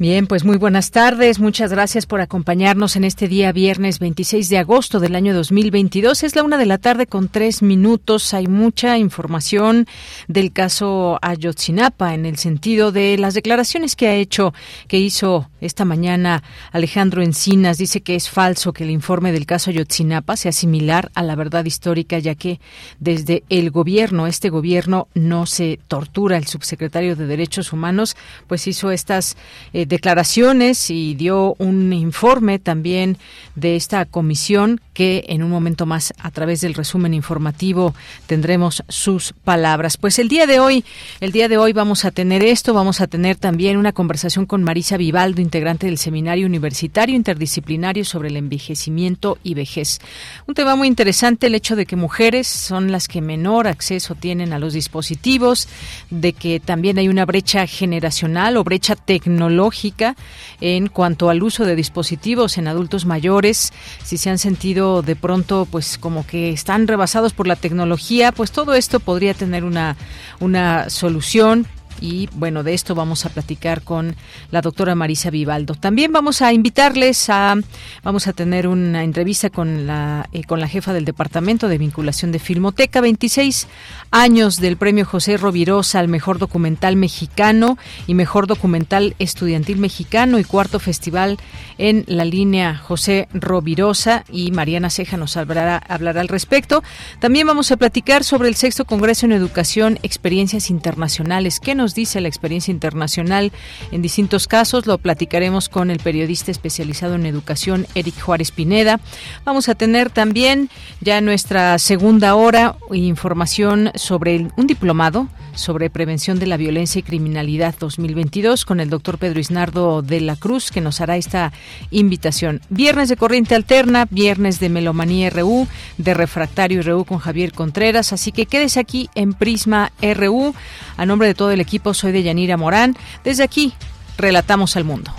Bien, pues muy buenas tardes. Muchas gracias por acompañarnos en este día viernes 26 de agosto del año 2022. Es la una de la tarde con tres minutos. Hay mucha información del caso Ayotzinapa en el sentido de las declaraciones que ha hecho, que hizo esta mañana Alejandro Encinas. Dice que es falso que el informe del caso Ayotzinapa sea similar a la verdad histórica, ya que desde el gobierno, este gobierno no se tortura. El subsecretario de Derechos Humanos, pues hizo estas eh, declaraciones y dio un informe también de esta comisión que en un momento más a través del resumen informativo tendremos sus palabras. Pues el día de hoy, el día de hoy vamos a tener esto, vamos a tener también una conversación con Marisa Vivaldo, integrante del Seminario Universitario Interdisciplinario sobre el envejecimiento y vejez. Un tema muy interesante el hecho de que mujeres son las que menor acceso tienen a los dispositivos, de que también hay una brecha generacional o brecha tecnológica en cuanto al uso de dispositivos en adultos mayores, si se han sentido de pronto pues como que están rebasados por la tecnología, pues todo esto podría tener una, una solución y bueno, de esto vamos a platicar con la doctora Marisa Vivaldo. También vamos a invitarles a, vamos a tener una entrevista con la, eh, con la jefa del Departamento de Vinculación de Filmoteca, 26 años del Premio José Rovirosa al Mejor Documental Mexicano y Mejor Documental Estudiantil Mexicano y cuarto festival en la línea José Rovirosa y Mariana Ceja nos hablará, hablará al respecto. También vamos a platicar sobre el sexto Congreso en Educación, Experiencias Internacionales. ¿Qué nos dice la experiencia internacional en distintos casos. Lo platicaremos con el periodista especializado en educación, Eric Juárez Pineda. Vamos a tener también ya nuestra segunda hora información sobre un diplomado sobre prevención de la violencia y criminalidad 2022 con el doctor Pedro Isnardo de la Cruz que nos hará esta invitación. Viernes de Corriente Alterna, viernes de Melomanía RU, de Refractario RU con Javier Contreras, así que quédese aquí en Prisma RU. A nombre de todo el equipo soy de Yanira Morán. Desde aquí, relatamos al mundo.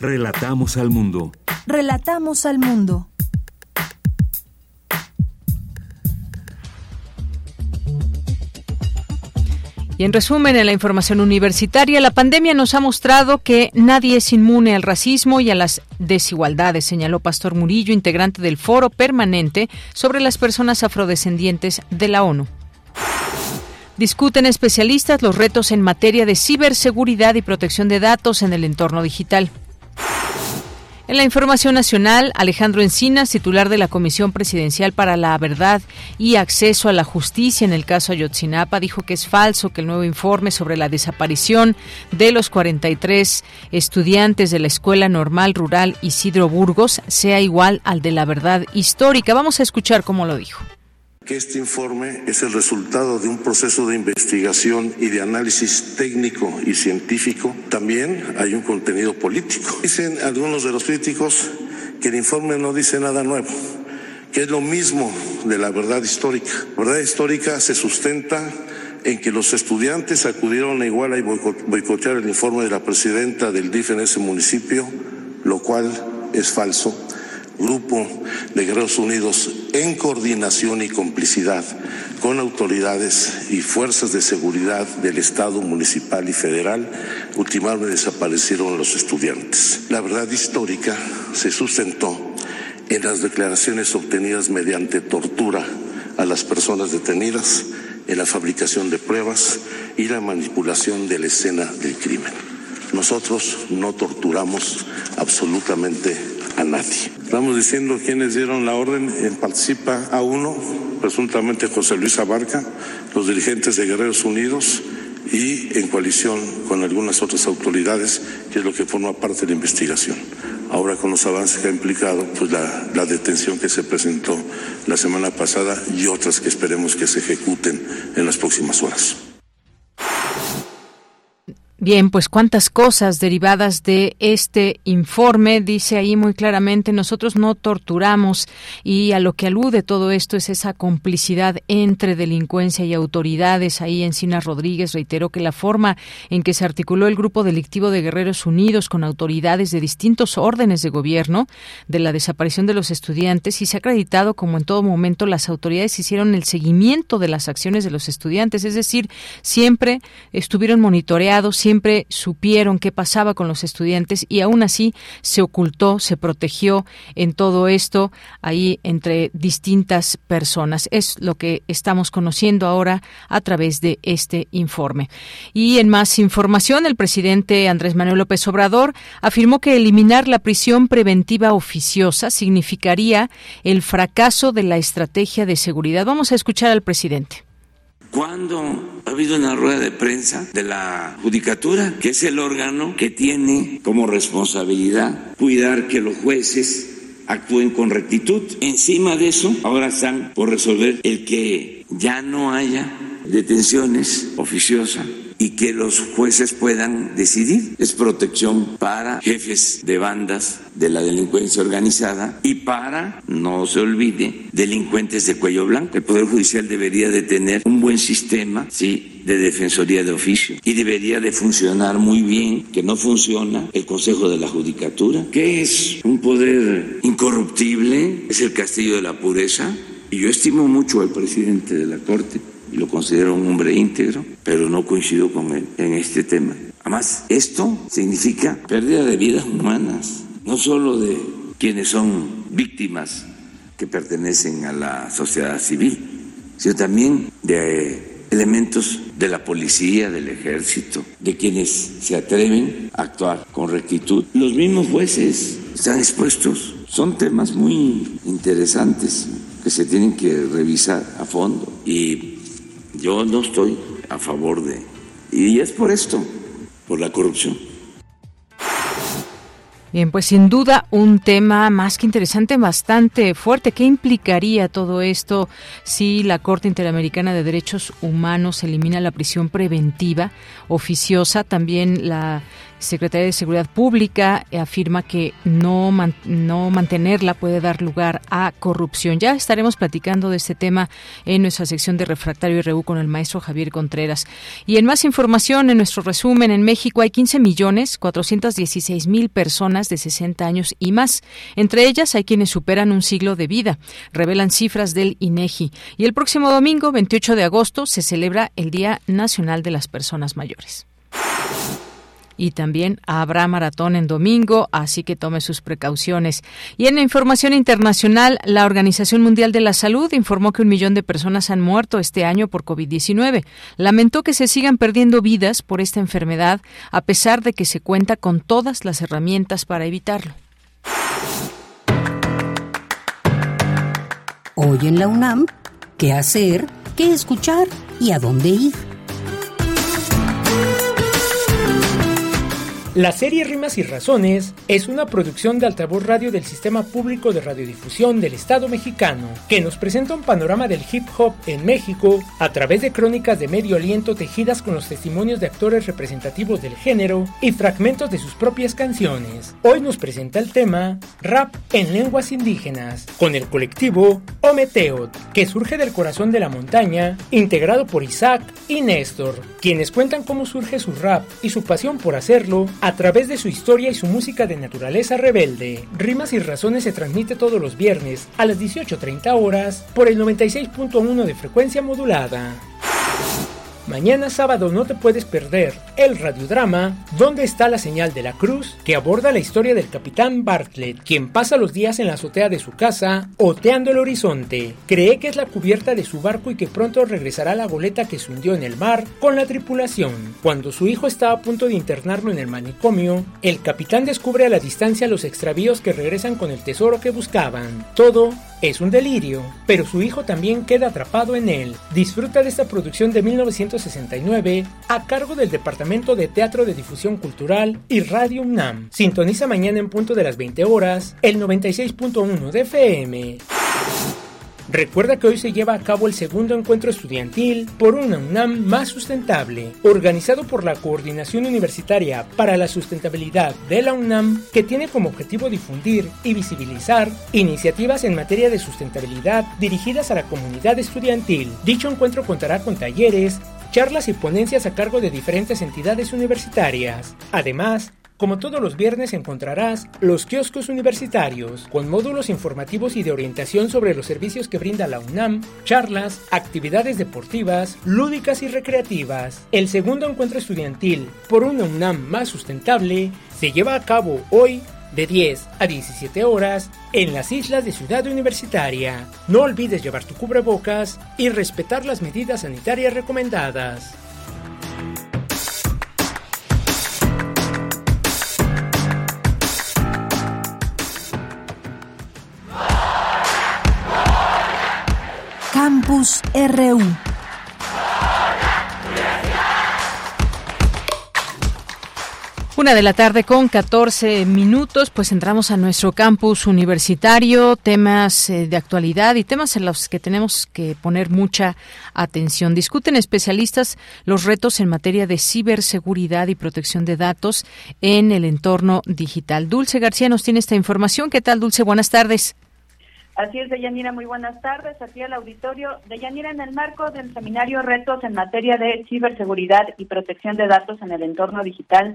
Relatamos al mundo. Relatamos al mundo. Y en resumen, en la información universitaria, la pandemia nos ha mostrado que nadie es inmune al racismo y a las desigualdades, señaló Pastor Murillo, integrante del Foro Permanente sobre las Personas Afrodescendientes de la ONU. Discuten especialistas los retos en materia de ciberseguridad y protección de datos en el entorno digital. En la información nacional, Alejandro Encinas, titular de la Comisión Presidencial para la Verdad y Acceso a la Justicia en el caso Ayotzinapa, dijo que es falso que el nuevo informe sobre la desaparición de los 43 estudiantes de la Escuela Normal Rural Isidro Burgos sea igual al de la verdad histórica. Vamos a escuchar cómo lo dijo que este informe es el resultado de un proceso de investigación y de análisis técnico y científico. También hay un contenido político. Dicen algunos de los críticos que el informe no dice nada nuevo, que es lo mismo de la verdad histórica. La verdad histórica se sustenta en que los estudiantes acudieron a Iguala y boicotear el informe de la presidenta del DIF en ese municipio, lo cual es falso Grupo de Guerreros Unidos en coordinación y complicidad con autoridades y fuerzas de seguridad del Estado municipal y federal, ultimaron y desaparecieron los estudiantes. La verdad histórica se sustentó en las declaraciones obtenidas mediante tortura a las personas detenidas, en la fabricación de pruebas y la manipulación de la escena del crimen. Nosotros no torturamos absolutamente a nadie. Estamos diciendo quienes dieron la orden, participa a uno, presuntamente José Luis Abarca, los dirigentes de Guerreros Unidos y en coalición con algunas otras autoridades, que es lo que forma parte de la investigación. Ahora con los avances que ha implicado, pues la detención que se presentó la semana pasada y otras que esperemos que se ejecuten en las próximas horas. Bien, pues cuántas cosas derivadas de este informe, dice ahí muy claramente, nosotros no torturamos y a lo que alude todo esto es esa complicidad entre delincuencia y autoridades. Ahí Encinas Rodríguez reiteró que la forma en que se articuló el grupo delictivo de Guerreros Unidos con autoridades de distintos órdenes de gobierno de la desaparición de los estudiantes y se ha acreditado como en todo momento las autoridades hicieron el seguimiento de las acciones de los estudiantes, es decir, siempre estuvieron monitoreados, siempre siempre supieron qué pasaba con los estudiantes y aún así se ocultó, se protegió en todo esto ahí entre distintas personas. Es lo que estamos conociendo ahora a través de este informe. Y en más información, el presidente Andrés Manuel López Obrador afirmó que eliminar la prisión preventiva oficiosa significaría el fracaso de la estrategia de seguridad. Vamos a escuchar al presidente. Cuando ha habido una rueda de prensa de la Judicatura, que es el órgano que tiene como responsabilidad cuidar que los jueces actúen con rectitud. Encima de eso, ahora están por resolver el que ya no haya detenciones oficiosas y que los jueces puedan decidir. Es protección para jefes de bandas de la delincuencia organizada y para, no se olvide, delincuentes de cuello blanco. El Poder Judicial debería de tener un buen sistema, sí, de defensoría de oficio y debería de funcionar muy bien, que no funciona el Consejo de la Judicatura, que es un poder incorruptible, es el castillo de la pureza. Y yo estimo mucho al presidente de la Corte y lo considero un hombre íntegro, pero no coincido con él en este tema. Además, esto significa pérdida de vidas humanas, no solo de quienes son víctimas que pertenecen a la sociedad civil, sino también de elementos de la policía, del ejército, de quienes se atreven a actuar con rectitud. Los mismos jueces están expuestos. Son temas muy interesantes que se tienen que revisar a fondo y yo no estoy a favor de... Y es por esto, por la corrupción. Bien, pues sin duda un tema más que interesante, bastante fuerte. ¿Qué implicaría todo esto si la Corte Interamericana de Derechos Humanos elimina la prisión preventiva oficiosa? También la Secretaría de Seguridad Pública afirma que no, no mantenerla puede dar lugar a corrupción. Ya estaremos platicando de este tema en nuestra sección de Refractario y Reú con el maestro Javier Contreras. Y en más información, en nuestro resumen, en México hay 15 millones 416 mil personas de 60 años y más. Entre ellas hay quienes superan un siglo de vida, revelan cifras del INEGI. Y el próximo domingo, 28 de agosto, se celebra el Día Nacional de las Personas Mayores y también habrá maratón en domingo, así que tome sus precauciones. Y en la información internacional, la Organización Mundial de la Salud informó que un millón de personas han muerto este año por COVID-19. Lamentó que se sigan perdiendo vidas por esta enfermedad, a pesar de que se cuenta con todas las herramientas para evitarlo. Hoy en la UNAM, ¿qué hacer? ¿Qué escuchar? ¿Y a dónde ir? La serie Rimas y Razones es una producción de altavoz radio del Sistema Público de Radiodifusión del Estado mexicano, que nos presenta un panorama del hip hop en México a través de crónicas de medio aliento tejidas con los testimonios de actores representativos del género y fragmentos de sus propias canciones. Hoy nos presenta el tema Rap en lenguas indígenas, con el colectivo Ometeot, que surge del corazón de la montaña, integrado por Isaac y Néstor, quienes cuentan cómo surge su rap y su pasión por hacerlo a través de su historia y su música de naturaleza rebelde. Rimas y Razones se transmite todos los viernes a las 18.30 horas por el 96.1 de frecuencia modulada. Mañana sábado no te puedes perder el radiodrama ¿Dónde está la señal de la cruz? que aborda la historia del capitán Bartlett, quien pasa los días en la azotea de su casa oteando el horizonte. Cree que es la cubierta de su barco y que pronto regresará la goleta que se hundió en el mar con la tripulación. Cuando su hijo está a punto de internarlo en el manicomio, el capitán descubre a la distancia los extravíos que regresan con el tesoro que buscaban. Todo es un delirio, pero su hijo también queda atrapado en él. Disfruta de esta producción de 1969 a cargo del Departamento de Teatro de Difusión Cultural y Radio UNAM. Sintoniza mañana en punto de las 20 horas el 96.1 de FM. Recuerda que hoy se lleva a cabo el segundo encuentro estudiantil por una UNAM más sustentable, organizado por la Coordinación Universitaria para la Sustentabilidad de la UNAM, que tiene como objetivo difundir y visibilizar iniciativas en materia de sustentabilidad dirigidas a la comunidad estudiantil. Dicho encuentro contará con talleres, charlas y ponencias a cargo de diferentes entidades universitarias. Además, como todos los viernes encontrarás los kioscos universitarios, con módulos informativos y de orientación sobre los servicios que brinda la UNAM, charlas, actividades deportivas, lúdicas y recreativas. El segundo encuentro estudiantil por una UNAM más sustentable se lleva a cabo hoy de 10 a 17 horas en las islas de Ciudad Universitaria. No olvides llevar tu cubrebocas y respetar las medidas sanitarias recomendadas. Una de la tarde con 14 minutos, pues entramos a nuestro campus universitario, temas eh, de actualidad y temas en los que tenemos que poner mucha atención. Discuten especialistas los retos en materia de ciberseguridad y protección de datos en el entorno digital. Dulce García nos tiene esta información. ¿Qué tal, Dulce? Buenas tardes. Así es, Deyanira, muy buenas tardes. Aquí al auditorio. Deyanira, en el marco del seminario Retos en materia de ciberseguridad y protección de datos en el entorno digital,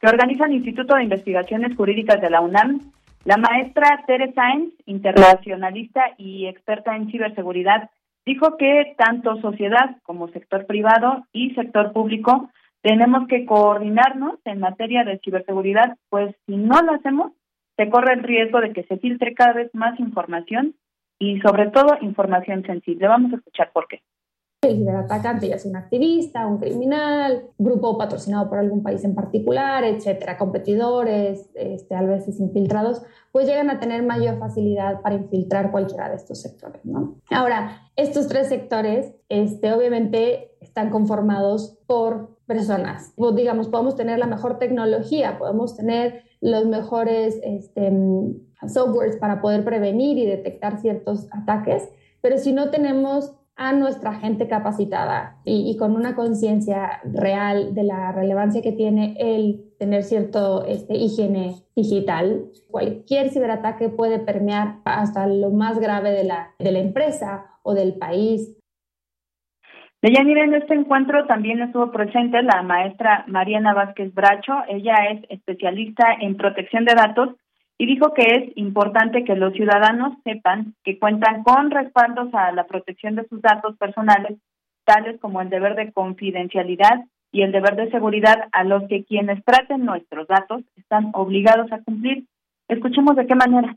que organiza el Instituto de Investigaciones Jurídicas de la UNAM, la maestra Tere Sainz, internacionalista y experta en ciberseguridad, dijo que tanto sociedad como sector privado y sector público tenemos que coordinarnos en materia de ciberseguridad, pues si no lo hacemos, se corre el riesgo de que se filtre cada vez más información y sobre todo información sensible. Vamos a escuchar por qué. El ciberatacante ya sea un activista, un criminal, grupo patrocinado por algún país en particular, etcétera, competidores, este, a veces infiltrados, pues llegan a tener mayor facilidad para infiltrar cualquiera de estos sectores, ¿no? Ahora, estos tres sectores, este, obviamente, están conformados por personas. Digamos, podemos tener la mejor tecnología, podemos tener los mejores este, softwares para poder prevenir y detectar ciertos ataques, pero si no tenemos a nuestra gente capacitada y, con una conciencia real de la relevancia que tiene el tener cierto este, higiene digital, cualquier ciberataque puede permear hasta lo más grave de la, de la empresa o del país Deyanira, en este encuentro también estuvo presente la maestra Mariana Vázquez Bracho. Ella es especialista en protección de datos y dijo que es importante que los ciudadanos sepan que cuentan con respaldos a la protección de sus datos personales, tales como el deber de confidencialidad y el deber de seguridad a los que quienes traten nuestros datos están obligados a cumplir. Escuchemos de qué manera.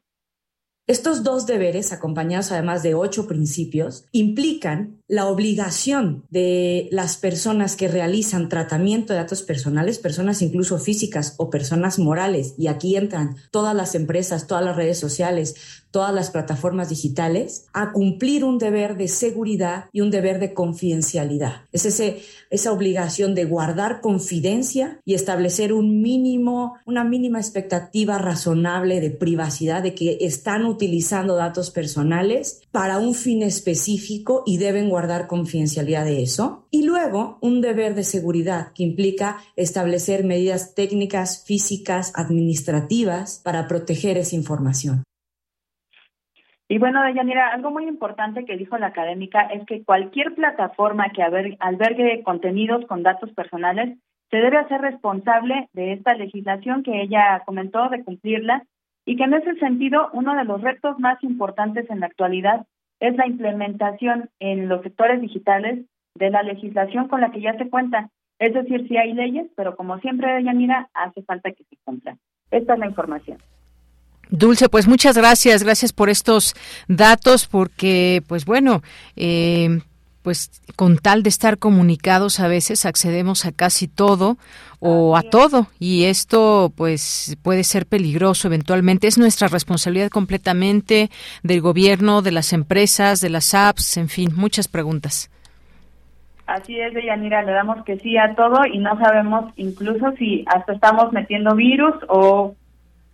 Estos dos deberes, acompañados además de ocho principios, implican la obligación de las personas que realizan tratamiento de datos personales, personas incluso físicas o personas morales, y aquí entran todas las empresas, todas las redes sociales, todas las plataformas digitales, a cumplir un deber de seguridad y un deber de confidencialidad. Es ese, esa obligación de guardar confidencia y establecer un mínimo, una mínima expectativa razonable de privacidad, de que están utilizando datos personales para un fin específico y deben guardar dar confidencialidad de eso. Y luego un deber de seguridad que implica establecer medidas técnicas, físicas, administrativas para proteger esa información. Y bueno, Deyanira, algo muy importante que dijo la académica es que cualquier plataforma que albergue contenidos con datos personales se debe hacer responsable de esta legislación que ella comentó, de cumplirla, y que en ese sentido uno de los retos más importantes en la actualidad es la implementación en los sectores digitales de la legislación con la que ya se cuenta. Es decir, sí hay leyes, pero como siempre, Yanira, hace falta que se cumplan. Esta es la información. Dulce, pues muchas gracias, gracias por estos datos, porque, pues bueno, eh, pues con tal de estar comunicados a veces accedemos a casi todo o a todo y esto pues puede ser peligroso eventualmente. Es nuestra responsabilidad completamente del gobierno de las empresas de las apps en fin muchas preguntas. Así es, Deyanira, le damos que sí a todo y no sabemos incluso si hasta estamos metiendo virus o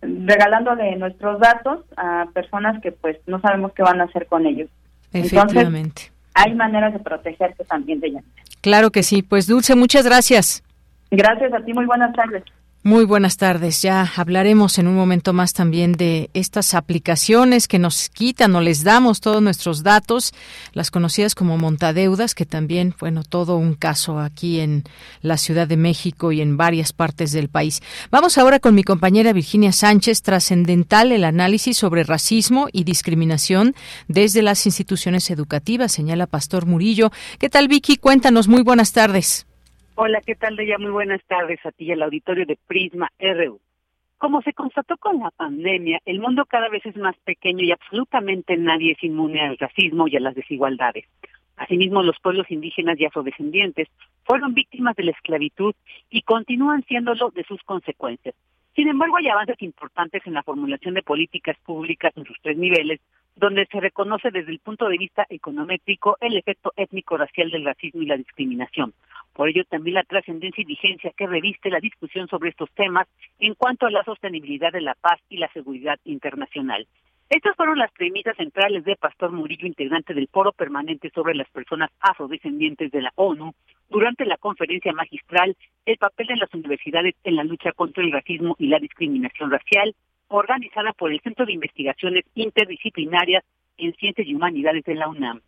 regalándole nuestros datos a personas que pues no sabemos qué van a hacer con ellos. Efectivamente hay maneras de protegerse también de ella. Claro que sí. Pues Dulce, muchas gracias. Gracias a ti, muy buenas tardes. Muy buenas tardes. Ya hablaremos en un momento más también de estas aplicaciones que nos quitan o les damos todos nuestros datos, las conocidas como montadeudas, que también, bueno, todo un caso aquí en la Ciudad de México y en varias partes del país. Vamos ahora con mi compañera Virginia Sánchez, trascendental el análisis sobre racismo y discriminación desde las instituciones educativas, señala Pastor Murillo. ¿Qué tal, Vicky? Cuéntanos. Muy buenas tardes. Hola, ¿qué tal, Deya? Muy buenas tardes a ti y al auditorio de Prisma RU. Como se constató con la pandemia, el mundo cada vez es más pequeño y absolutamente nadie es inmune al racismo y a las desigualdades. Asimismo, los pueblos indígenas y afrodescendientes fueron víctimas de la esclavitud y continúan siéndolo de sus consecuencias. Sin embargo, hay avances importantes en la formulación de políticas públicas en sus tres niveles, donde se reconoce desde el punto de vista econométrico el efecto étnico-racial del racismo y la discriminación. Por ello, también la trascendencia y vigencia que reviste la discusión sobre estos temas en cuanto a la sostenibilidad de la paz y la seguridad internacional. Estas fueron las premisas centrales de Pastor Murillo, integrante del Foro Permanente sobre las Personas Afrodescendientes de la ONU, durante la conferencia magistral El papel de las universidades en la lucha contra el racismo y la discriminación racial, organizada por el Centro de Investigaciones Interdisciplinarias en Ciencias y Humanidades de la UNAM.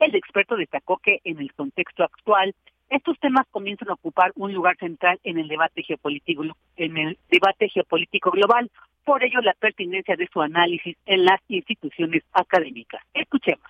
El experto destacó que en el contexto actual estos temas comienzan a ocupar un lugar central en el debate geopolítico en el debate geopolítico global, por ello la pertinencia de su análisis en las instituciones académicas. Escuchemos.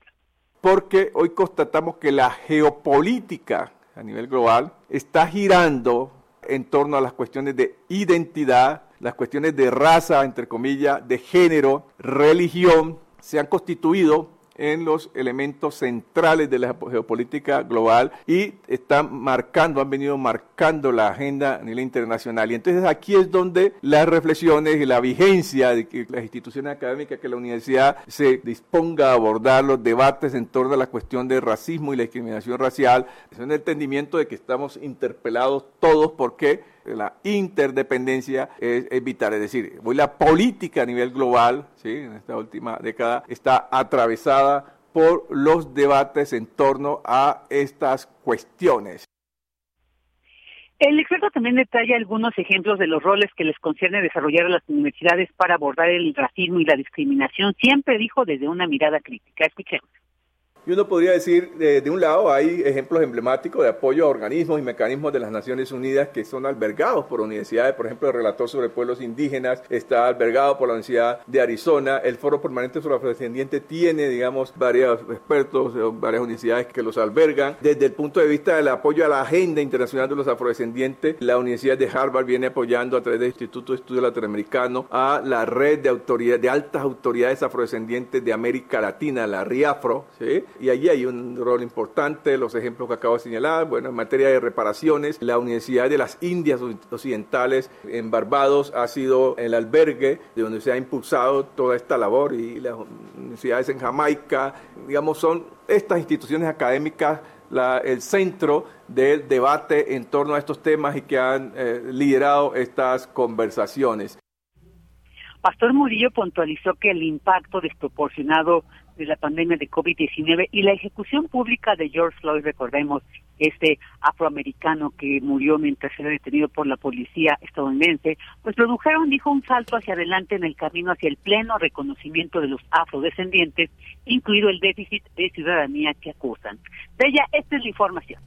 Porque hoy constatamos que la geopolítica a nivel global está girando en torno a las cuestiones de identidad, las cuestiones de raza, entre comillas, de género, religión, se han constituido en los elementos centrales de la geopolítica global y están marcando, han venido marcando la agenda a nivel internacional. Y entonces aquí es donde las reflexiones y la vigencia de que las instituciones académicas, que la universidad se disponga a abordar los debates en torno a la cuestión del racismo y la discriminación racial, es un entendimiento de que estamos interpelados todos porque la interdependencia es, vital. Es decir, hoy la política a nivel global, ¿sí? en esta última década, está atravesada por los debates en torno a estas cuestiones. El experto también detalla algunos ejemplos de los roles que les concierne desarrollar a las universidades para abordar el racismo y la discriminación, siempre dijo desde una mirada crítica. Escuchemos. Y uno podría decir, de, un lado hay ejemplos emblemáticos de apoyo a organismos y mecanismos de las Naciones Unidas que son albergados por universidades, por ejemplo, el relator sobre pueblos indígenas está albergado por la Universidad de Arizona, el Foro Permanente sobre Afrodescendientes tiene, digamos, varios expertos, varias universidades que los albergan. Desde el punto de vista del apoyo a la agenda internacional de los afrodescendientes, la Universidad de Harvard viene apoyando a través del Instituto de Estudio Latinoamericano a la red de autoridades, de altas autoridades afrodescendientes de América Latina, la RIAFRO, ¿sí? Y allí hay un rol importante, los ejemplos que acabo de señalar, bueno, en materia de reparaciones, la Universidad de las Indias Occidentales en Barbados ha sido el albergue de donde se ha impulsado toda esta labor y las universidades en Jamaica, digamos, son estas instituciones académicas el centro del debate en torno a estos temas y que han eh, liderado estas conversaciones. Pastor Murillo puntualizó que el impacto desproporcionado de la pandemia de COVID-19 y la ejecución pública de George Floyd, recordemos, este afroamericano que murió mientras era detenido por la policía estadounidense, pues produjeron, dijo, un salto hacia adelante en el camino hacia el pleno reconocimiento de los afrodescendientes, incluido el déficit de ciudadanía que acusan. De ella, esta es la información.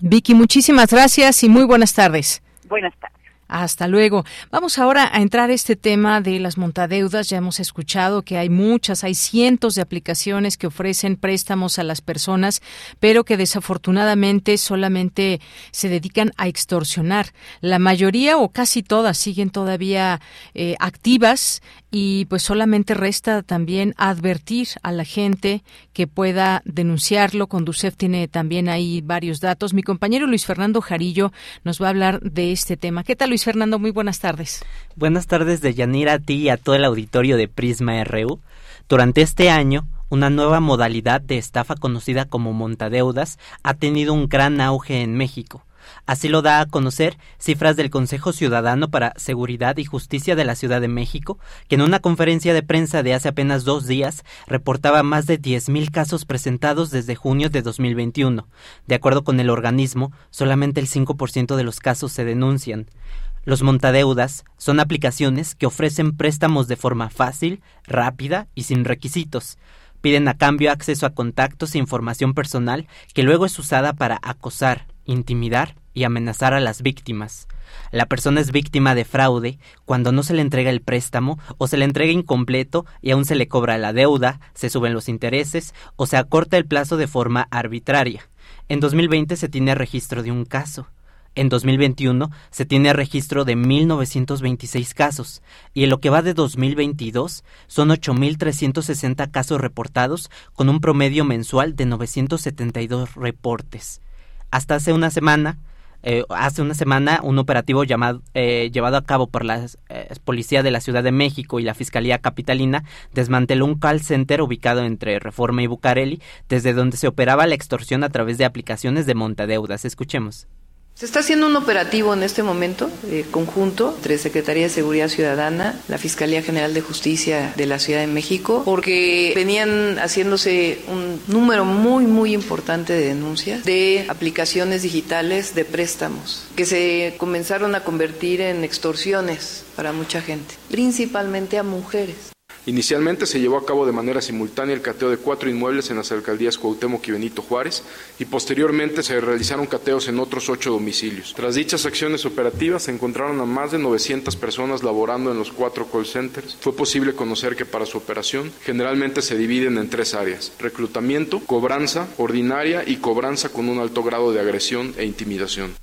Vicky, muchísimas gracias y muy buenas tardes. Buenas tardes. Hasta luego. Vamos ahora a entrar a este tema de las montadeudas. Ya hemos escuchado que hay muchas, hay cientos de aplicaciones que ofrecen préstamos a las personas, pero que desafortunadamente solamente se dedican a extorsionar. La mayoría o casi todas siguen todavía eh, activas y pues solamente resta también advertir a la gente que pueda denunciarlo. Conducef tiene también ahí varios datos. Mi compañero Luis Fernando Jarillo nos va a hablar de este tema. ¿Qué tal, Luis Fernando? Muy buenas tardes. Buenas tardes de Yanira a ti y a todo el auditorio de Prisma RU. Durante este año, una nueva modalidad de estafa conocida como montadeudas ha tenido un gran auge en México. Así lo da a conocer cifras del Consejo Ciudadano para Seguridad y Justicia de la Ciudad de México, que en una conferencia de prensa de hace apenas dos días reportaba más de 10.000 casos presentados desde junio de 2021. De acuerdo con el organismo, solamente el 5% de los casos se denuncian. Los montadeudas son aplicaciones que ofrecen préstamos de forma fácil, rápida y sin requisitos. Piden a cambio acceso a contactos e información personal que luego es usada para acosar, intimidar y amenazar a las víctimas. La persona es víctima de fraude cuando no se le entrega el préstamo o se le entrega incompleto y aún se le cobra la deuda, se suben los intereses o se acorta el plazo de forma arbitraria. En 2020 se tiene registro de un caso. En 2021 se tiene registro de 1.926 casos y en lo que va de 2022 son 8.360 casos reportados con un promedio mensual de 972 reportes. Hasta hace una semana, eh, hace una semana, un operativo llamado, eh, llevado a cabo por la eh, Policía de la Ciudad de México y la Fiscalía Capitalina desmanteló un call center ubicado entre Reforma y Bucareli, desde donde se operaba la extorsión a través de aplicaciones de montadeudas. Escuchemos. Se está haciendo un operativo en este momento eh, conjunto entre Secretaría de Seguridad Ciudadana, la Fiscalía General de Justicia de la Ciudad de México, porque venían haciéndose un número muy, muy importante de denuncias de aplicaciones digitales de préstamos que se comenzaron a convertir en extorsiones para mucha gente, principalmente a mujeres. Inicialmente se llevó a cabo de manera simultánea el cateo de cuatro inmuebles en las alcaldías Cuauhtémoc y Benito Juárez y posteriormente se realizaron cateos en otros ocho domicilios. Tras dichas acciones operativas se encontraron a más de 900 personas laborando en los cuatro call centers. Fue posible conocer que para su operación generalmente se dividen en tres áreas, reclutamiento, cobranza ordinaria y cobranza con un alto grado de agresión e intimidación.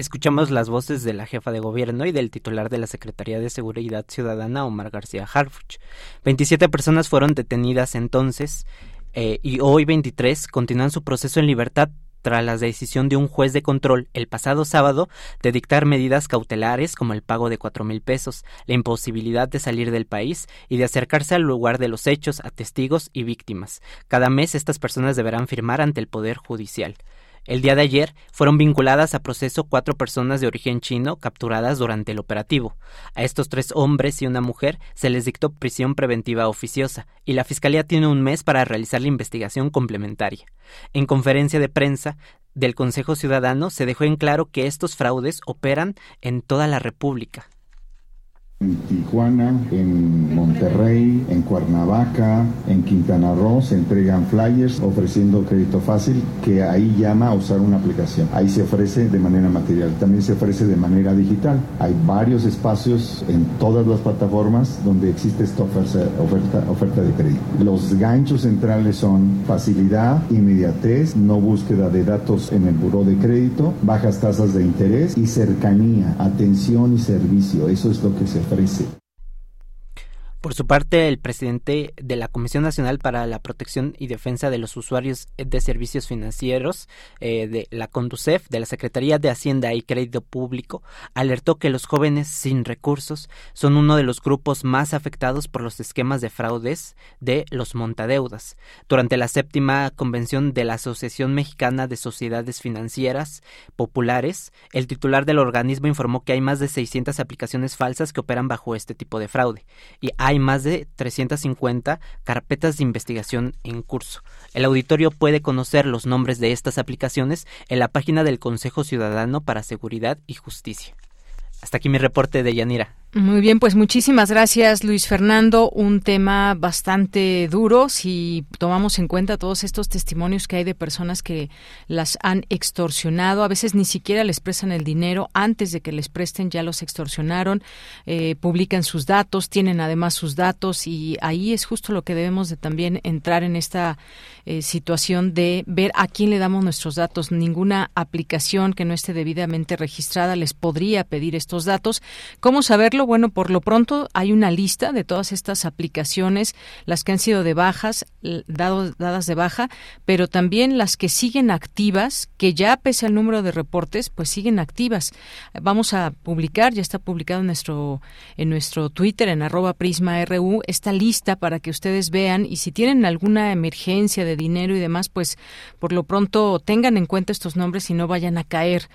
Escuchamos las voces de la jefa de gobierno y del titular de la Secretaría de Seguridad Ciudadana, Omar García Harfuch. 27 personas fueron detenidas entonces eh, y hoy 23 continúan su proceso en libertad tras la decisión de un juez de control el pasado sábado de dictar medidas cautelares como el pago de cuatro mil pesos, la imposibilidad de salir del país y de acercarse al lugar de los hechos a testigos y víctimas. Cada mes estas personas deberán firmar ante el Poder Judicial. El día de ayer fueron vinculadas a proceso cuatro personas de origen chino capturadas durante el operativo. A estos tres hombres y una mujer se les dictó prisión preventiva oficiosa y la Fiscalía tiene un mes para realizar la investigación complementaria. En conferencia de prensa del Consejo Ciudadano se dejó en claro que estos fraudes operan en toda la República en Tijuana, en Monterrey, en Cuernavaca, en Quintana Roo se entregan flyers ofreciendo crédito fácil que ahí llama a usar una aplicación. Ahí se ofrece de manera material, también se ofrece de manera digital. Hay varios espacios en todas las plataformas donde existe esta oferta, oferta, de crédito. Los ganchos centrales son facilidad, inmediatez, no búsqueda de datos en el buró de crédito, bajas tasas de interés y cercanía, atención y servicio. Eso es lo que se ofrece. esclarecer. Por su parte, el presidente de la Comisión Nacional para la Protección y Defensa de los Usuarios de Servicios Financieros eh, de la CONDUCEF, de la Secretaría de Hacienda y Crédito Público, alertó que los jóvenes sin recursos son uno de los grupos más afectados por los esquemas de fraudes de los montadeudas. Durante la séptima convención de la Asociación Mexicana de Sociedades Financieras Populares, el titular del organismo informó que hay más de 600 aplicaciones falsas que operan bajo este tipo de fraude más de 350 carpetas de investigación en curso. El auditorio puede conocer los nombres de estas aplicaciones en la página del Consejo Ciudadano para Seguridad y Justicia. Hasta aquí mi reporte de Yanira. Muy bien, pues muchísimas gracias Luis Fernando. Un tema bastante duro si tomamos en cuenta todos estos testimonios que hay de personas que las han extorsionado. A veces ni siquiera les prestan el dinero antes de que les presten, ya los extorsionaron, eh, publican sus datos, tienen además sus datos y ahí es justo lo que debemos de también entrar en esta eh, situación de ver a quién le damos nuestros datos. Ninguna aplicación que no esté debidamente registrada les podría pedir estos datos. ¿Cómo saberlo? Bueno, por lo pronto hay una lista de todas estas aplicaciones, las que han sido de bajas, dadas de baja, pero también las que siguen activas, que ya pese al número de reportes, pues siguen activas. Vamos a publicar, ya está publicado en nuestro, en nuestro Twitter, en arroba prisma.ru, esta lista para que ustedes vean y si tienen alguna emergencia de dinero y demás, pues por lo pronto tengan en cuenta estos nombres y no vayan a caer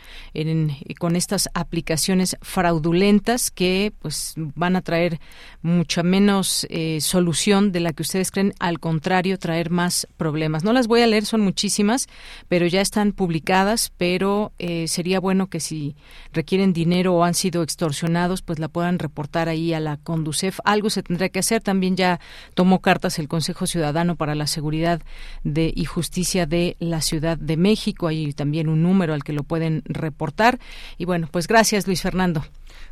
con estas aplicaciones fraudulentas que pues van a traer mucha menos eh, solución de la que ustedes creen, al contrario, traer más problemas. No las voy a leer, son muchísimas, pero ya están publicadas, pero eh, sería bueno que si requieren dinero o han sido extorsionados, pues la puedan reportar ahí a la Conducef. Algo se tendrá que hacer. También ya tomó cartas el Consejo Ciudadano para la Seguridad de, y Justicia de la Ciudad de México. Hay también un número al que lo pueden reportar. Y bueno, pues gracias, Luis Fernando.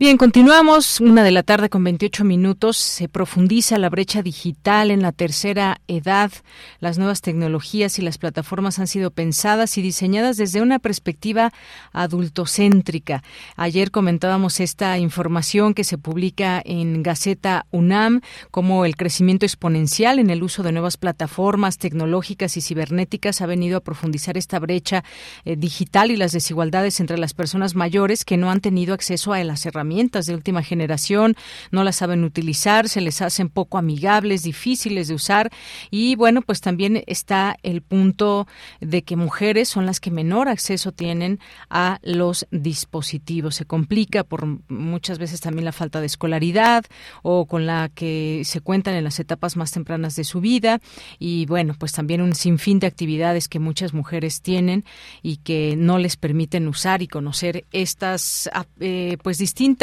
Bien, continuamos. Una de la tarde con 28 minutos. Se profundiza la brecha digital en la tercera edad. Las nuevas tecnologías y las plataformas han sido pensadas y diseñadas desde una perspectiva adultocéntrica. Ayer comentábamos esta información que se publica en Gaceta UNAM como el crecimiento exponencial en el uso de nuevas plataformas tecnológicas y cibernéticas ha venido a profundizar esta brecha eh, digital y las desigualdades entre las personas mayores que no han tenido acceso a las herramientas de última generación, no las saben utilizar, se les hacen poco amigables, difíciles de usar y bueno, pues también está el punto de que mujeres son las que menor acceso tienen a los dispositivos. Se complica por muchas veces también la falta de escolaridad o con la que se cuentan en las etapas más tempranas de su vida y bueno, pues también un sinfín de actividades que muchas mujeres tienen y que no les permiten usar y conocer estas eh, pues distintas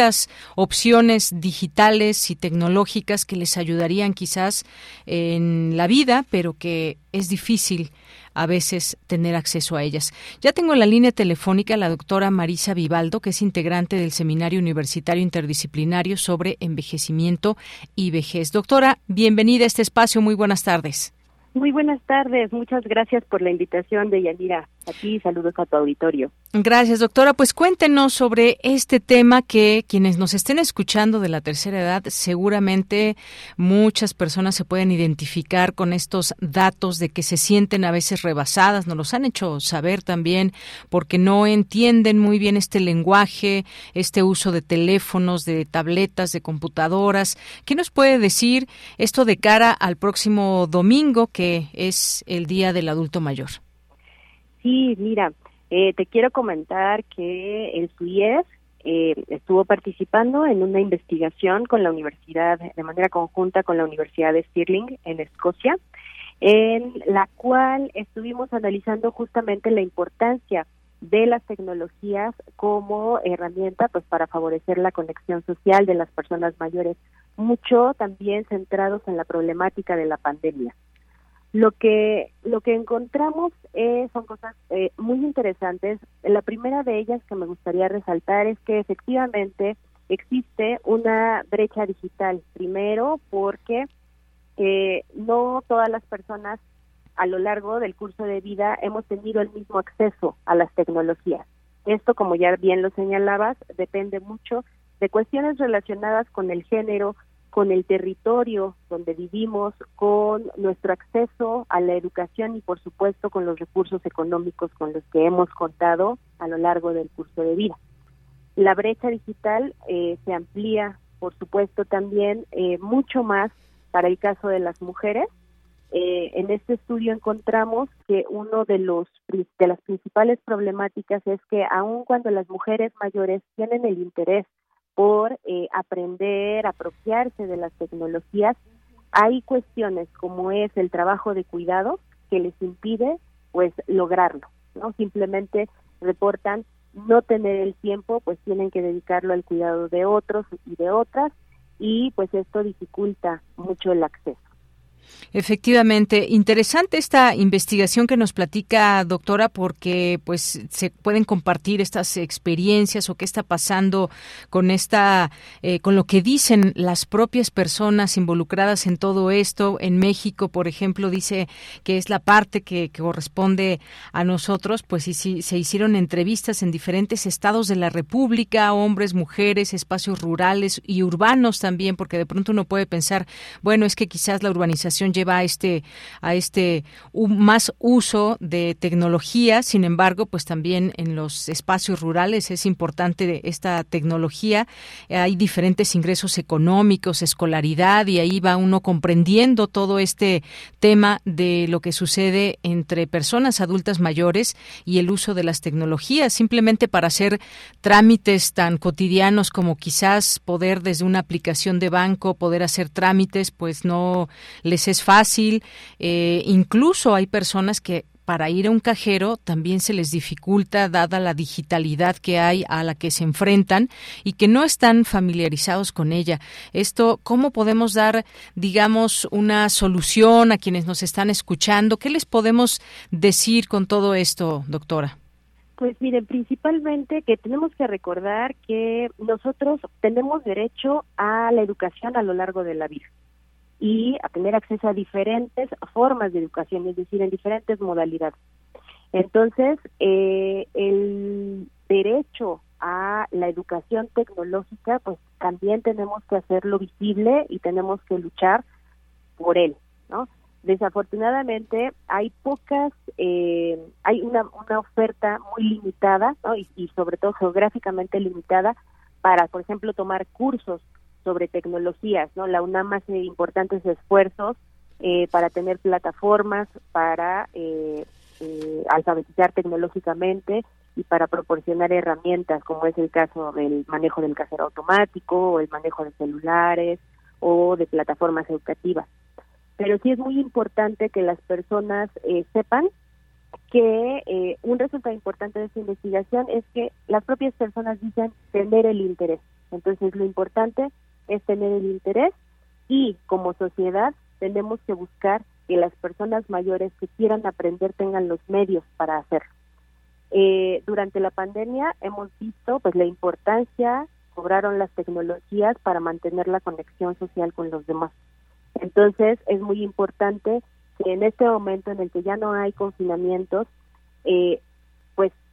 opciones digitales y tecnológicas que les ayudarían quizás en la vida, pero que es difícil a veces tener acceso a ellas. Ya tengo en la línea telefónica a la doctora Marisa Vivaldo, que es integrante del Seminario Universitario Interdisciplinario sobre Envejecimiento y Vejez. Doctora, bienvenida a este espacio. Muy buenas tardes. Muy buenas tardes. Muchas gracias por la invitación de Yanira. Aquí saludos a tu auditorio. Gracias, doctora. Pues cuéntenos sobre este tema que quienes nos estén escuchando de la tercera edad, seguramente muchas personas se pueden identificar con estos datos de que se sienten a veces rebasadas. Nos los han hecho saber también porque no entienden muy bien este lenguaje, este uso de teléfonos, de tabletas, de computadoras. ¿Qué nos puede decir esto de cara al próximo domingo, que es el Día del Adulto Mayor? Sí, mira, eh, te quiero comentar que el SUIES eh, estuvo participando en una investigación con la universidad, de manera conjunta con la Universidad de Stirling en Escocia, en la cual estuvimos analizando justamente la importancia de las tecnologías como herramienta pues para favorecer la conexión social de las personas mayores, mucho también centrados en la problemática de la pandemia. Lo que lo que encontramos eh, son cosas eh, muy interesantes. La primera de ellas que me gustaría resaltar es que efectivamente existe una brecha digital. Primero, porque eh, no todas las personas a lo largo del curso de vida hemos tenido el mismo acceso a las tecnologías. Esto, como ya bien lo señalabas, depende mucho de cuestiones relacionadas con el género, con el territorio donde vivimos, con nuestro acceso a la educación y por supuesto con los recursos económicos con los que hemos contado a lo largo del curso de vida. La brecha digital eh, se amplía, por supuesto, también eh, mucho más para el caso de las mujeres, eh, en este estudio encontramos que uno de los de las principales problemáticas es que aun cuando las mujeres mayores tienen el interés por eh, aprender, apropiarse de las tecnologías, hay cuestiones como es el trabajo de cuidado que les impide pues lograrlo, ¿no? Simplemente reportan no tener el tiempo, pues tienen que dedicarlo al cuidado de otros y de otras y pues esto dificulta mucho el acceso. Efectivamente, interesante esta investigación que nos platica, doctora, porque pues se pueden compartir estas experiencias o qué está pasando con esta, eh, con lo que dicen las propias personas involucradas en todo esto. En México, por ejemplo, dice que es la parte que, corresponde a nosotros, pues y si, se hicieron entrevistas en diferentes estados de la República, hombres, mujeres, espacios rurales y urbanos también, porque de pronto uno puede pensar, bueno, es que quizás la urbanización lleva a este a este más uso de tecnología. Sin embargo, pues también en los espacios rurales es importante esta tecnología. Hay diferentes ingresos económicos, escolaridad y ahí va uno comprendiendo todo este tema de lo que sucede entre personas adultas mayores y el uso de las tecnologías simplemente para hacer trámites tan cotidianos como quizás poder desde una aplicación de banco poder hacer trámites pues no les es fácil. Eh, incluso hay personas que para ir a un cajero también se les dificulta dada la digitalidad que hay a la que se enfrentan y que no están familiarizados con ella. Esto, ¿cómo podemos dar, digamos, una solución a quienes nos están escuchando? ¿Qué les podemos decir con todo esto, doctora? Pues miren, principalmente que tenemos que recordar que nosotros tenemos derecho a la educación a lo largo de la vida y a tener acceso a diferentes formas de educación, es decir, en diferentes modalidades. Entonces, eh, el derecho a la educación tecnológica, pues también tenemos que hacerlo visible y tenemos que luchar por él, ¿no? Desafortunadamente hay pocas, eh, hay una, una oferta muy limitada, ¿no? y, y sobre todo geográficamente limitada para, por ejemplo, tomar cursos sobre tecnologías, ¿no? La UNAM hace importantes esfuerzos eh, para tener plataformas para eh, eh, alfabetizar tecnológicamente y para proporcionar herramientas, como es el caso del manejo del casero automático o el manejo de celulares o de plataformas educativas. Pero sí es muy importante que las personas sepan que un resultado importante de esta investigación es que las propias personas dicen tener el interés. Entonces, lo importante es tener el interés y como sociedad tenemos que buscar que las personas mayores que quieran aprender tengan los medios para hacerlo. Eh, durante la pandemia hemos visto pues la importancia cobraron las tecnologías para mantener la conexión social con los demás. Entonces es muy importante que en este momento en el que ya no hay confinamientos, eh,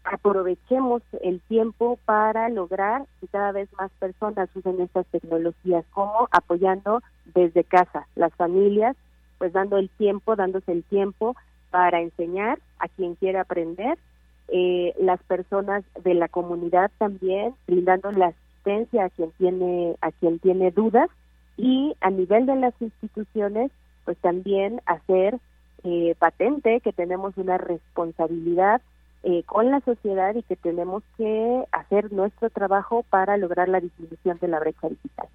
aprovechemos el tiempo para lograr que cada vez más personas usen estas tecnologías, como apoyando desde casa, las familias, pues dando el tiempo, dándose el tiempo para enseñar a quien quiera aprender, eh, las personas de la comunidad también brindando la asistencia a quien tiene a quien tiene dudas y a nivel de las instituciones, pues también hacer eh, patente que tenemos una responsabilidad eh, con la sociedad y que tenemos que hacer nuestro trabajo para lograr la disminución de la brecha digital.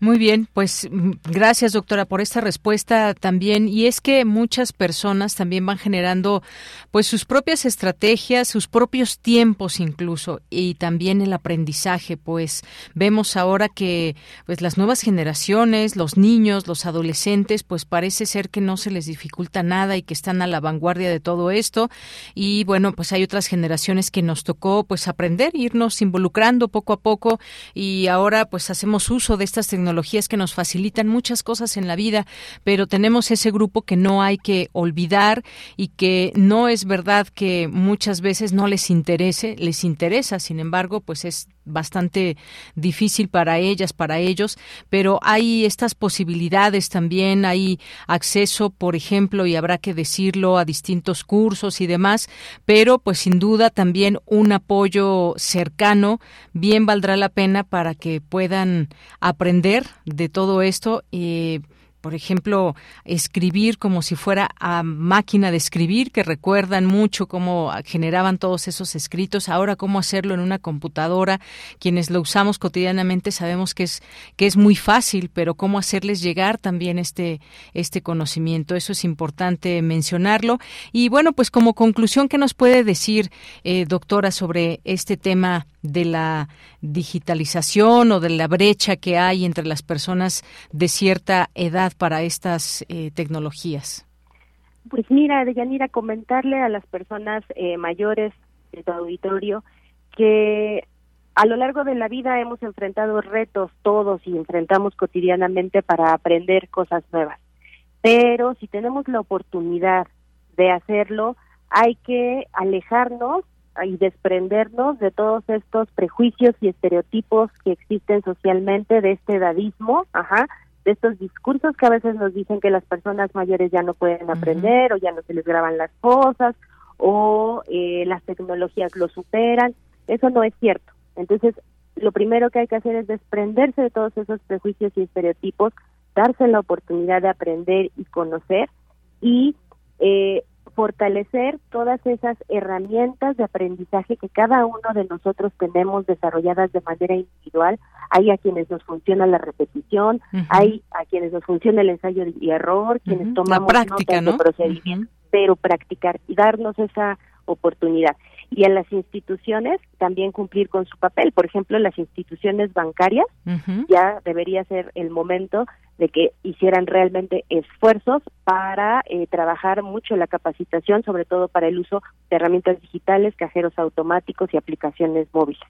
Muy bien, pues mm, gracias doctora por esta respuesta también. Y es que muchas personas también van generando pues sus propias estrategias, sus propios tiempos incluso y también el aprendizaje. Pues vemos ahora que pues las nuevas generaciones, los niños, los adolescentes, pues parece ser que no se les dificulta nada y que están a la vanguardia de todo esto. Y bueno, pues hay otras generaciones que nos tocó pues aprender, irnos involucrando poco a poco y ahora pues hacemos uso de estas tecnologías que nos facilitan muchas cosas en la vida, pero tenemos ese grupo que no hay que olvidar y que no es verdad que muchas veces no les interese, les interesa, sin embargo, pues es bastante difícil para ellas, para ellos, pero hay estas posibilidades también, hay acceso, por ejemplo, y habrá que decirlo, a distintos cursos y demás, pero pues sin duda también un apoyo cercano bien valdrá la pena para que puedan aprender de todo esto. y por ejemplo, escribir como si fuera a máquina de escribir, que recuerdan mucho cómo generaban todos esos escritos, ahora cómo hacerlo en una computadora. Quienes lo usamos cotidianamente sabemos que es, que es muy fácil, pero cómo hacerles llegar también este, este conocimiento. Eso es importante mencionarlo. Y bueno, pues como conclusión, ¿qué nos puede decir, eh, doctora, sobre este tema de la digitalización o de la brecha que hay entre las personas de cierta edad para estas eh, tecnologías? Pues mira, Deyanira, comentarle a las personas eh, mayores de tu auditorio que a lo largo de la vida hemos enfrentado retos todos y enfrentamos cotidianamente para aprender cosas nuevas. Pero si tenemos la oportunidad de hacerlo, hay que alejarnos y desprendernos de todos estos prejuicios y estereotipos que existen socialmente de este edadismo, ajá, de estos discursos que a veces nos dicen que las personas mayores ya no pueden aprender o ya no se les graban las cosas o eh, las tecnologías lo superan. Eso no es cierto. Entonces, lo primero que hay que hacer es desprenderse de todos esos prejuicios y estereotipos, darse la oportunidad de aprender y conocer y eh, fortalecer todas esas herramientas de aprendizaje que cada uno de nosotros tenemos desarrolladas de manera individual. Hay a quienes nos funciona la repetición, hay a quienes nos funciona el ensayo y error, quienes tomamos la práctica, notas de procedimiento, pero practicar y darnos esa oportunidad y en las instituciones también cumplir con su papel. Por ejemplo, las instituciones bancarias ya debería ser el momento de que hicieran realmente esfuerzos para eh, trabajar mucho la capacitación, sobre todo para el uso de herramientas digitales, cajeros automáticos y aplicaciones móviles.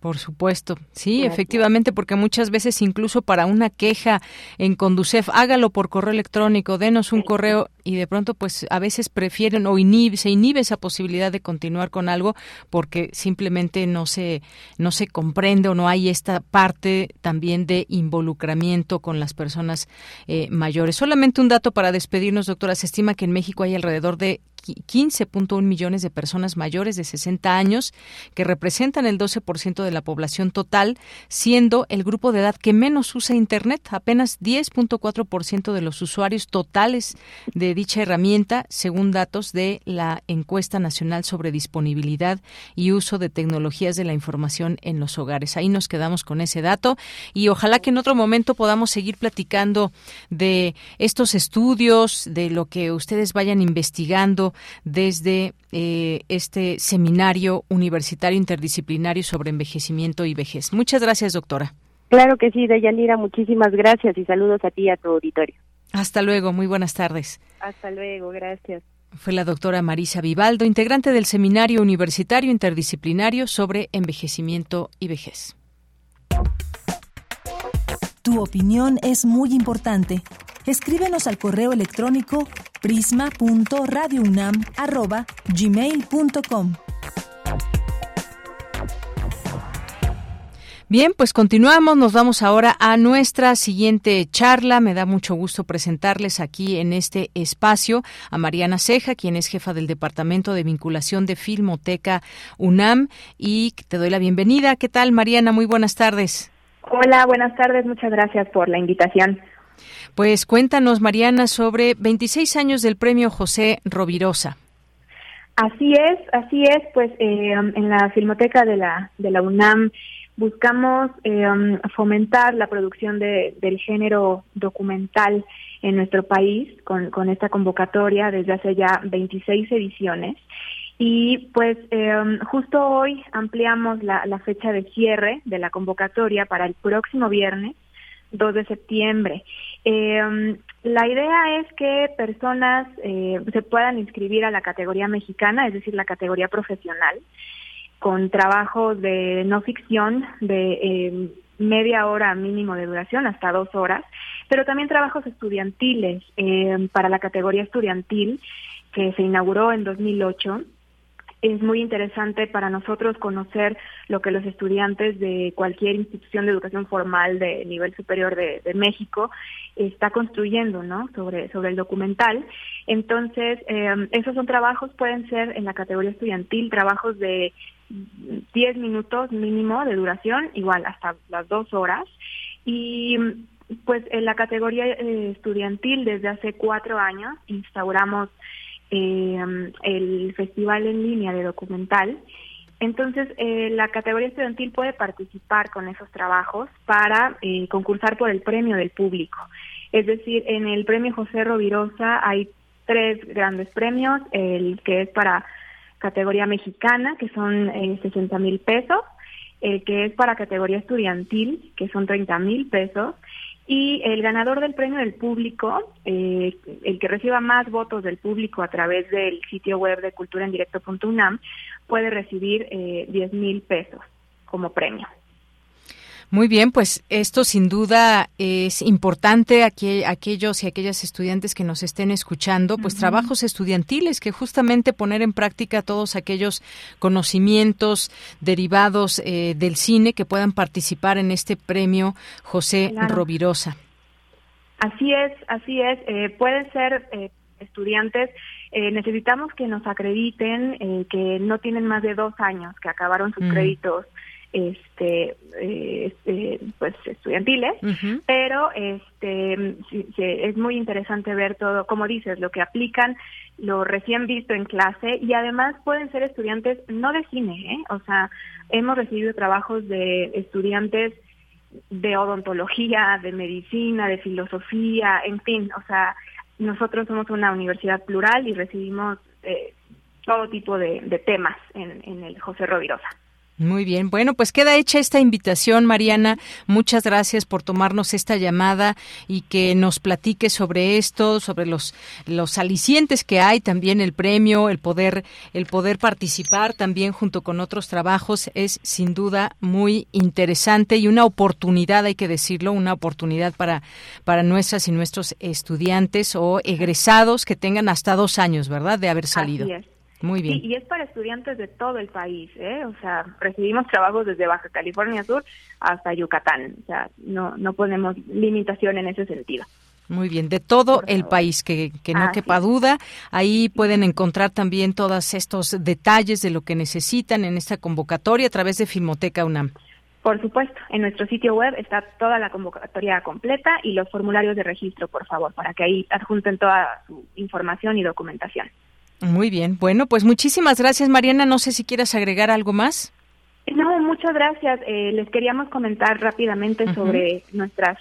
Por supuesto, sí, efectivamente, porque muchas veces incluso para una queja en Conducef, hágalo por correo electrónico, denos un correo y de pronto pues a veces prefieren o inhibe, se inhibe esa posibilidad de continuar con algo porque simplemente no se no se comprende o no hay esta parte también de involucramiento con las personas eh, mayores. Solamente un dato para despedirnos, doctora, se estima que en México hay alrededor de 15.1 millones de personas mayores de 60 años, que representan el 12% de la población total, siendo el grupo de edad que menos usa Internet. Apenas 10.4% de los usuarios totales de dicha herramienta, según datos de la encuesta nacional sobre disponibilidad y uso de tecnologías de la información en los hogares. Ahí nos quedamos con ese dato y ojalá que en otro momento podamos seguir platicando de estos estudios, de lo que ustedes vayan investigando desde eh, este seminario universitario interdisciplinario sobre envejecimiento y vejez. Muchas gracias, doctora. Claro que sí, Deyanira, muchísimas gracias y saludos a ti y a tu auditorio. Hasta luego, muy buenas tardes. Hasta luego, gracias. Fue la doctora Marisa Vivaldo, integrante del Seminario Universitario Interdisciplinario sobre Envejecimiento y Vejez. Tu opinión es muy importante. Escríbenos al correo electrónico prisma.radiounam@gmail.com. Bien, pues continuamos. Nos vamos ahora a nuestra siguiente charla. Me da mucho gusto presentarles aquí en este espacio a Mariana Ceja, quien es jefa del Departamento de Vinculación de Filmoteca UNAM. Y te doy la bienvenida. ¿Qué tal, Mariana? Muy buenas tardes. Hola, buenas tardes. Muchas gracias por la invitación. Pues cuéntanos, Mariana, sobre 26 años del premio José Rovirosa. Así es, así es, pues eh, en la Filmoteca de la, de la UNAM buscamos eh, fomentar la producción de, del género documental en nuestro país con, esta convocatoria desde hace ya 26 ediciones. Y pues eh, justo hoy ampliamos la, fecha de cierre de la convocatoria para el próximo viernes 2 de septiembre. Eh, la idea es que personas eh, se puedan inscribir a la categoría mexicana, es decir, la categoría profesional, con trabajos de no ficción de eh, media hora mínimo de duración, hasta dos horas, pero también trabajos estudiantiles eh, para la categoría estudiantil que se inauguró en 2008 es muy interesante para nosotros conocer lo que los estudiantes de cualquier institución de educación formal de nivel superior de, México está construyendo, ¿no? Sobre, sobre el documental. Entonces, eh, esos son trabajos, pueden ser en la categoría estudiantil, trabajos de 10 minutos mínimo de duración, igual hasta las dos horas. Y pues en la categoría eh, estudiantil desde hace cuatro años instauramos eh, el festival en línea de documental. Entonces, eh, la categoría estudiantil puede participar con esos trabajos para eh, concursar por el premio del público. Es decir, en el premio José Rovirosa hay tres grandes premios, el que es para categoría mexicana, que son eh, 60 mil pesos, el que es para categoría estudiantil, que son 30 mil pesos, y el ganador del premio del público, eh, el que reciba más votos del público a través del sitio web de culturaendirecto.unam, puede recibir eh, 10 mil pesos como premio. Muy bien, pues esto sin duda es importante a aquellos y aquellas estudiantes que nos estén escuchando, pues trabajos estudiantiles que justamente poner en práctica todos aquellos conocimientos derivados eh, del cine que puedan participar en este premio José Rovirosa. Así es, así es. Eh, pueden ser eh, estudiantes. Eh, necesitamos que nos acrediten eh, que no tienen más de dos años, que acabaron sus Mm. créditos este, eh, este, pues estudiantiles, pero este sí, sí, es muy interesante ver todo, como dices, lo que aplican, lo recién visto en clase y además pueden ser estudiantes no de cine, ¿eh? o sea, hemos recibido trabajos de estudiantes de odontología, de medicina, de filosofía, en fin, o sea, nosotros somos una universidad plural y recibimos eh, todo tipo de, de temas en, en el José Rovirosa. Muy bien, bueno, pues queda hecha esta invitación, Mariana. Muchas gracias por tomarnos esta llamada y que nos platique sobre esto, sobre los los alicientes que hay, también el premio, el poder el poder participar también junto con otros trabajos es sin duda muy interesante y una oportunidad, hay que decirlo, una oportunidad para para nuestras y nuestros estudiantes o egresados que tengan hasta dos años, ¿verdad? De haber salido. Así es. Muy bien. Sí, y es para estudiantes de todo el país, ¿eh? O sea, recibimos trabajos desde Baja California Sur hasta Yucatán. O sea, no, no ponemos limitación en ese sentido. Muy bien, de todo el país, que, que no quepa duda. Ahí pueden encontrar también todos estos detalles de lo que necesitan en esta convocatoria a través de Filmoteca UNAM. Por supuesto, en nuestro sitio web está toda la convocatoria completa y los formularios de registro, por favor, para que ahí adjunten toda su información y documentación. Muy bien, bueno, pues muchísimas gracias, Mariana. No sé si quieras agregar algo más. No, muchas gracias. Eh, les queríamos comentar rápidamente sobre nuestras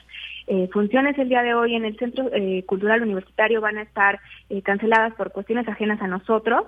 eh, funciones el día de hoy en el Centro eh, Cultural Universitario van a estar eh, canceladas por cuestiones ajenas a nosotros,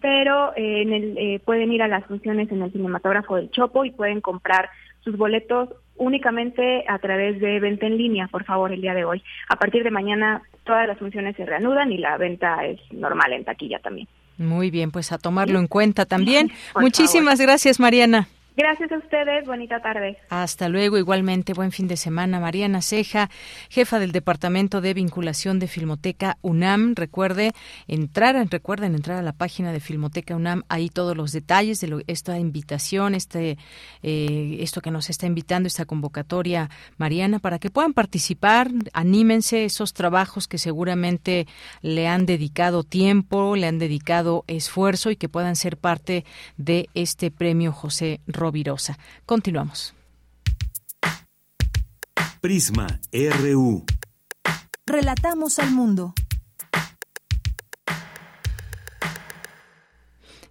pero eh, en el, eh, pueden ir a las funciones en el cinematógrafo del Chopo y pueden comprar sus boletos únicamente a través de venta en línea, por favor, el día de hoy. A partir de mañana todas las funciones se reanudan y la venta es normal en taquilla también. Muy bien, pues a tomarlo en cuenta también. Por Muchísimas gracias, Mariana. Gracias a ustedes, bonita tarde. Hasta luego, igualmente, buen fin de semana. Mariana Ceja, jefa del Departamento de Vinculación de Filmoteca UNAM. Recuerde entrar, recuerden entrar a la página de Filmoteca UNAM, ahí todos los detalles de lo- esta invitación, este, eh, esto que nos está invitando, esta convocatoria, Mariana, para que puedan participar, anímense esos trabajos que seguramente le han dedicado tiempo, le han dedicado esfuerzo y que puedan ser parte de este premio José Rovirosa. Continuamos. Prisma RU. Relatamos al mundo.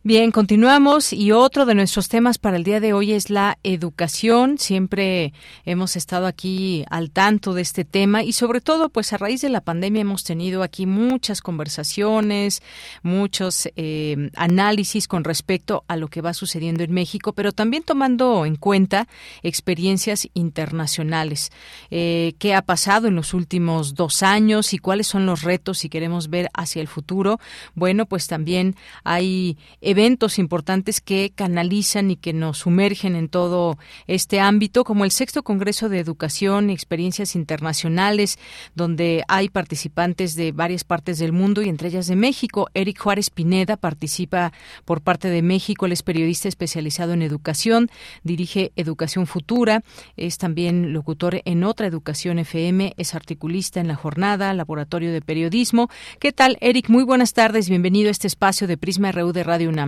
Bien, continuamos y otro de nuestros temas para el día de hoy es la educación. Siempre hemos estado aquí al tanto de este tema y sobre todo, pues a raíz de la pandemia hemos tenido aquí muchas conversaciones, muchos eh, análisis con respecto a lo que va sucediendo en México, pero también tomando en cuenta experiencias internacionales. Eh, ¿Qué ha pasado en los últimos dos años y cuáles son los retos si queremos ver hacia el futuro? Bueno, pues también hay eventos importantes que canalizan y que nos sumergen en todo este ámbito, como el sexto Congreso de Educación y Experiencias Internacionales, donde hay participantes de varias partes del mundo y entre ellas de México. Eric Juárez Pineda participa por parte de México, él es periodista especializado en educación, dirige Educación Futura, es también locutor en otra Educación FM, es articulista en la jornada, laboratorio de periodismo. ¿Qué tal, Eric? Muy buenas tardes, bienvenido a este espacio de Prisma RU de Radio UNAM.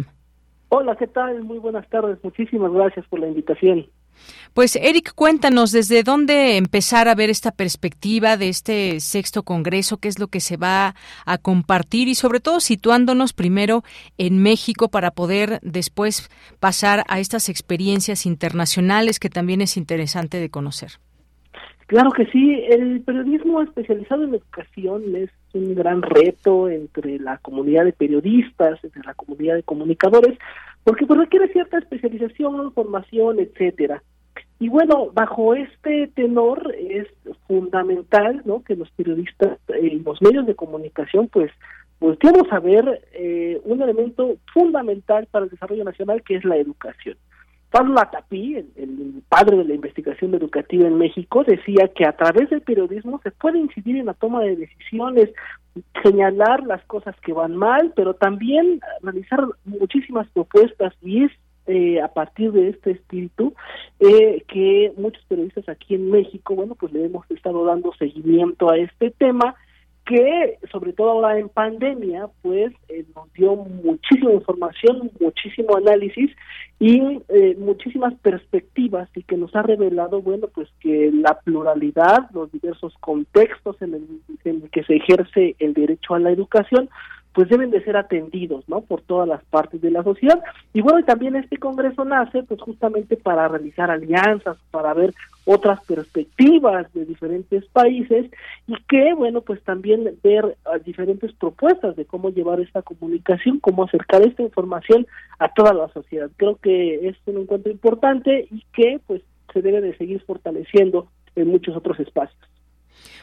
Hola, ¿qué tal? Muy buenas tardes. Muchísimas gracias por la invitación. Pues Eric, cuéntanos desde dónde empezar a ver esta perspectiva de este sexto congreso, qué es lo que se va a compartir y sobre todo situándonos primero en México para poder después pasar a estas experiencias internacionales que también es interesante de conocer. Claro que sí, el periodismo especializado en educación es un gran reto entre la comunidad de periodistas, entre la comunidad de comunicadores, porque pues requiere cierta especialización, formación, etcétera. Y bueno, bajo este tenor es fundamental, ¿no? Que los periodistas y los medios de comunicación, pues, volteemos a ver eh, un elemento fundamental para el desarrollo nacional, que es la educación. Pablo Latapí, el, padre de la investigación educativa en México, decía que a través del periodismo se puede incidir en la toma de decisiones, señalar las cosas que van mal, pero también realizar muchísimas propuestas y es eh, a partir de este espíritu eh, que muchos periodistas aquí en México, bueno, pues le hemos estado dando seguimiento a este tema que sobre todo ahora en pandemia, pues eh, nos dio muchísima información, muchísimo análisis y eh, muchísimas perspectivas y que nos ha revelado, bueno, pues que la pluralidad, los diversos contextos en el, en el que se ejerce el derecho a la educación, pues deben de ser atendidos, ¿no? Por todas las partes de la sociedad. Y bueno, también este Congreso nace, pues justamente para realizar alianzas, para ver otras perspectivas de diferentes países y que, bueno, pues también ver diferentes propuestas de cómo llevar esta comunicación, cómo acercar esta información a toda la sociedad. Creo que es un encuentro importante y que, pues, se debe de seguir fortaleciendo en muchos otros espacios.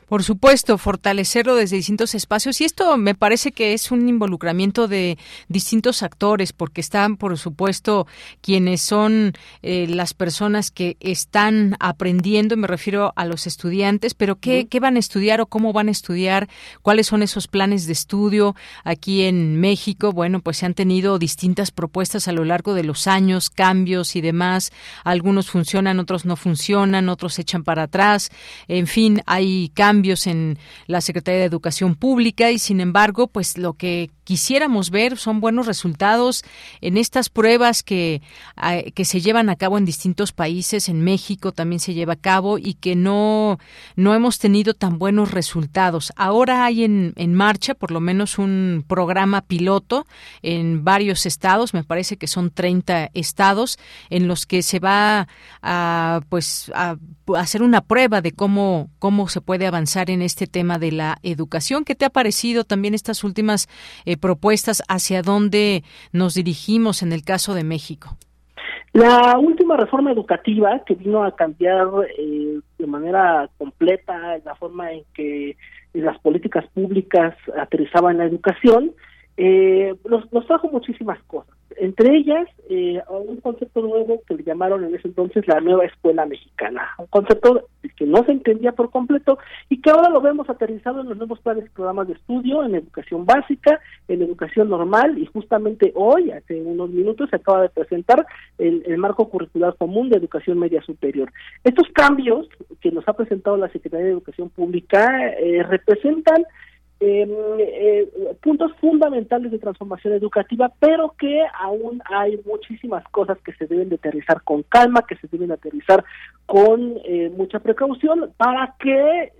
Por supuesto, fortalecerlo desde distintos espacios y esto me parece que es un involucramiento de distintos actores porque están, por supuesto, quienes son eh, las personas que están aprendiendo, me refiero a los estudiantes, pero ¿qué, ¿qué van a estudiar o cómo van a estudiar? ¿Cuáles son esos planes de estudio aquí en México? Bueno, pues se han tenido distintas propuestas a lo largo de los años, cambios y demás. Algunos funcionan, otros no funcionan, otros se echan para atrás. En fin, hay cambios cambios en la Secretaría de Educación Pública y sin embargo, pues lo que quisiéramos ver son buenos resultados en estas pruebas que, ah, que se llevan a cabo en distintos países, en México también se lleva a cabo y que no, no hemos tenido tan buenos resultados. Ahora hay en, en marcha por lo menos un programa piloto en varios estados, me parece que son 30 estados, en los que se va a, pues, a hacer una prueba de cómo, cómo se puede avanzar en este tema de la educación. ¿Qué te ha parecido también estas últimas eh, propuestas hacia dónde nos dirigimos en el caso de México? La última reforma educativa que vino a cambiar eh, de manera completa la forma en que las políticas públicas aterrizaban la educación, eh, nos, nos trajo muchísimas cosas entre ellas eh, un concepto nuevo que le llamaron en ese entonces la nueva escuela mexicana, un concepto que no se entendía por completo y que ahora lo vemos aterrizado en los nuevos planes y programas de estudio, en educación básica, en educación normal y justamente hoy, hace unos minutos, se acaba de presentar el, marco curricular común de educación media superior. Estos cambios que nos ha presentado la Secretaría de Educación Pública eh, representan Em, eh, puntos fundamentales de transformación educativa, pero que aún hay muchísimas cosas que se deben de aterrizar con calma, que se deben aterrizar con eh, mucha precaución para que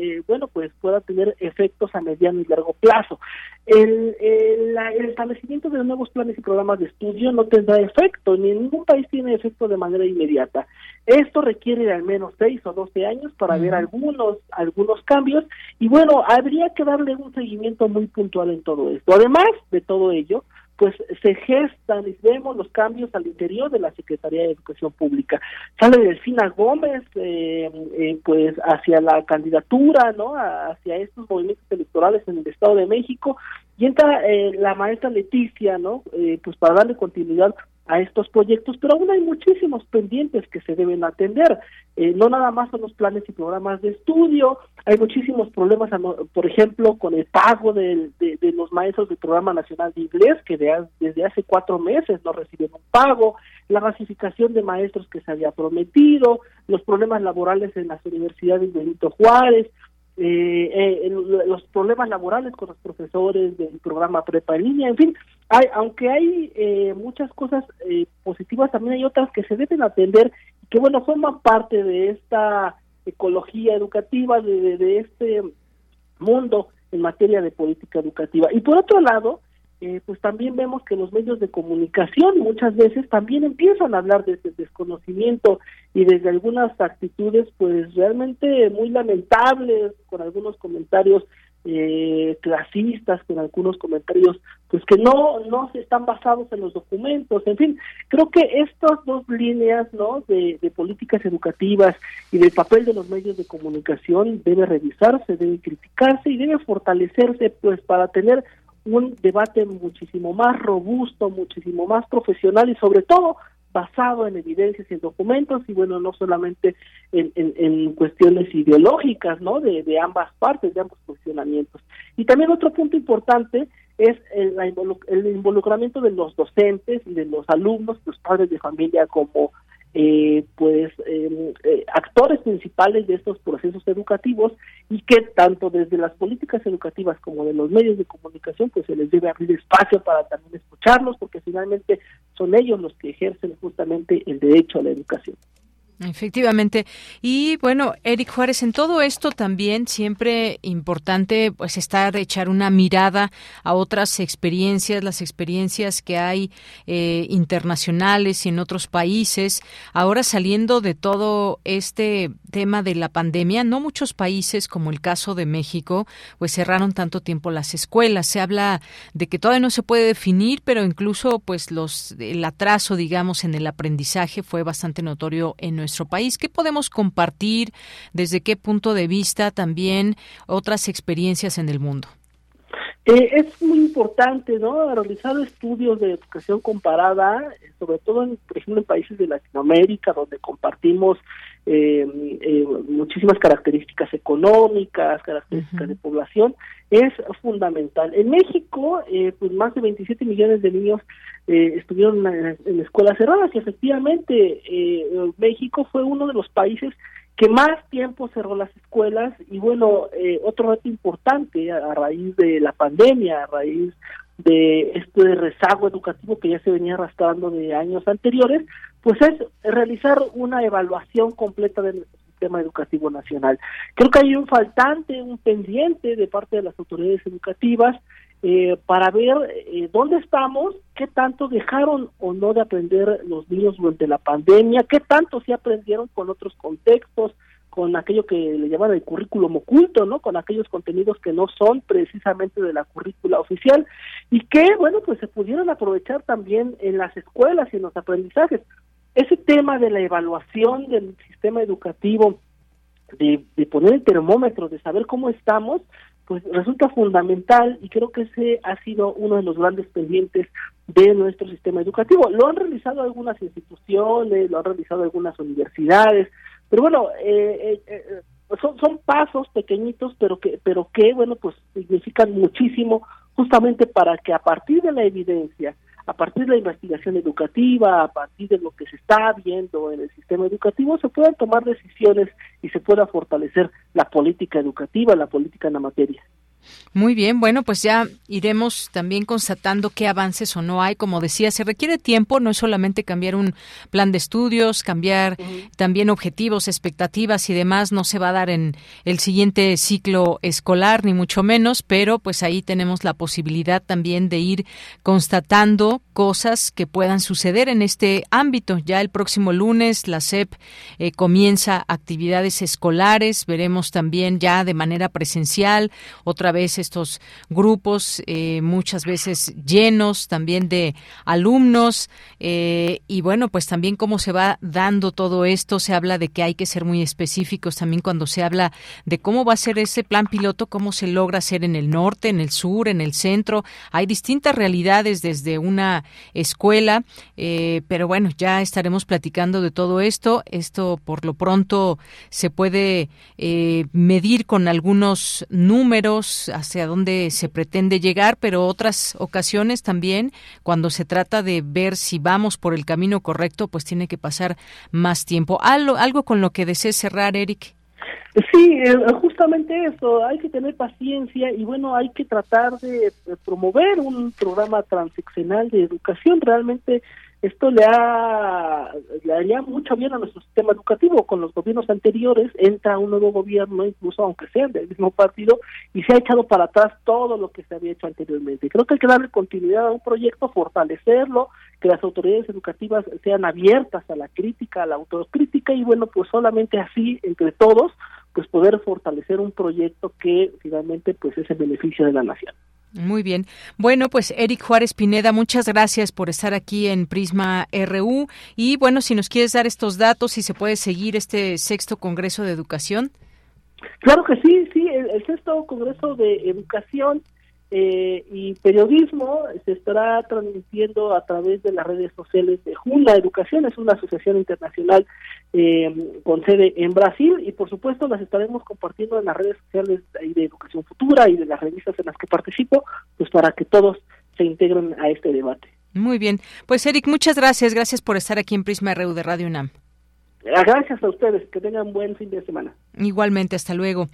eh, bueno, pues pueda tener efectos a mediano y largo plazo. El, el, establecimiento de nuevos planes y programas de estudio no tendrá efecto, ni en ningún país tiene efecto de manera inmediata. Esto requiere de al menos seis o doce años para ver algunos, algunos cambios y bueno, habría que darle un seguimiento muy puntual en todo esto. Además de todo ello, pues se gestan y vemos los cambios al interior de la Secretaría de Educación Pública. Sale Delfina Gómez, eh, eh, pues hacia la candidatura, ¿no? Hacia estos movimientos electorales en el Estado de México y entra eh, la maestra Leticia, ¿no? pues para darle continuidad a estos proyectos, pero aún hay muchísimos pendientes que se deben atender. Eh, no nada más son los planes y programas de estudio, hay muchísimos problemas, por ejemplo, con el pago de, de, los maestros del Programa Nacional de Inglés, que desde hace cuatro meses no reciben un pago, la basificación de maestros que se había prometido, los problemas laborales en las universidades de Benito Juárez, eh, eh los problemas laborales con los profesores del programa Prepa en línea, en fin, hay, aunque hay eh, muchas cosas eh, positivas, también hay otras que se deben atender y que bueno, forman parte de esta ecología educativa, de, este mundo en materia de política educativa. Y por otro lado, eh, pues también vemos que los medios de comunicación muchas veces también empiezan a hablar de ese desconocimiento y desde algunas actitudes pues realmente muy lamentables, con algunos comentarios eh, clasistas, con algunos comentarios pues que no no están basados en los documentos, en fin, creo que estas dos líneas no de, de políticas educativas y del papel de los medios de comunicación debe revisarse, debe criticarse y debe fortalecerse pues para tener un debate muchísimo más robusto, muchísimo más profesional y sobre todo basado en evidencias y en documentos y bueno, no solamente en, en, cuestiones ideológicas, ¿no? De, de, ambas partes, de ambos posicionamientos. Y también otro punto importante es el, el involucramiento de los docentes y de los alumnos, los padres de familia como eh, pues em, eh, actores principales de estos procesos educativos y que tanto desde las políticas educativas como de los medios de comunicación pues se les debe abrir espacio para también escucharlos porque finalmente son ellos los que ejercen justamente el derecho a la educación. Efectivamente. Y bueno, Eric Juárez, en todo esto también siempre importante pues estar, echar una mirada a otras experiencias, las experiencias que hay eh, internacionales y en otros países. Ahora saliendo de todo este tema de la pandemia, no muchos países, como el caso de México, pues cerraron tanto tiempo las escuelas. Se habla de que todavía no se puede definir, pero incluso pues los el atraso, digamos, en el aprendizaje fue bastante notorio en nuestro país. ¿Qué podemos compartir? ¿Desde qué punto de vista también otras experiencias en el mundo? Eh, es muy importante, ¿no? Realizar estudios de educación comparada, sobre todo, en, por ejemplo, en países de Latinoamérica, donde compartimos eh, eh, muchísimas características económicas, características de población, es fundamental. En México, pues más de 27 millones de niños estuvieron en, en, escuelas cerradas y efectivamente México fue uno de los países que más tiempo cerró las escuelas y bueno, eh, otro reto importante a, raíz de la pandemia, a raíz de este rezago educativo que ya se venía arrastrando de años anteriores, pues es realizar una evaluación completa del sistema educativo nacional. Creo que hay un faltante, un pendiente de parte de las autoridades educativas eh, para ver eh, dónde estamos, qué tanto dejaron o no de aprender los niños durante la pandemia, qué tanto se aprendieron con otros contextos, con aquello que le llaman el currículum oculto, ¿no? Con aquellos contenidos que no son precisamente de la currícula oficial y que, bueno, pues se pudieron aprovechar también en las escuelas y en los aprendizajes. Ese tema de la evaluación del sistema educativo, de, de poner el termómetro, de saber cómo estamos, pues resulta fundamental y creo que ese ha sido uno de los grandes pendientes de nuestro sistema educativo. Lo han realizado algunas instituciones, lo han realizado algunas universidades, pero bueno, eh, eh, eh, son, son pasos pequeñitos, pero que, pero que, bueno, pues significan muchísimo justamente para que a partir de la evidencia, a partir de la investigación educativa, a partir de lo que se está viendo en el sistema educativo, se puedan tomar decisiones y se pueda fortalecer la política educativa, la política en la materia. Muy bien, bueno, pues ya iremos también constatando qué avances o no hay. Como decía, se requiere tiempo, no es solamente cambiar un plan de estudios, cambiar también objetivos, expectativas y demás, no se va a dar en el siguiente ciclo escolar, ni mucho menos, pero pues ahí tenemos la posibilidad también de ir constatando cosas que puedan suceder en este ámbito. Ya el próximo lunes la SEP eh, comienza actividades escolares, veremos también ya de manera presencial otra vez estos grupos, eh, muchas veces llenos también de alumnos. Eh, y bueno, pues también cómo se va dando todo esto. Se habla de que hay que ser muy específicos también cuando se habla de cómo va a ser ese plan piloto, cómo se logra hacer en el norte, en el sur, en el centro. Hay distintas realidades desde una escuela, eh, pero bueno, ya estaremos platicando de todo esto. Esto por lo pronto se puede medir con algunos números hacia dónde se pretende llegar, pero otras ocasiones también, cuando se trata de ver si vamos por el camino correcto, pues tiene que pasar más tiempo. ¿Algo, algo con lo que desees cerrar, Eric? Sí, eh, justamente eso, hay que tener paciencia y bueno, hay que tratar de promover un programa transeccional de educación. Realmente esto le ha le haría mucho bien a nuestro sistema educativo. Con los gobiernos anteriores entra un nuevo gobierno, incluso aunque sea del mismo partido, y se ha echado para atrás todo lo que se había hecho anteriormente. Creo que hay que darle continuidad a un proyecto, fortalecerlo, que las autoridades educativas sean abiertas a la crítica, a la autocrítica, y bueno, pues solamente así, entre todos, pues poder fortalecer un proyecto que finalmente pues es el beneficio de la nación. Muy bien. Bueno, pues Eric Juárez Pineda, muchas gracias por estar aquí en Prisma RU. Y bueno, si nos quieres dar estos datos, si se puede seguir este sexto Congreso de Educación. Claro que sí, sí, el, sexto Congreso de Educación eh, y Periodismo se estará transmitiendo a través de las redes sociales de Juna Educación, es una asociación internacional eh, con sede en Brasil y por supuesto las estaremos compartiendo en las redes sociales de Educación Futura y de las revistas en las que participo, pues para que todos se integren a este debate. Muy bien, pues Eric, muchas gracias, gracias por estar aquí en Prisma RU de Radio UNAM. Gracias a ustedes, que tengan buen fin de semana. Igualmente, hasta luego.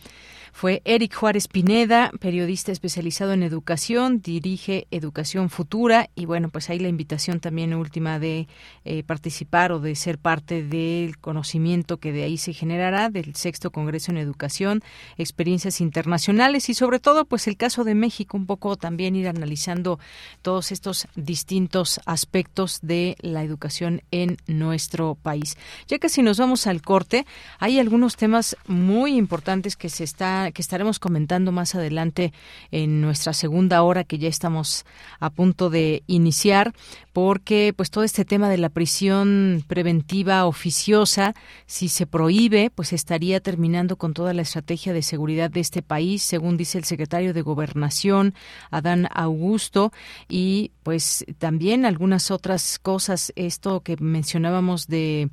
Fue Eric Juárez Pineda, periodista especializado en educación, dirige Educación Futura y bueno, pues ahí la invitación también última de eh, participar o de ser parte del conocimiento que de ahí se generará del sexto Congreso en Educación, experiencias internacionales y sobre todo pues el caso de México, un poco también ir analizando todos estos distintos aspectos de la educación en nuestro país. Ya que si nos vamos al corte, hay algunos temas muy importantes que se está que estaremos comentando más adelante en nuestra segunda hora que ya estamos a punto de iniciar porque pues todo este tema de la prisión preventiva oficiosa si se prohíbe pues estaría terminando con toda la estrategia de seguridad de este país según dice el secretario de Gobernación Adán Augusto. Y pues también algunas otras cosas esto que mencionábamos de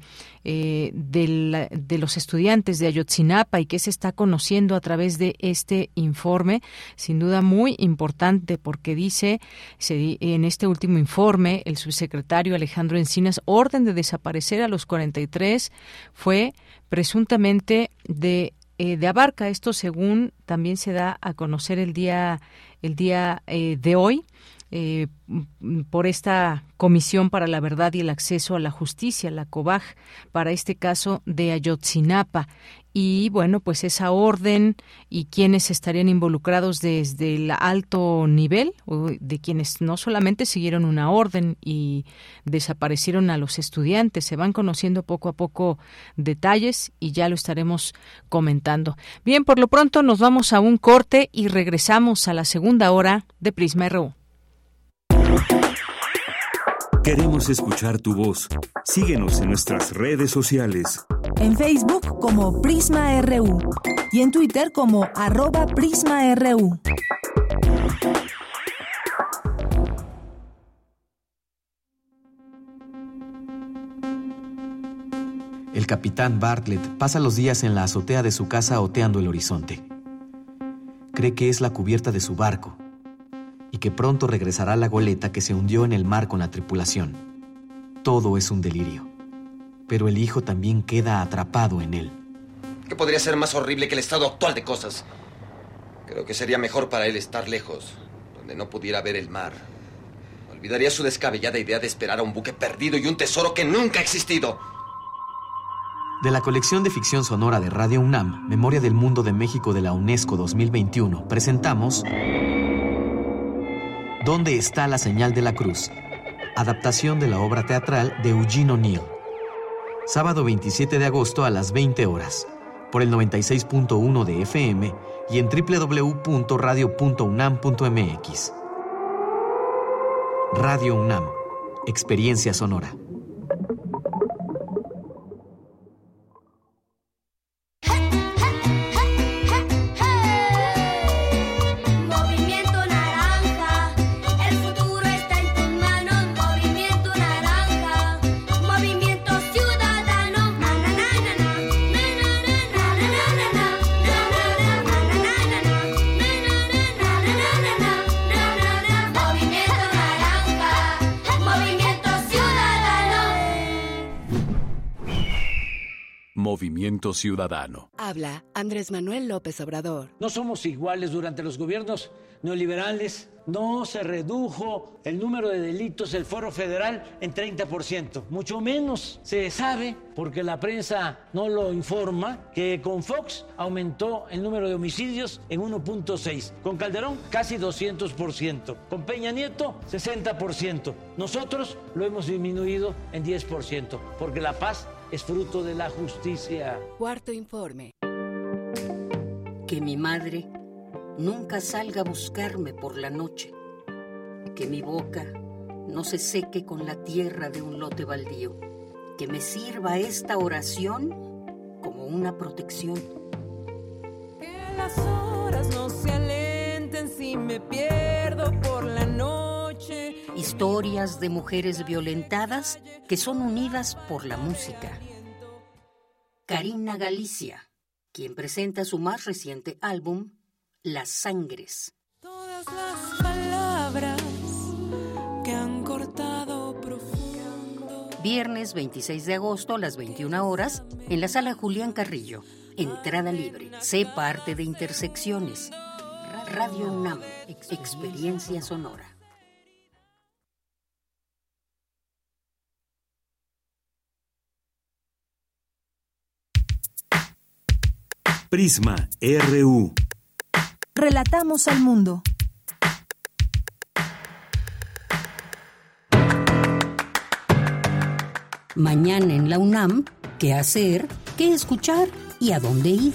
eh, de, los estudiantes de Ayotzinapa y que se está conociendo a través de este informe sin duda muy importante porque dice en este último informe el subsecretario Alejandro Encinas, orden de desaparecer a los 43 fue presuntamente de eh, de Abarca. Esto según también se da a conocer el día el día eh, de hoy. Eh, por esta Comisión para la Verdad y el Acceso a la Justicia, la COBAJ, para este caso de Ayotzinapa y bueno, pues esa orden y quienes estarían involucrados desde el alto nivel, de quienes no solamente siguieron una orden y desaparecieron a los estudiantes, se van conociendo poco a poco detalles y ya lo estaremos comentando. Bien, por lo pronto nos vamos a un corte y regresamos a la segunda hora de Prisma RU. Queremos escuchar tu voz. Síguenos en nuestras redes sociales. En Facebook como Prisma RU y en Twitter como arroba PrismaRU. El capitán Bartlett pasa los días en la azotea de su casa oteando el horizonte. Cree que es la cubierta de su barco y que pronto regresará la goleta que se hundió en el mar con la tripulación. Todo es un delirio, pero el hijo también queda atrapado en él. ¿Qué podría ser más horrible que el estado actual de cosas? Creo que sería mejor para él estar lejos, donde no pudiera ver el mar. Olvidaría su descabellada idea de esperar a un buque perdido y un tesoro que nunca ha existido. De la colección de ficción sonora de Radio UNAM, Memoria del Mundo de México de la UNESCO 2021, presentamos ¿Dónde está la señal de la cruz? Adaptación de la obra teatral de Eugene O'Neill. Sábado 27 de agosto a las 20 horas, por el 96.1 de FM y en www.radio.unam.mx. Radio UNAM, Experiencia Sonora. Movimiento Ciudadano. Habla Andrés Manuel López Obrador. No somos iguales durante los gobiernos neoliberales no se redujo el número de delitos del foro federal en 30%. Mucho menos se sabe, porque la prensa no lo informa, que con Fox aumentó el número de homicidios en 1.6. Con Calderón casi 200%. Con Peña Nieto 60%. Nosotros lo hemos disminuido en 10%, porque la paz es fruto de la justicia. Cuarto informe. Que mi madre nunca salga a buscarme por la noche. Que mi boca no se seque con la tierra de un lote baldío. Que me sirva esta oración como una protección. Que las horas no se alenten si me pierdo por la noche. Historias de mujeres violentadas que son unidas por la música. Karina Galicia, quien presenta su más reciente álbum, Las Sangres. Todas las palabras que han cortado profundo. Viernes 26 de agosto a las 21 horas en la sala Julián Carrillo. Entrada libre. Sé parte de Intersecciones. Radio UNAM. Experiencia sonora. Prisma RU. Relatamos al mundo. Mañana en la UNAM, ¿qué hacer? ¿Qué escuchar? ¿Y a dónde ir?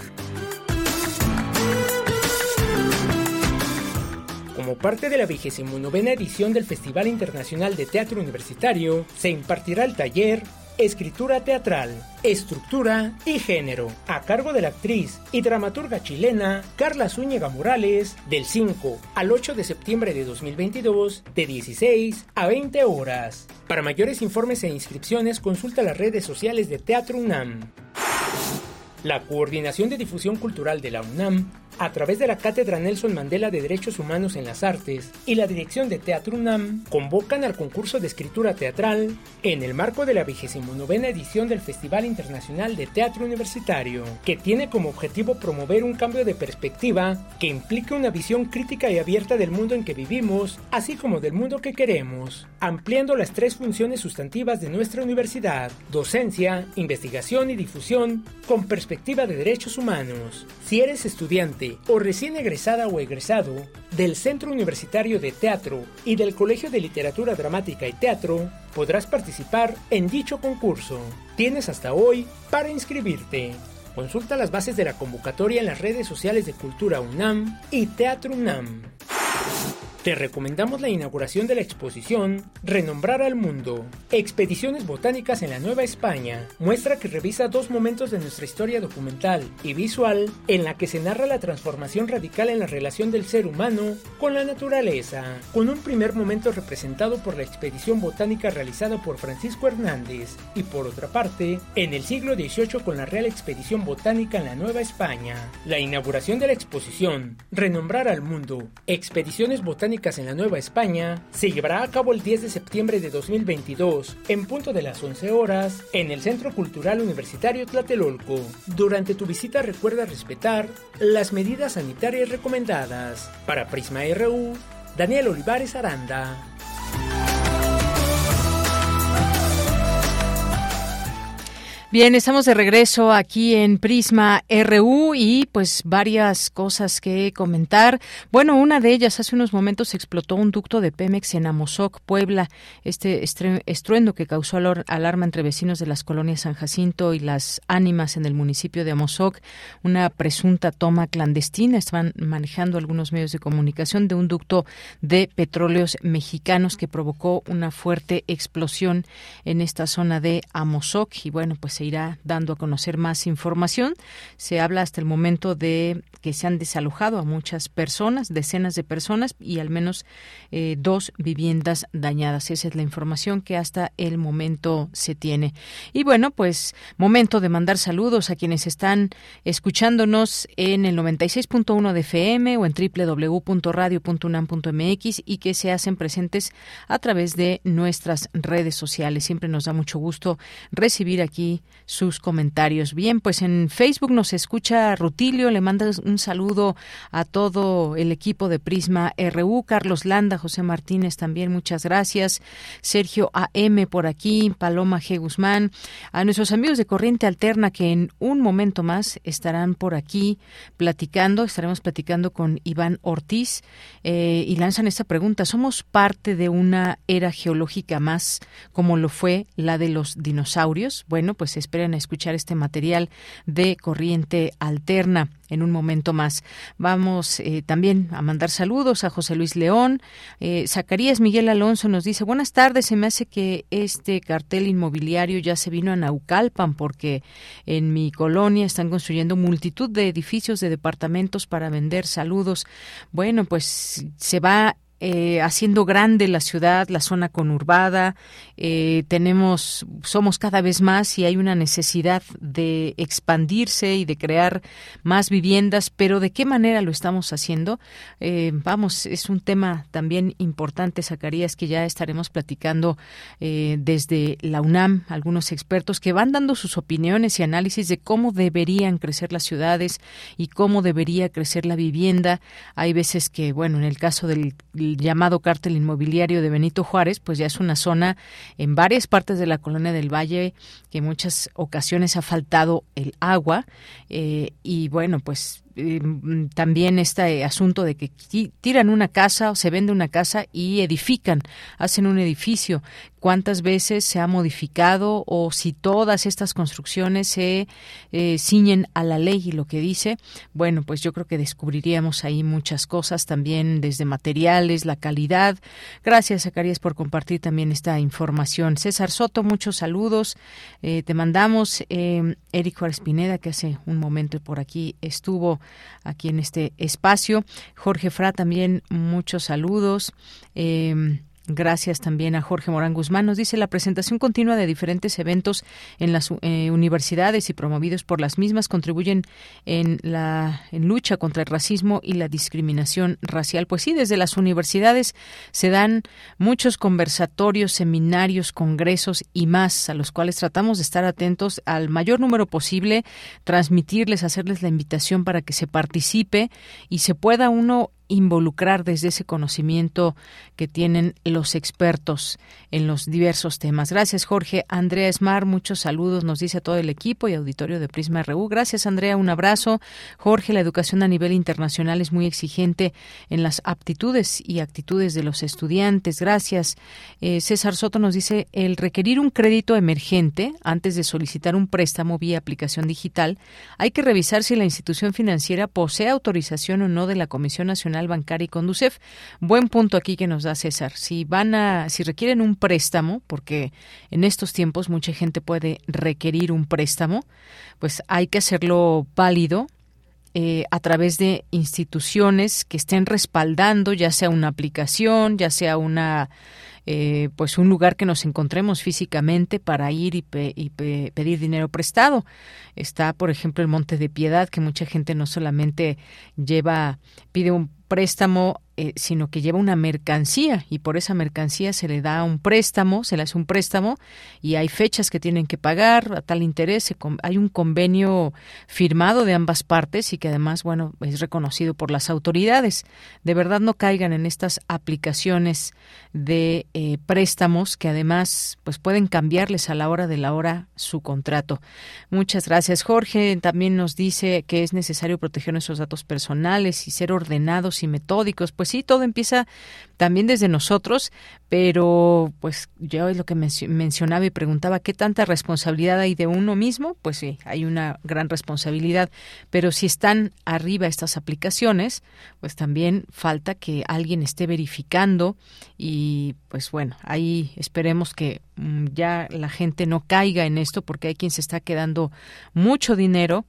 Como parte de la vigésimo novena edición del Festival Internacional de Teatro Universitario, se impartirá el taller Escritura Teatral, Estructura y Género, a cargo de la actriz y dramaturga chilena Carla Zúñiga Morales, del 5 al 8 de septiembre de 2022, de 16 a 20 horas. Para mayores informes e inscripciones, consulta las redes sociales de Teatro UNAM. La Coordinación de Difusión Cultural de la UNAM, a través de la Cátedra Nelson Mandela de Derechos Humanos en las Artes y la Dirección de Teatro UNAM, convocan al concurso de escritura teatral en el marco de la 29 edición del Festival Internacional de Teatro Universitario, que tiene como objetivo promover un cambio de perspectiva que implique una visión crítica y abierta del mundo en que vivimos, así como del mundo que queremos, ampliando las tres funciones sustantivas de nuestra universidad, docencia, investigación y difusión, con perspectiva de derechos humanos. Si eres estudiante o recién egresada o egresado del Centro Universitario de Teatro y del Colegio de Literatura Dramática y Teatro, podrás participar en dicho concurso. Tienes hasta hoy para inscribirte. Consulta las bases de la convocatoria en las redes sociales de Cultura UNAM y Teatro UNAM. Te recomendamos la inauguración de la exposición Renombrar al Mundo. Expediciones botánicas en la Nueva España. Muestra que revisa dos momentos de nuestra historia documental y visual en la que se narra la transformación radical en la relación del ser humano con la naturaleza, con un primer momento representado por la expedición botánica realizada por Francisco Hernández y por otra parte, en el siglo XVIII con la Real Expedición Botánica en la Nueva España. La inauguración de la exposición Renombrar al Mundo. Expediciones botánicas en la Nueva España se llevará a cabo el 10 de septiembre de 2022, en punto de las 11 horas, en el Centro Cultural Universitario Tlatelolco. Durante tu visita recuerda respetar las medidas sanitarias recomendadas. Para Prisma RU, Daniel Olivares Aranda. Bien, estamos de regreso aquí en Prisma RU y pues varias cosas que comentar. Bueno, una de ellas, hace unos momentos explotó un ducto de Pemex en Amozoc, Puebla. Este estruendo que causó alarma entre vecinos de las colonias San Jacinto y las Ánimas en el municipio de Amozoc. Una presunta toma clandestina. Estaban manejando algunos medios de comunicación de un ducto de petróleos mexicanos que provocó una fuerte explosión en esta zona de Amozoc. Y bueno, pues se irá dando a conocer más información. Se habla hasta el momento de que se han desalojado a muchas personas, decenas de personas y al menos eh, dos viviendas dañadas. Esa es la información que hasta el momento se tiene. Y bueno, pues momento de mandar saludos a quienes están escuchándonos en el 96.1 de FM o en www.radio.unam.mx y que se hacen presentes a través de nuestras redes sociales. Siempre nos da mucho gusto recibir aquí sus comentarios. Bien, pues en Facebook nos escucha Rutilio, le manda un saludo a todo el equipo de Prisma RU, Carlos Landa, José Martínez también, muchas gracias, Sergio AM por aquí, Paloma G. Guzmán, a nuestros amigos de Corriente Alterna que en un momento más estarán por aquí platicando, estaremos platicando con Iván Ortiz eh, y lanzan esta pregunta, ¿somos parte de una era geológica más como lo fue la de los dinosaurios? Bueno, pues espero a escuchar este material de corriente alterna en un momento más. Vamos eh, también a mandar saludos a José Luis León. Eh, Zacarías Miguel Alonso nos dice, buenas tardes, se me hace que este cartel inmobiliario ya se vino a Naucalpan porque en mi colonia están construyendo multitud de edificios de departamentos para vender saludos. Bueno, pues se va eh, haciendo grande la ciudad, la zona conurbada. Eh, tenemos, somos cada vez más y hay una necesidad de expandirse y de crear más viviendas, pero ¿de qué manera lo estamos haciendo? Eh, vamos, es un tema también importante, Zacarías, que ya estaremos platicando desde la UNAM, algunos expertos que van dando sus opiniones y análisis de cómo deberían crecer las ciudades y cómo debería crecer la vivienda. Hay veces que, bueno, en el caso del llamado cártel inmobiliario de Benito Juárez, pues ya es una zona en varias partes de la colonia del Valle que en muchas ocasiones ha faltado el agua eh, y bueno, pues eh, también este asunto de que tiran una casa o se vende una casa y edifican, hacen un edificio. ¿Cuántas veces se ha modificado o si todas estas construcciones se eh, ciñen a la ley y lo que dice? Bueno, pues yo creo que descubriríamos ahí muchas cosas también desde materiales, la calidad. Gracias, Zacarías, por compartir también esta información. César Soto, muchos saludos. Eh, te mandamos. Eh, Eric Juárez Pineda, que hace un momento por aquí estuvo aquí en este espacio. Jorge Fra también muchos saludos. Eh, Gracias también a Jorge Morán Guzmán. Nos dice la presentación continua de diferentes eventos en las eh, universidades y promovidos por las mismas contribuyen en la lucha contra el racismo y la discriminación racial. Pues sí, desde las universidades se dan muchos conversatorios, seminarios, congresos y más a los cuales tratamos de estar atentos al mayor número posible, transmitirles, hacerles la invitación para que se participe y se pueda uno involucrar desde ese conocimiento que tienen los expertos en los diversos temas. Gracias, Jorge. Andrea Esmar, muchos saludos, nos dice a todo el equipo y auditorio de Prisma RU. Gracias, Andrea, un abrazo. Jorge, la educación a nivel internacional es muy exigente en las aptitudes y actitudes de los estudiantes. Gracias. Eh, César Soto nos dice, el requerir un crédito emergente antes de solicitar un préstamo vía aplicación digital, hay que revisar si la institución financiera posee autorización o no de la Comisión Nacional Bancaria y Conducef. Buen punto aquí que nos da César. Si van a, si requieren un préstamo, porque en estos tiempos mucha gente puede requerir un préstamo, pues hay que hacerlo válido eh, a través de instituciones que estén respaldando, ya sea una aplicación, ya sea una eh, pues un lugar que nos encontremos físicamente para ir y, pedir dinero prestado. Está, por ejemplo, el Monte de Piedad, que mucha gente no solamente lleva, pide un préstamo eh, sino que lleva una mercancía y por esa mercancía se le da un préstamo, se le hace un préstamo y hay fechas que tienen que pagar a tal interés. hay un convenio firmado de ambas partes y que además, bueno, es reconocido por las autoridades. De verdad no caigan en estas aplicaciones de eh, préstamos que además pues pueden cambiarles a la hora de la hora su contrato. Muchas gracias, Jorge. También nos dice que es necesario proteger nuestros datos personales y ser ordenados y metódicos. Pues sí, todo empieza también desde nosotros, pero pues yo es lo que mencionaba y preguntaba, ¿qué tanta responsabilidad hay de uno mismo? Pues sí, hay una gran responsabilidad, pero si están arriba estas aplicaciones, pues también falta que alguien esté verificando y pues bueno, ahí esperemos que mm, ya la gente no caiga en esto porque hay quien se está quedando mucho dinero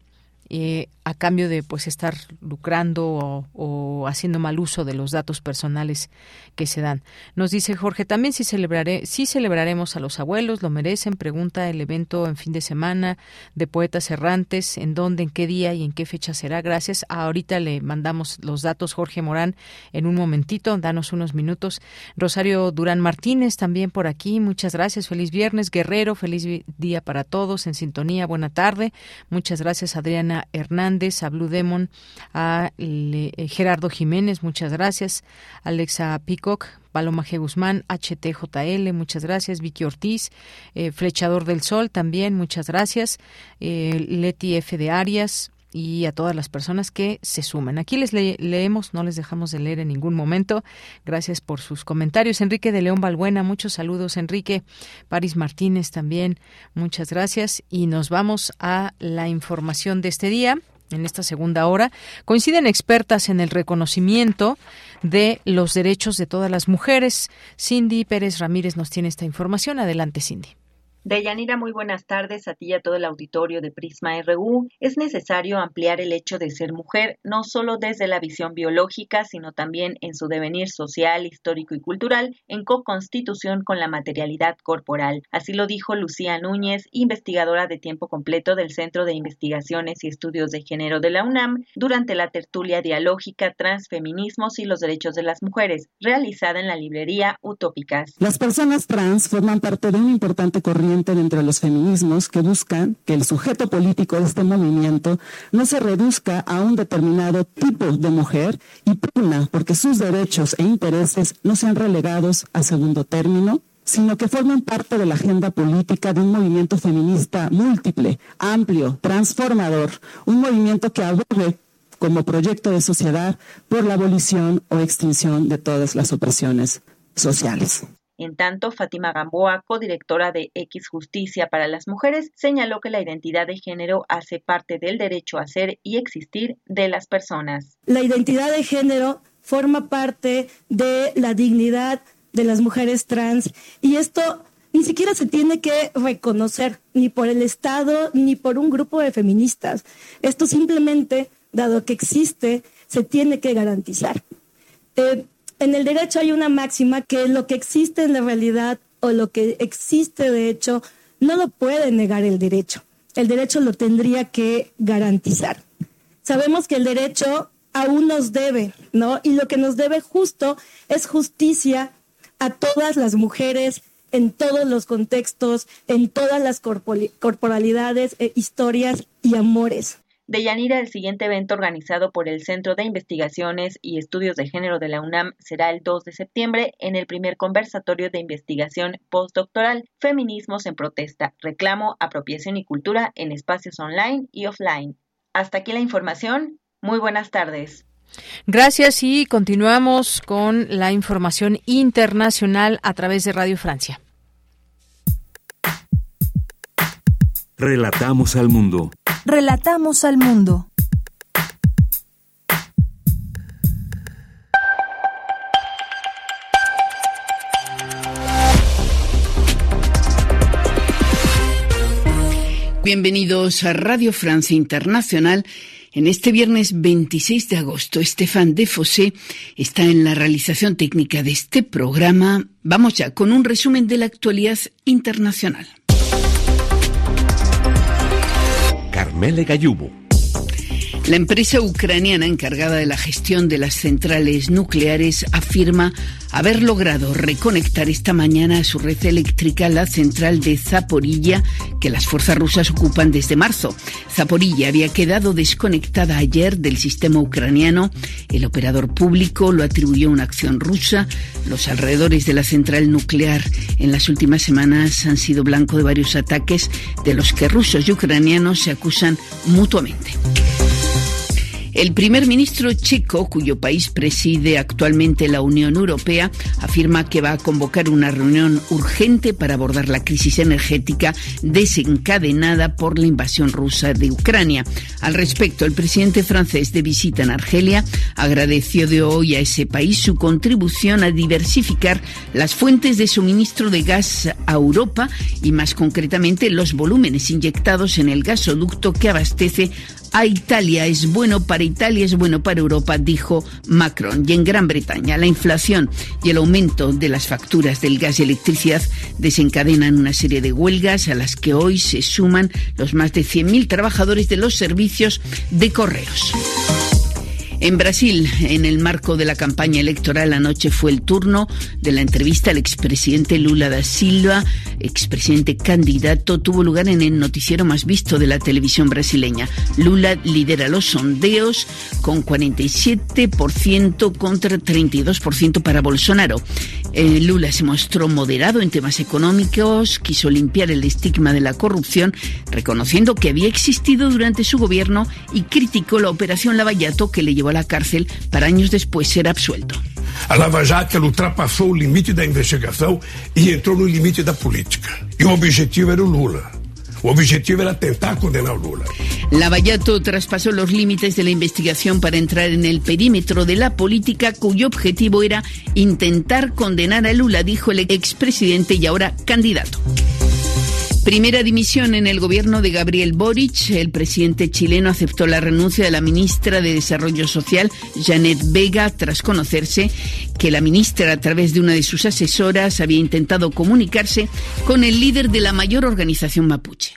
eh, a cambio de pues estar lucrando o, haciendo mal uso de los datos personales que se dan. Nos dice Jorge, también si celebraré, si celebraremos a los abuelos, lo merecen, pregunta el evento en fin de semana de poetas errantes, en dónde, en qué día y en qué fecha será. Gracias. Ahorita le mandamos los datos Jorge Morán en un momentito, danos unos minutos. Rosario Durán Martínez también por aquí, muchas gracias, feliz viernes, Guerrero, feliz día para todos, en sintonía, buena tarde. Muchas gracias Adriana Hernández, a Blue Demon, a eh, Gerardo Jiménez, muchas gracias. Alexa Peacock, Paloma G. Guzmán, HTJL, muchas gracias. Vicky Ortiz, eh, Flechador del Sol, también, muchas gracias. Eh, Leti F. de Arias, y a todas las personas que se suman. Aquí les leemos, no les dejamos de leer en ningún momento. Gracias por sus comentarios. Enrique de León Balbuena, muchos saludos. Enrique Paris Martínez también, muchas gracias. Y nos vamos a la información de este día. En esta segunda hora coinciden expertas en el reconocimiento de los derechos de todas las mujeres. Cindy Pérez Ramírez nos tiene esta información. Adelante, Cindy. Deyanira, muy buenas tardes a ti y a todo el auditorio de Prisma RU. Es necesario ampliar el hecho de ser mujer, no solo desde la visión biológica, sino también en su devenir social, histórico y cultural, en co-constitución con la materialidad corporal. Así lo dijo Lucía Núñez, investigadora de tiempo completo del Centro de Investigaciones y Estudios de Género de la UNAM, durante la tertulia dialógica Transfeminismos y los Derechos de las Mujeres, realizada en la librería Utópicas. Las personas trans forman parte de un importante corriente dentro de los feminismos que buscan que el sujeto político de este movimiento no se reduzca a un determinado tipo de mujer y pugna porque sus derechos e intereses no sean relegados a segundo término, sino que formen parte de la agenda política de un movimiento feminista múltiple, amplio, transformador, un movimiento que abogue como proyecto de sociedad por la abolición o extinción de todas las opresiones sociales. En tanto, Fátima Gamboa, codirectora de X Justicia para las Mujeres, señaló que la identidad de género hace parte del derecho a ser y existir de las personas. La identidad de género forma parte de la dignidad de las mujeres trans y esto ni siquiera se tiene que reconocer ni por el Estado ni por un grupo de feministas. Esto simplemente, dado que existe, se tiene que garantizar. Eh, en el derecho hay una máxima que lo que existe en la realidad o lo que existe de hecho no lo puede negar el derecho. El derecho lo tendría que garantizar. Sabemos que el derecho aún nos debe, ¿no? Y lo que nos debe justo es justicia a todas las mujeres en todos los contextos, en todas las corporalidades, eh, historias y amores. Deyanira, el siguiente evento organizado por el Centro de Investigaciones y Estudios de Género de la UNAM será el 2 de septiembre en el primer conversatorio de investigación postdoctoral Feminismos en Protesta, Reclamo, Apropiación y Cultura en espacios online y offline. Hasta aquí la información. Muy buenas tardes. Gracias y continuamos con la información internacional a través de Radio Francia. Relatamos al mundo. Relatamos al mundo. Bienvenidos a Radio Francia Internacional. En este viernes 26 de agosto, Estefan Defossé está en la realización técnica de este programa. Vamos ya con un resumen de la actualidad internacional. Mele Gayubo La empresa ucraniana encargada de la gestión de las centrales nucleares afirma haber logrado reconectar esta mañana a su red eléctrica la central de Zaporilla que las fuerzas rusas ocupan desde marzo. Zaporilla había quedado desconectada ayer del sistema ucraniano. El operador público lo atribuyó a una acción rusa. Los alrededores de la central nuclear en las últimas semanas han sido blanco de varios ataques de los que rusos y ucranianos se acusan mutuamente. El primer ministro checo, cuyo país preside actualmente la Unión Europea, afirma que va a convocar una reunión urgente para abordar la crisis energética desencadenada por la invasión rusa de Ucrania. Al respecto, el presidente francés de visita en Argelia agradeció de hoy a ese país su contribución a diversificar las fuentes de suministro de gas a Europa y más concretamente los volúmenes inyectados en el gasoducto que abastece a Italia es bueno para Italia, es bueno para Europa, dijo Macron. Y en Gran Bretaña, la inflación y el aumento de las facturas del gas y electricidad desencadenan una serie de huelgas a las que hoy se suman los más de 100.000 trabajadores de los servicios de correos. En Brasil, en el marco de la campaña electoral, anoche fue el turno de la entrevista al expresidente Lula da Silva, expresidente candidato, tuvo lugar en el noticiero más visto de la televisión brasileña. Lula lidera los sondeos con 47% contra 32% para Bolsonaro. Eh, Lula se mostró moderado en temas económicos, quiso limpiar el estigma de la corrupción, reconociendo que había existido durante su gobierno y criticó la operación Lavallato que le llevó a la cárcel para años después ser absuelto. A Lava Jato ultrapassou o limite da investigação e entrou no limite da política. E o objetivo era o Lula. O objetivo era tentar condenar o Lula. Lavallato traspasó los límites de la investigación para entrar en el perímetro de la política cuyo objetivo era intentar condenar a Lula, dijo el expresidente y ahora candidato. Primera dimisión en el gobierno de Gabriel Boric. El presidente chileno aceptó la renuncia de la ministra de Desarrollo Social, Janet Vega, tras conocerse que la ministra, a través de una de sus asesoras, había intentado comunicarse con el líder de la mayor organización mapuche.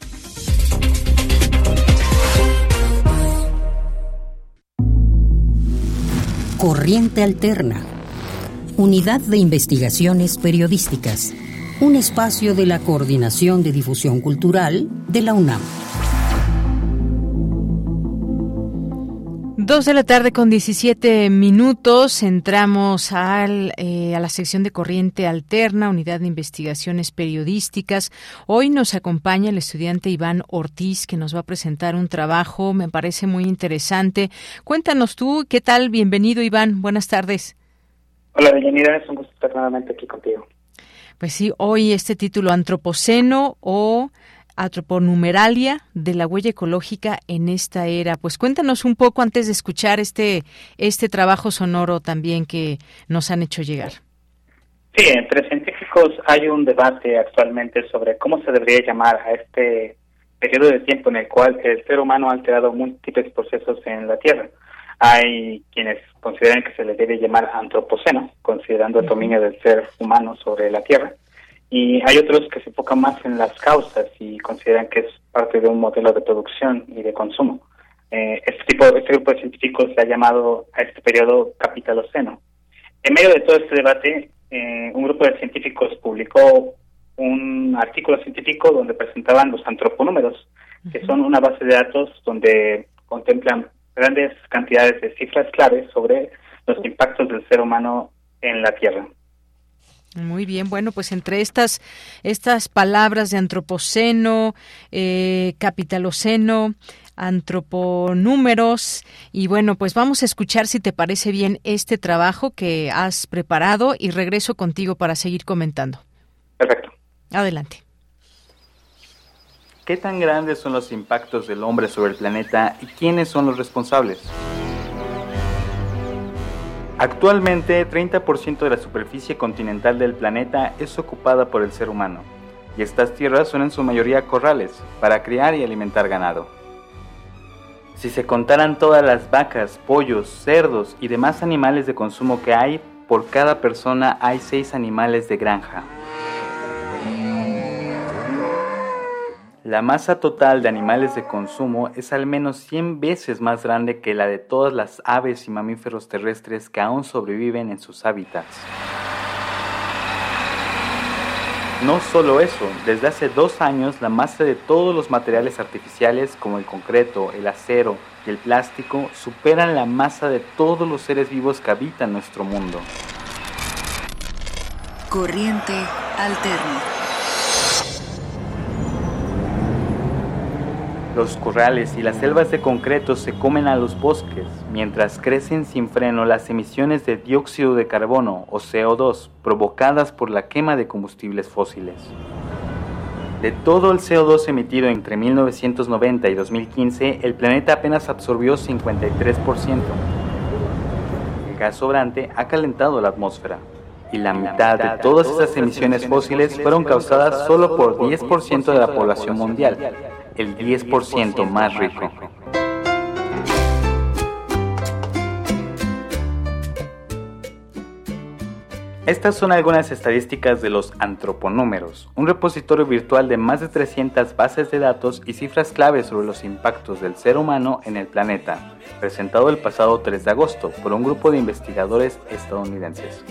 Corriente Alterna. Unidad de Investigaciones Periodísticas un espacio de la Coordinación de Difusión Cultural de la UNAM. Dos de la tarde con 17 minutos. Entramos al, eh, a la sección de Corriente Alterna, Unidad de Investigaciones Periodísticas. Hoy nos acompaña el estudiante Iván Ortiz, que nos va a presentar un trabajo, me parece muy interesante. Cuéntanos tú, ¿qué tal? Bienvenido, Iván. Buenas tardes. Hola, bienvenida. Es un gusto estar nuevamente aquí contigo. Pues sí, hoy este título Antropoceno o Antroponumeralia de la huella ecológica en esta era. Pues cuéntanos un poco antes de escuchar este, este trabajo sonoro también que nos han hecho llegar. Sí, entre científicos hay un debate actualmente sobre cómo se debería llamar a este periodo de tiempo en el cual el ser humano ha alterado múltiples procesos en la Tierra. Hay quienes consideran que se le debe llamar antropoceno, considerando el dominio del ser humano sobre la Tierra. Y hay otros que se enfocan más en las causas y consideran que es parte de un modelo de producción y de consumo. Eh, este tipo, este grupo de científicos le ha llamado a este periodo capitaloceno. En medio de todo este debate, eh, un grupo de científicos publicó un artículo científico donde presentaban los antroponúmeros, que son una base de datos donde contemplan grandes cantidades de cifras claves sobre los impactos del ser humano en la Tierra. Muy bien, bueno, pues entre estas estas palabras de antropoceno, eh, capitaloceno, antroponúmeros y bueno, pues vamos a escuchar si te parece bien este trabajo que has preparado y regreso contigo para seguir comentando. Perfecto. Adelante. ¿Qué tan grandes son los impactos del hombre sobre el planeta y quiénes son los responsables? Actualmente, 30% de la superficie continental del planeta es ocupada por el ser humano, y estas tierras son en su mayoría corrales para criar y alimentar ganado. Si se contaran todas las vacas, pollos, cerdos y demás animales de consumo que hay, por cada persona hay 6 animales de granja. La masa total de animales de consumo es al menos 100 veces más grande que la de todas las aves y mamíferos terrestres que aún sobreviven en sus hábitats. No solo eso, desde hace dos años la masa de todos los materiales artificiales como el concreto, el acero y el plástico superan la masa de todos los seres vivos que habitan nuestro mundo. Corriente alterna. Los corrales y las selvas de concreto se comen a los bosques, mientras crecen sin freno las emisiones de dióxido de carbono o CO2 provocadas por la quema de combustibles fósiles. De todo el CO2 emitido entre 1990 y 2015, el planeta apenas absorbió 53%. El gas sobrante ha calentado la atmósfera, y la mitad de todas esas emisiones fósiles fueron causadas solo por 10% de la población mundial, el 10% más rico. Estas son algunas estadísticas de los antroponúmeros, un repositorio virtual de más de 300 bases de datos y cifras clave sobre los impactos del ser humano en el planeta, presentado el pasado 3 de agosto por un grupo de investigadores estadounidenses.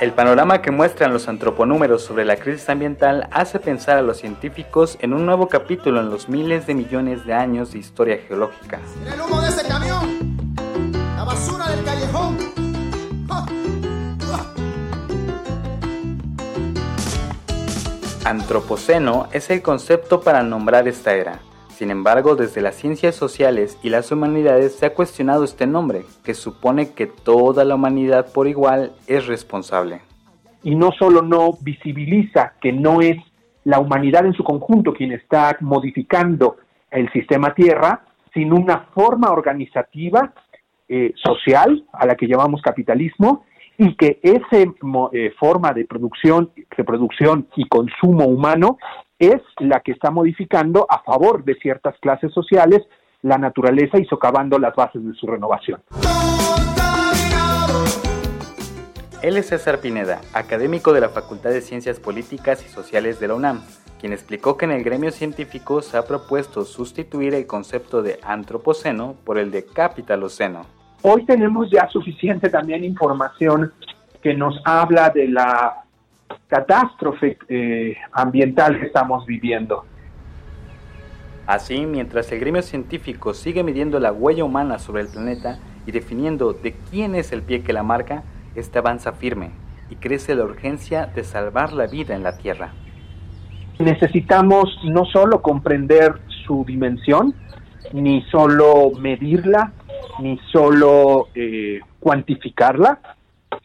El panorama que muestran los antroponúmeros sobre la crisis ambiental hace pensar a los científicos en un nuevo capítulo en los miles de millones de años de historia geológica. ¡El humo de ese camión! ¡La basura del callejón! Antropoceno es el concepto para nombrar esta era. Sin embargo, desde las ciencias sociales y las humanidades se ha cuestionado este nombre, que supone que toda la humanidad por igual es responsable. Y no solo no visibiliza que no es la humanidad en su conjunto quien está modificando el sistema Tierra, sino una forma organizativa eh, social a la que llamamos capitalismo y que esa eh, forma de producción, reproducción y consumo humano es la que está modificando a favor de ciertas clases sociales la naturaleza y socavando las bases de su renovación. Él es César Pineda, académico de la Facultad de Ciencias Políticas y Sociales de la UNAM, quien explicó que en el gremio científico se ha propuesto sustituir el concepto de antropoceno por el de capitaloceno. Hoy tenemos ya suficiente también información que nos habla de la catástrofe eh, ambiental que estamos viviendo. Así, mientras el gremio científico sigue midiendo la huella humana sobre el planeta y definiendo de quién es el pie que la marca, este avanza firme y crece la urgencia de salvar la vida en la Tierra. Necesitamos no solo comprender su dimensión, ni solo medirla, ni solo eh, cuantificarla,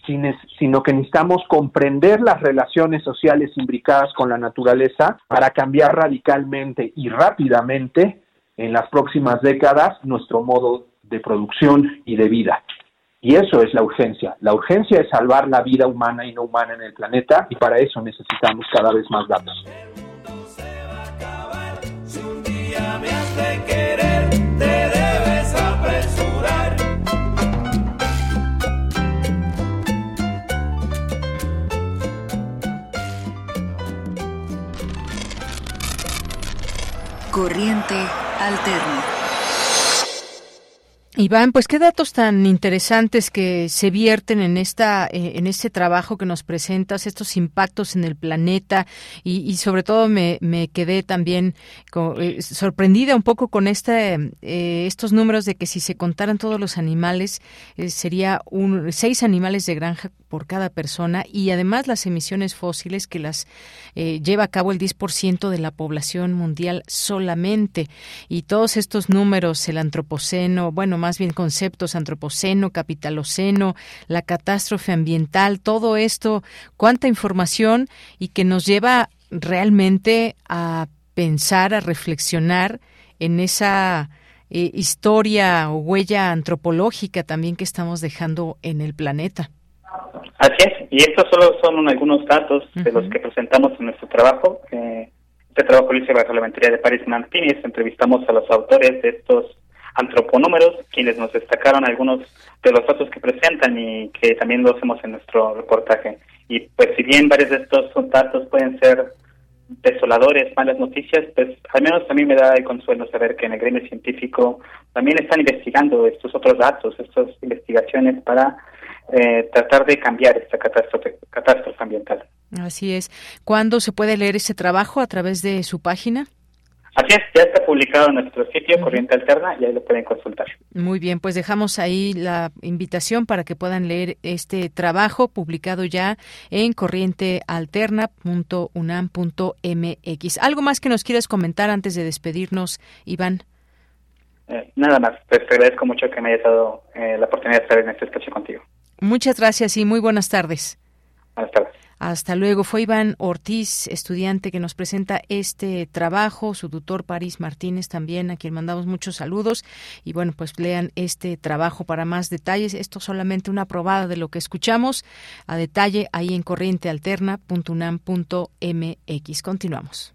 sino que necesitamos comprender las relaciones sociales imbricadas con la naturaleza para cambiar radicalmente y rápidamente en las próximas décadas nuestro modo de producción y de vida. Y eso es la urgencia. La urgencia es salvar la vida humana y no humana en el planeta y para eso necesitamos cada vez más datos. Corriente Alterna. Iván, pues qué datos tan interesantes que se vierten en esta eh, en este trabajo que nos presentas, estos impactos en el planeta y, sobre todo me, quedé también eh, sorprendida un poco con este eh, estos números de que si se contaran todos los animales sería un seis animales de granja por cada persona y además las emisiones fósiles que las lleva a cabo el 10% de la población mundial solamente y todos estos números el antropoceno bueno más bien conceptos antropoceno, capitaloceno, la catástrofe ambiental, todo esto, cuánta información y que nos lleva realmente a pensar, a reflexionar en esa eh, historia o huella antropológica también que estamos dejando en el planeta. Así es, y estos solo son algunos datos de los que presentamos en nuestro trabajo. Eh, este trabajo lo hice bajo la mentoría de Paris Martínez, entrevistamos a los autores de estos antroponúmeros, quienes nos destacaron algunos de los datos que presentan y que también lo hacemos en nuestro reportaje. Y pues si bien varios de estos datos pueden ser desoladores, malas noticias, pues al menos a mí me da el consuelo saber que en el gremio científico también están investigando estos otros datos, estas investigaciones para eh, tratar de cambiar esta catástrofe, catástrofe ambiental. Así es. ¿Cuándo se puede leer ese trabajo a través de su página? Así es, ya está publicado en nuestro sitio Corriente Alterna y ahí lo pueden consultar. Muy bien, pues dejamos ahí la invitación para que puedan leer este trabajo publicado ya en corrientealterna.unam.mx. ¿Algo más que nos quieras comentar antes de despedirnos, Iván? Eh, nada más, pues te agradezco mucho que me hayas dado eh, la oportunidad de estar en este espacio contigo. Muchas gracias y muy buenas tardes. Buenas tardes. Hasta luego. Fue Iván Ortiz, estudiante, que nos presenta este trabajo, su tutor París Martínez también, a quien mandamos muchos saludos. Y bueno, pues lean este trabajo para más detalles. Esto solamente una probada de lo que escuchamos a detalle ahí en corrientealterna.unam.mx. Continuamos.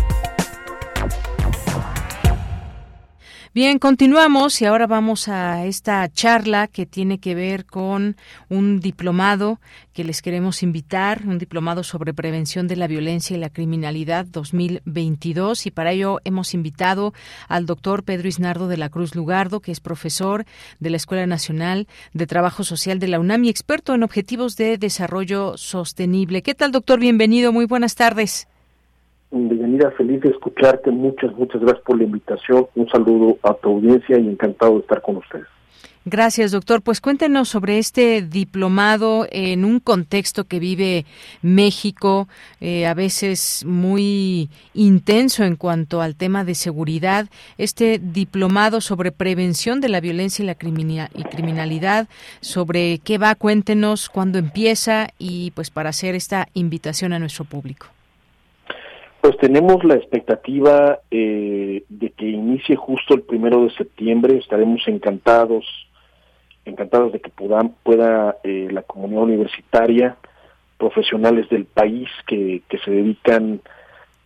Bien, continuamos y ahora vamos a esta charla que tiene que ver con un diplomado que les queremos invitar, un diplomado sobre prevención de la violencia y la criminalidad 2022 y para ello hemos invitado al doctor Pedro Isnardo de la Cruz Lugardo, que es profesor de la Escuela Nacional de Trabajo Social de la UNAM y experto en objetivos de desarrollo sostenible. ¿Qué tal, doctor? Bienvenido, muy buenas tardes. Bienvenida, feliz de escucharte. Muchas, muchas gracias por la invitación. Un saludo a tu audiencia y encantado de estar con ustedes. Gracias, doctor. Pues cuéntenos sobre este diplomado en un contexto que vive México, eh, a veces muy intenso en cuanto al tema de seguridad. Este diplomado sobre prevención de la violencia y la criminalidad, sobre qué va, cuéntenos cuándo empieza y pues para hacer esta invitación a nuestro público. Pues tenemos la expectativa eh, de que inicie justo el primero de septiembre. Estaremos encantados, encantados de que pueda eh, la comunidad universitaria, profesionales del país que, que se dedican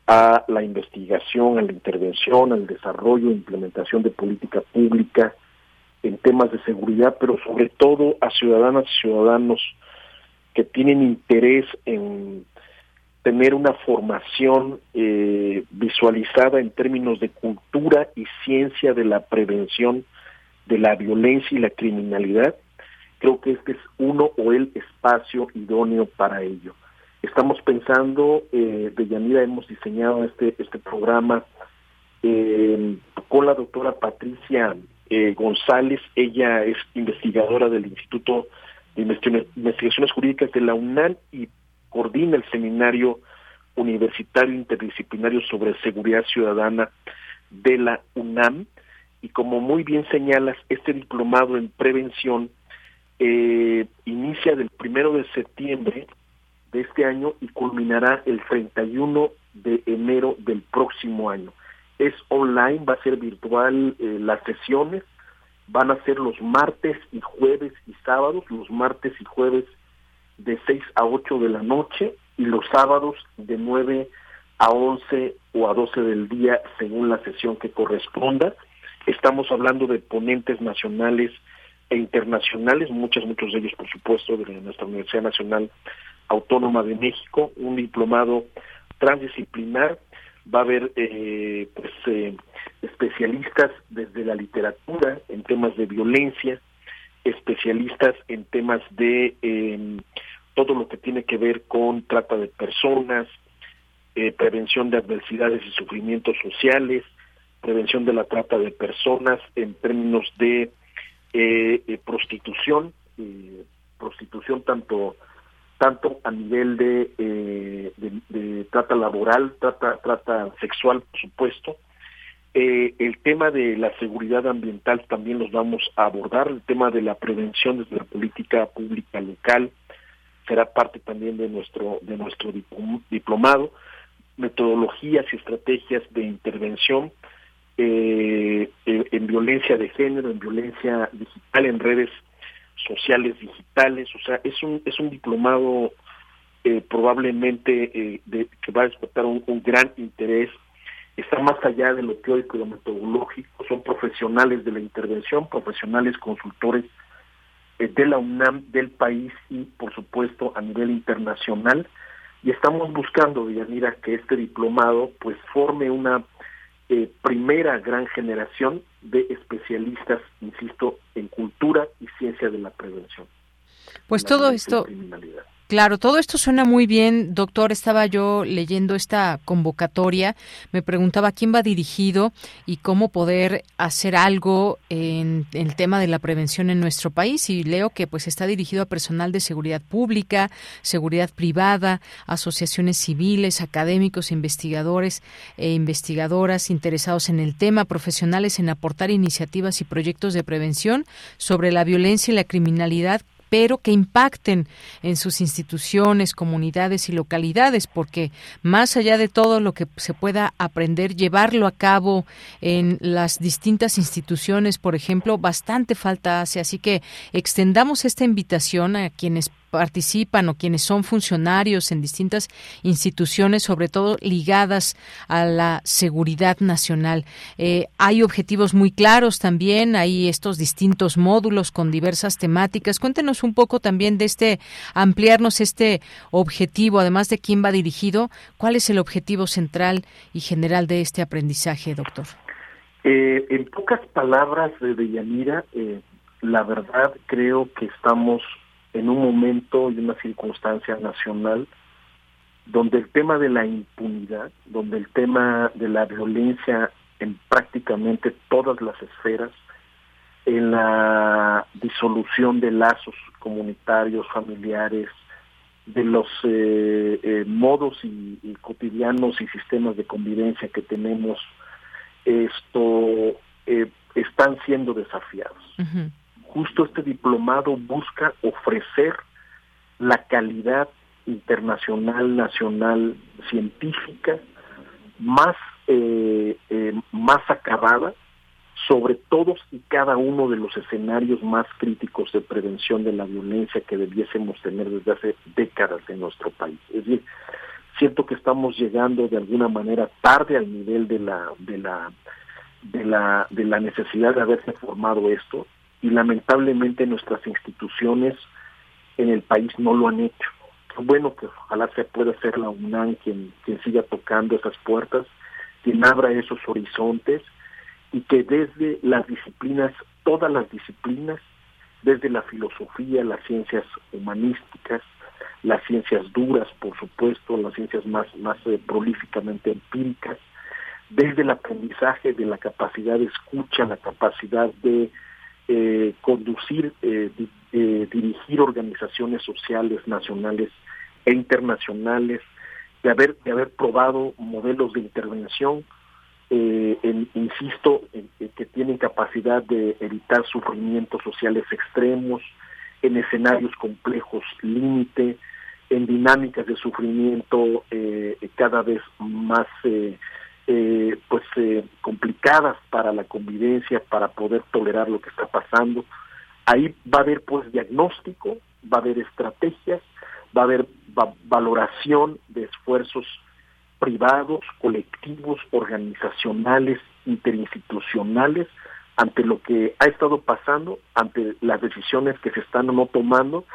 a la investigación, a la intervención, al desarrollo e implementación de política pública en temas de seguridad, pero sobre todo a ciudadanas y ciudadanos que tienen interés en tener una formación eh, visualizada en términos de cultura y ciencia de la prevención de la violencia y la criminalidad, creo que este es uno o el espacio idóneo para ello. Estamos pensando, eh, de Yanira hemos diseñado este, este programa eh, con la doctora Patricia eh, González, ella es investigadora del Instituto de Investigaciones Jurídicas de la UNAM y coordina el seminario universitario interdisciplinario sobre seguridad ciudadana de la UNAM. Y como muy bien señalas, este diplomado en prevención eh, inicia del primero de septiembre de este año y culminará el 31 de enero del próximo año. Es online, va a ser virtual eh, las sesiones, van a ser los martes y jueves y sábados, los martes y jueves de 6 a 8 de la noche y los sábados de 9 a 11 o a 12 del día según la sesión que corresponda. Estamos hablando de ponentes nacionales e internacionales, muchos, muchos de ellos, por supuesto, de nuestra Universidad Nacional Autónoma de México, un diplomado transdisciplinar. Va a haber eh, pues, eh, especialistas desde la literatura en temas de violencia, especialistas en temas de eh, todo lo que tiene que ver con trata de personas, eh, prevención de adversidades y sufrimientos sociales, prevención de la trata de personas en términos de eh, prostitución, prostitución tanto tanto a nivel de, de, trata laboral, trata trata sexual, por supuesto, el tema de la seguridad ambiental también los vamos a abordar, el tema de la prevención desde la política pública local, será parte también de nuestro de nuestro diplomado metodologías y estrategias de intervención eh, en, violencia de género en violencia digital en redes sociales digitales o sea es un es un diplomado eh, probablemente eh, de, que va a despertar un, gran interés está más allá de lo teórico y lo metodológico son profesionales de la intervención profesionales consultores eh, de la UNAM, del país y, por supuesto, a nivel internacional. Y estamos buscando, Villanira, que este diplomado pues forme una eh, primera gran generación de especialistas, insisto, en cultura y ciencia de la prevención. Pues todo esto, Claro, todo esto suena muy bien, doctor. Estaba yo leyendo esta convocatoria, me preguntaba quién va dirigido y cómo poder hacer algo en, el tema de la prevención en nuestro país. Y leo que pues está dirigido a personal de seguridad pública, seguridad privada, asociaciones civiles, académicos, investigadores e investigadoras interesados en el tema, profesionales en aportar iniciativas y proyectos de prevención sobre la violencia y la criminalidad pero que impacten en sus instituciones, comunidades y localidades, porque más allá de todo lo que se pueda aprender, llevarlo a cabo en las distintas instituciones, por ejemplo, bastante falta hace. Así que extendamos esta invitación a quienes participan o quienes son funcionarios en distintas instituciones, sobre todo ligadas a la seguridad nacional. Eh, hay objetivos muy claros también, hay estos distintos módulos con diversas temáticas. Cuéntenos un poco también de este, ampliarnos este objetivo, además de quién va dirigido, cuál es el objetivo central y general de este aprendizaje, doctor. Eh, en pocas palabras, de Deyanira, eh, la verdad creo que estamos en un momento y una circunstancia nacional donde el tema de la impunidad, donde el tema de la violencia en prácticamente todas las esferas, en la disolución de lazos comunitarios, familiares, de los eh, eh, modos y, cotidianos y sistemas de convivencia que tenemos, esto eh, están siendo desafiados justo este diplomado busca ofrecer la calidad internacional, nacional, científica más, eh, eh, más acabada sobre todos y cada uno de los escenarios más críticos de prevención de la violencia que debiésemos tener desde hace décadas en nuestro país. Es decir, siento que estamos llegando de alguna manera tarde al nivel de la de la de la de la necesidad de haberse formado esto y lamentablemente nuestras instituciones en el país no lo han hecho. Bueno, que ojalá se pueda ser la UNAM quien, quien siga tocando esas puertas, quien abra esos horizontes y que desde las disciplinas, todas las disciplinas, desde la filosofía, las ciencias humanísticas, las ciencias duras, por supuesto, las ciencias más, más eh, prolíficamente empíricas, desde el aprendizaje de la capacidad de escucha, la capacidad de eh, conducir, eh, eh, dirigir organizaciones sociales nacionales e internacionales, de haber, de haber probado modelos de intervención, en, insisto, que tienen capacidad de evitar sufrimientos sociales extremos, en escenarios complejos límite, en dinámicas de sufrimiento cada vez más eh, pues eh, complicadas para la convivencia, para poder tolerar lo que está pasando. Ahí va a haber pues diagnóstico, va a haber estrategias, va a haber valoración de esfuerzos privados, colectivos, organizacionales, interinstitucionales, ante lo que ha estado pasando, ante las decisiones que se están o no tomando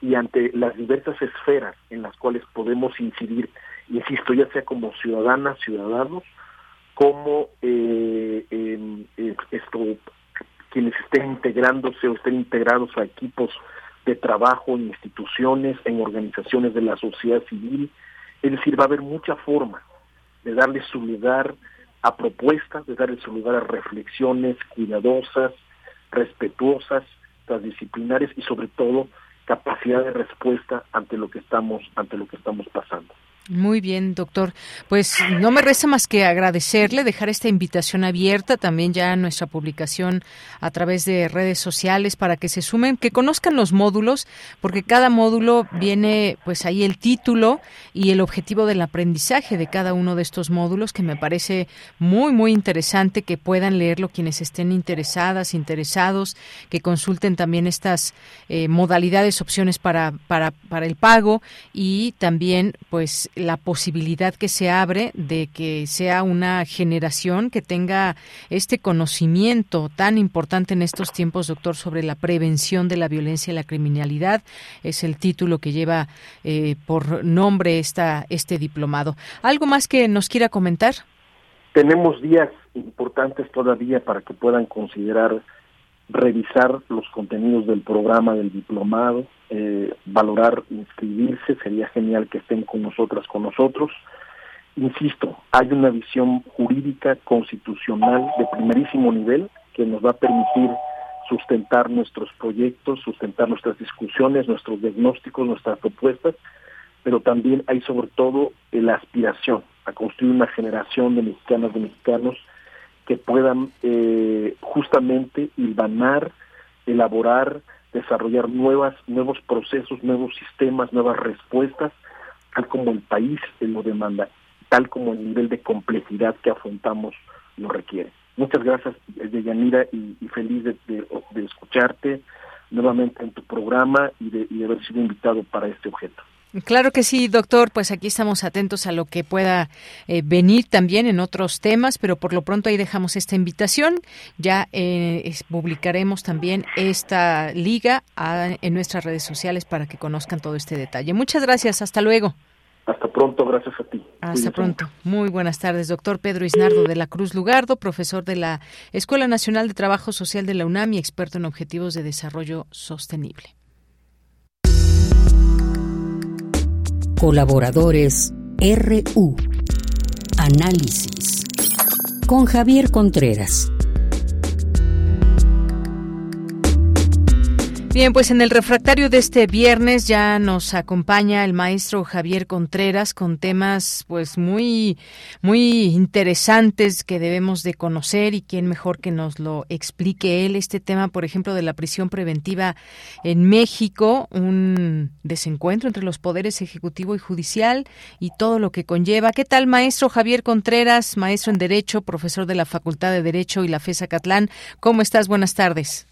y ante las diversas esferas en las cuales podemos incidir, insisto, ya sea como ciudadanas, ciudadanos, como eh, esto, quienes estén integrándose o estén integrados a equipos de trabajo en instituciones, en organizaciones de la sociedad civil. Es decir, va a haber mucha forma de darle su lugar a propuestas, de darle su lugar a reflexiones cuidadosas, respetuosas, transdisciplinarias y sobre todo capacidad de respuesta ante lo que estamos ante lo que estamos pasando. Muy bien, doctor. Pues no me resta más que agradecerle, dejar esta invitación abierta también ya nuestra publicación a través de redes sociales para que se sumen, que conozcan los módulos, porque cada módulo viene pues ahí el título y el objetivo del aprendizaje de cada uno de estos módulos, que me parece muy, muy interesante que puedan leerlo quienes estén interesadas, interesados, que consulten también estas eh, modalidades, opciones para, para, para el pago y también pues la posibilidad que se abre de que sea una generación que tenga este conocimiento tan importante en estos tiempos, doctor, sobre la prevención de la violencia y la criminalidad. Es el título que lleva eh, por nombre esta, este diplomado. ¿Algo más que nos quiera comentar? Tenemos días importantes todavía para que puedan considerar revisar los contenidos del programa del diplomado, eh, valorar inscribirse, sería genial que estén con nosotras, con nosotros. Insisto, hay una visión jurídica constitucional de primerísimo nivel que nos va a permitir sustentar nuestros proyectos, sustentar nuestras discusiones, nuestros diagnósticos, nuestras propuestas, pero también hay sobre todo la aspiración a construir una generación de mexicanas, de mexicanos que puedan eh, justamente hilvanar, elaborar, desarrollar nuevas, nuevos procesos, nuevos sistemas, nuevas respuestas, tal como el país lo demanda, tal como el nivel de complejidad que afrontamos lo requiere. Muchas gracias, Deyanira, y, y feliz de, escucharte nuevamente en tu programa y de haber sido invitado para este objeto. Claro que sí, doctor. Pues aquí estamos atentos a lo que pueda eh, venir también en otros temas, pero por lo pronto ahí dejamos esta invitación. Ya eh, publicaremos también esta liga en nuestras redes sociales para que conozcan todo este detalle. Muchas gracias. Hasta luego. Hasta pronto, gracias a ti. Hasta pronto. Muy buenas tardes, doctor Pedro Isnardo de la Cruz Lugardo, profesor de la Escuela Nacional de Trabajo Social de la UNAM y experto en objetivos de desarrollo sostenible. Colaboradores RU. Análisis. Con Javier Contreras. Bien, pues en el refractario de este viernes ya nos acompaña el maestro Javier Contreras con temas pues muy muy interesantes que debemos de conocer y quién mejor que nos lo explique él este tema, por ejemplo, de la prisión preventiva en México, un desencuentro entre los poderes ejecutivo y judicial y todo lo que conlleva. ¿Qué tal, maestro Javier Contreras, maestro en derecho, profesor de la Facultad de Derecho y la FESA Catlán? ¿Cómo estás? Buenas tardes.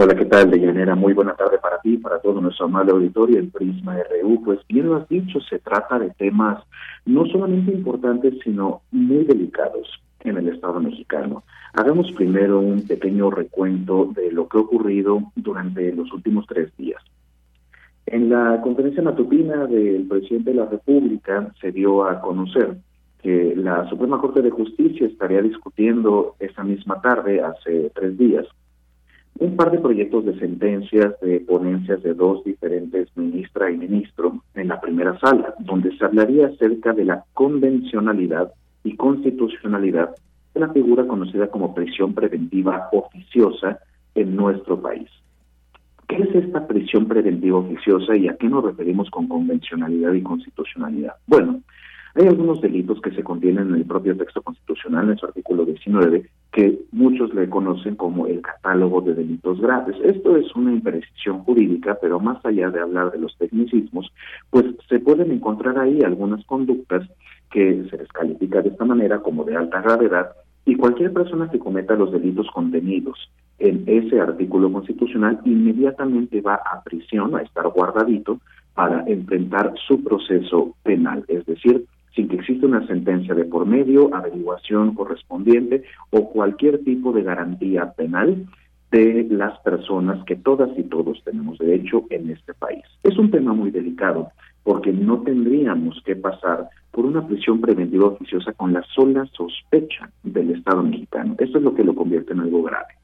Hola, ¿qué tal, Deyanira? Muy buena tarde para ti, para todo nuestro amable auditorio, el Prisma RU. Pues bien lo has dicho, se trata de temas no solamente importantes, sino muy delicados en el Estado mexicano. Hagamos primero un pequeño recuento de lo que ha ocurrido durante los últimos tres días. En la conferencia matutina del presidente de la República se dio a conocer que la Suprema Corte de Justicia estaría discutiendo esa misma tarde, hace tres días, un par de proyectos de sentencias de ponencias de dos diferentes ministra y ministro en la primera sala, donde se hablaría acerca de la convencionalidad y constitucionalidad de la figura conocida como prisión preventiva oficiosa en nuestro país. ¿Qué es esta prisión preventiva oficiosa y a qué nos referimos con convencionalidad y constitucionalidad? Bueno, hay algunos delitos que se contienen en el propio texto constitucional, en su artículo 19, que muchos le conocen como el catálogo de delitos graves. Esto es una imprecisión jurídica, pero más allá de hablar de los tecnicismos, pues se pueden encontrar ahí algunas conductas que se les califica de esta manera como de alta gravedad y cualquier persona que cometa los delitos contenidos en ese artículo constitucional inmediatamente va a prisión, a estar guardadito para enfrentar su proceso penal, es decir, sin que exista una sentencia de por medio, averiguación correspondiente o cualquier tipo de garantía penal de las personas que todas y todos tenemos derecho en este país. Es un tema muy delicado porque no tendríamos que pasar por una prisión preventiva oficiosa con la sola sospecha del Estado mexicano. Esto es lo que lo convierte en algo grave.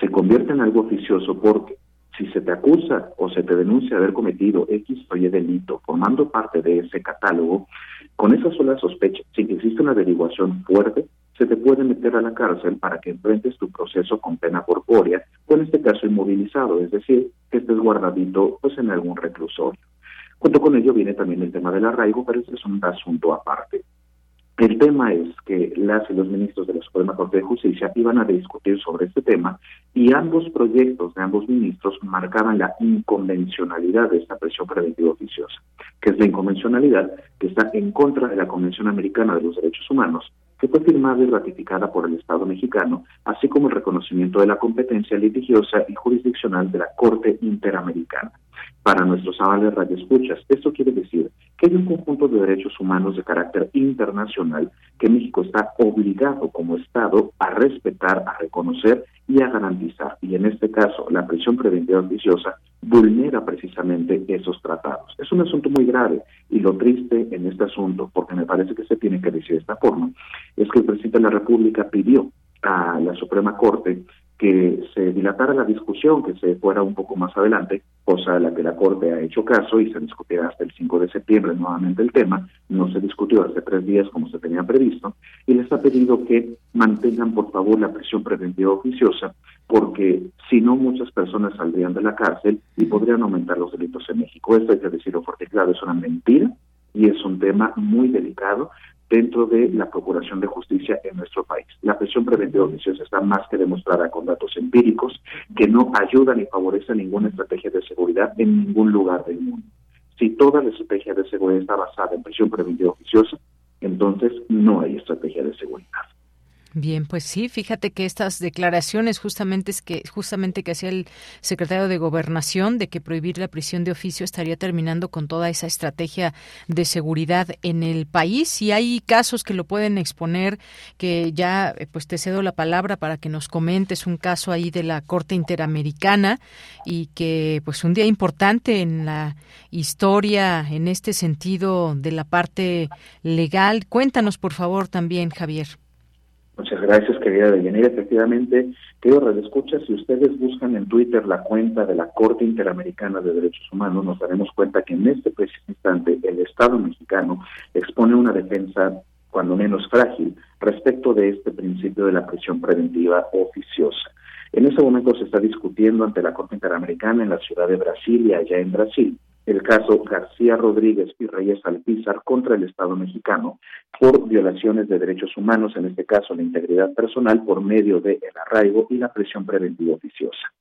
Se convierte en algo oficioso porque si se te acusa o se te denuncia haber cometido X o Y delito formando parte de ese catálogo, con esa sola sospecha, sin que exista una averiguación fuerte, se te puede meter a la cárcel para que enfrentes tu proceso con pena corpórea, o en este caso inmovilizado, es decir, que estés guardadito pues en algún reclusorio. Junto con ello viene también el tema del arraigo, pero ese es un asunto aparte. El tema es que las y los ministros de la Suprema Corte de Justicia iban a discutir sobre este tema y ambos proyectos de ambos ministros marcaban la inconvencionalidad de esta presión preventiva oficiosa, que es la inconvencionalidad que está en contra de la Convención Americana de los Derechos Humanos, que fue firmada y ratificada por el Estado mexicano, así como el reconocimiento de la competencia litigiosa y jurisdiccional de la Corte Interamericana para nuestros avales radioescuchas. Esto quiere decir que hay un conjunto de derechos humanos de carácter internacional que México está obligado como Estado a respetar, a reconocer y a garantizar. Y en este caso, la prisión preventiva oficiosa vulnera precisamente esos tratados. Es un asunto muy grave y lo triste en este asunto, porque me parece que se tiene que decir de esta forma, es que el presidente de la República pidió a la Suprema Corte que se dilatara la discusión, que se fuera un poco más adelante, cosa a la que la Corte ha hecho caso y se discutirá hasta el 5 de septiembre nuevamente el tema, no se discutió hace tres días como se tenía previsto, y les ha pedido que mantengan por favor la prisión preventiva oficiosa, porque si no muchas personas saldrían de la cárcel y podrían aumentar los delitos en México. Esto hay que decirlo fuerte claro, es una mentira y es un tema muy delicado dentro de la Procuración de Justicia en nuestro país. La prisión preventiva oficiosa está más que demostrada con datos empíricos que no ayudan ni favorecen ninguna estrategia de seguridad en ningún lugar del mundo. Si toda la estrategia de seguridad está basada en prisión preventiva oficiosa, entonces no hay estrategia de seguridad. Bien, pues sí, fíjate que estas declaraciones justamente es que justamente que hacía el secretario de Gobernación de que prohibir la prisión de oficio estaría terminando con toda esa estrategia de seguridad en el país y hay casos que lo pueden exponer que ya eh, pues te cedo la palabra para que nos comentes un caso ahí de la Corte Interamericana y que pues un día importante en la historia en este sentido de la parte legal. Cuéntanos por favor también, Javier. Muchas gracias, querida Deyanira. Efectivamente, querido Escucha, si ustedes buscan en Twitter la cuenta de la Corte Interamericana de Derechos Humanos, nos daremos cuenta que en este preciso instante el Estado mexicano expone una defensa, cuando menos frágil, respecto de este principio de la prisión preventiva oficiosa. En ese momento se está discutiendo ante la Corte Interamericana en la ciudad de Brasilia, allá en Brasil, el caso García Rodríguez y Reyes Alpizar contra el Estado mexicano por violaciones de derechos humanos, en este caso la integridad personal, por medio del arraigo y la presión preventiva oficiosa.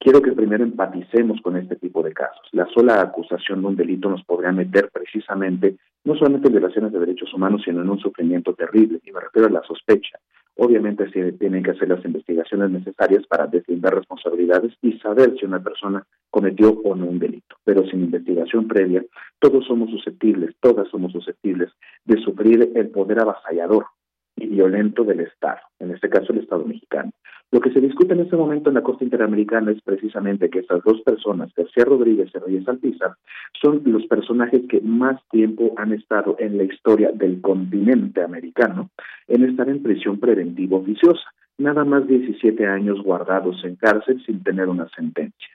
Quiero que primero empaticemos con este tipo de casos. La sola acusación de un delito nos podría meter precisamente no solamente en violaciones de derechos humanos, sino en un sufrimiento terrible, y me refiero a la sospecha. Obviamente se tienen que hacer las investigaciones necesarias para deslindar responsabilidades y saber si una persona cometió o no un delito. Pero sin investigación previa, todos somos susceptibles, todas somos susceptibles de sufrir el poder avasallador y violento del Estado, en este caso el Estado mexicano. Lo que se discute en este momento en la Corte Interamericana es precisamente que estas dos personas, García Rodríguez y Reyes son los personajes que más tiempo han estado en la historia del continente americano en estar en prisión preventiva oficiosa, nada más 17 años guardados en cárcel sin tener una sentencia.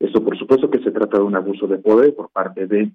Esto por supuesto que se trata de un abuso de poder por parte de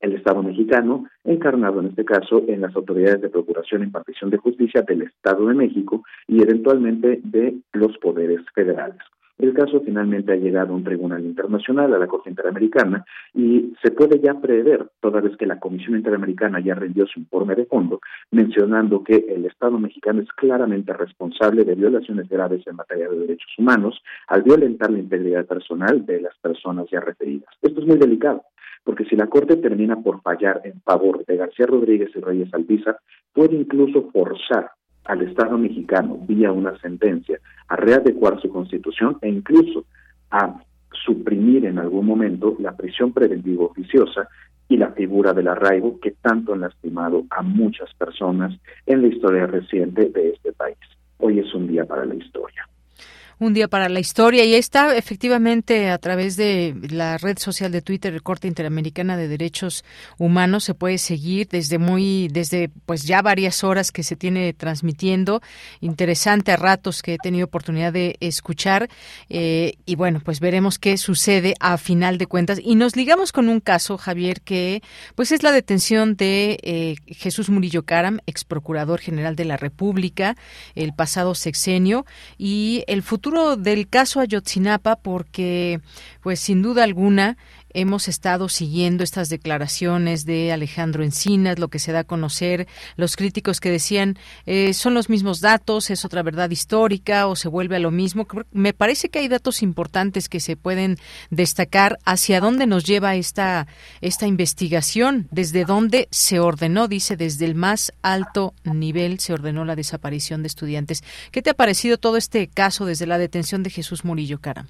el Estado mexicano, encarnado en este caso en las autoridades de procuración y impartición de justicia del Estado de México y eventualmente de los poderes federales. El caso finalmente ha llegado a un tribunal internacional, a la Corte Interamericana, y se puede ya prever, toda vez que la Comisión Interamericana ya rindió su informe de fondo, mencionando que el Estado mexicano es claramente responsable de violaciones graves en materia de derechos humanos al violentar la integridad personal de las personas ya referidas. Esto es muy delicado porque si la Corte termina por fallar en favor de García Rodríguez y Reyes Albiza, puede incluso forzar al Estado mexicano, vía una sentencia, a readecuar su constitución e incluso a suprimir en algún momento la prisión preventiva oficiosa y la figura del arraigo que tanto han lastimado a muchas personas en la historia reciente de este país. Hoy es un día para la historia un día para la historia. Y está efectivamente a través de la red social de Twitter, el Corte Interamericana de Derechos Humanos, se puede seguir desde muy, desde pues ya varias horas que se tiene transmitiendo, interesante a ratos que he tenido oportunidad de escuchar. Eh, y bueno, pues veremos qué sucede a final de cuentas. Y nos ligamos con un caso, Javier, que pues es la detención de eh, Jesús Murillo Caram, ex procurador general de la República, el pasado sexenio. Y el futuro del caso Ayotzinapa porque, pues sin duda alguna, hemos estado siguiendo estas declaraciones de Alejandro Encinas, lo que se da a conocer, los críticos que decían eh, son los mismos datos, es otra verdad histórica o se vuelve a lo mismo. Me parece que hay datos importantes que se pueden destacar hacia dónde nos lleva esta, esta investigación, desde dónde se ordenó, dice, desde el más alto nivel se ordenó la desaparición de estudiantes. ¿Qué te ha parecido todo este caso desde la detención de Jesús Murillo Caram?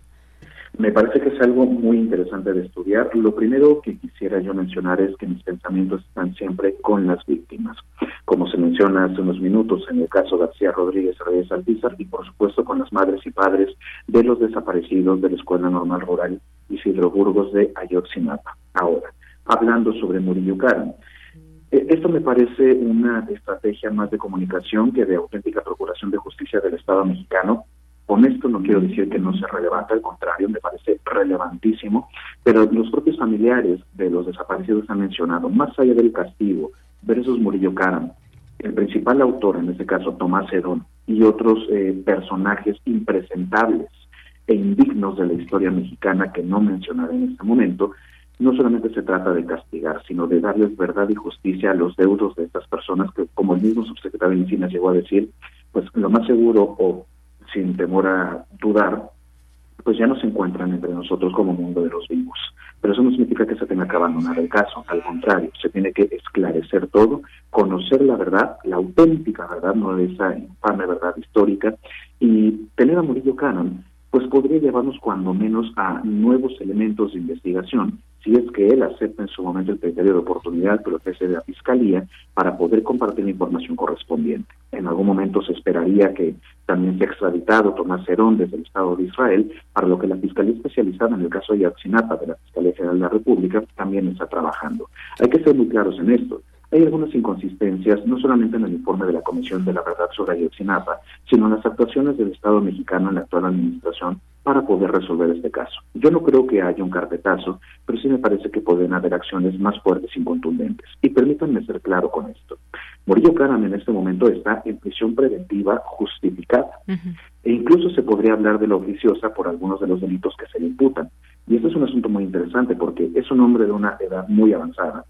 Me parece que es algo muy interesante de estudiar. Lo primero que quisiera yo mencionar es que mis pensamientos están siempre con las víctimas, como se menciona hace unos minutos en el caso García Rodríguez Reyes Alpizar y por supuesto con las madres y padres de los desaparecidos de la Escuela Normal Rural Isidro Burgos de Ayotzinapa. Ahora, hablando sobre Murillo Karam, eh, esto me parece una estrategia más de comunicación que de auténtica procuración de justicia del Estado mexicano con esto no quiero decir que no sea relevante, al contrario, me parece relevantísimo, pero los propios familiares de los desaparecidos han mencionado, más allá del castigo, versus Murillo Karam, el principal autor, en este caso Tomás Edón, y otros eh, personajes impresentables e indignos de la historia mexicana que no mencionaré en este momento, no solamente se trata de castigar, sino de darles verdad y justicia a los deudos de estas personas que, como el mismo subsecretario de Encinas llegó a decir, pues lo más seguro o sin temor a dudar, pues ya no se encuentran entre nosotros como mundo de los vivos. Pero eso no significa que se tenga que abandonar el caso, al contrario, se tiene que esclarecer todo, conocer la verdad, la auténtica verdad, no esa infame verdad histórica, y tener a Murillo Cannon pues podría llevarnos cuando menos a nuevos elementos de investigación, si es que él acepta en su momento el criterio de oportunidad que ofrece la Fiscalía para poder compartir la información correspondiente. En algún momento se esperaría que también sea extraditado Tomás Herón desde el Estado de Israel, para lo que la Fiscalía Especializada en el caso de Yatsinapa de la Fiscalía General de la República también está trabajando. Hay que ser muy claros en esto. Hay algunas inconsistencias, no solamente en el informe de la Comisión de la Verdad sobre Ayotzinapa, sino en las actuaciones del Estado mexicano en la actual administración para poder resolver este caso. Yo no creo que haya un carpetazo, pero sí me parece que pueden haber acciones más fuertes y contundentes. Y permítanme ser claro con esto. Morillo Caram en este momento está en prisión preventiva justificada. E incluso se podría hablar de la oficiosa por algunos de los delitos que se le imputan. Y este es un asunto muy interesante porque es un hombre de una edad muy avanzada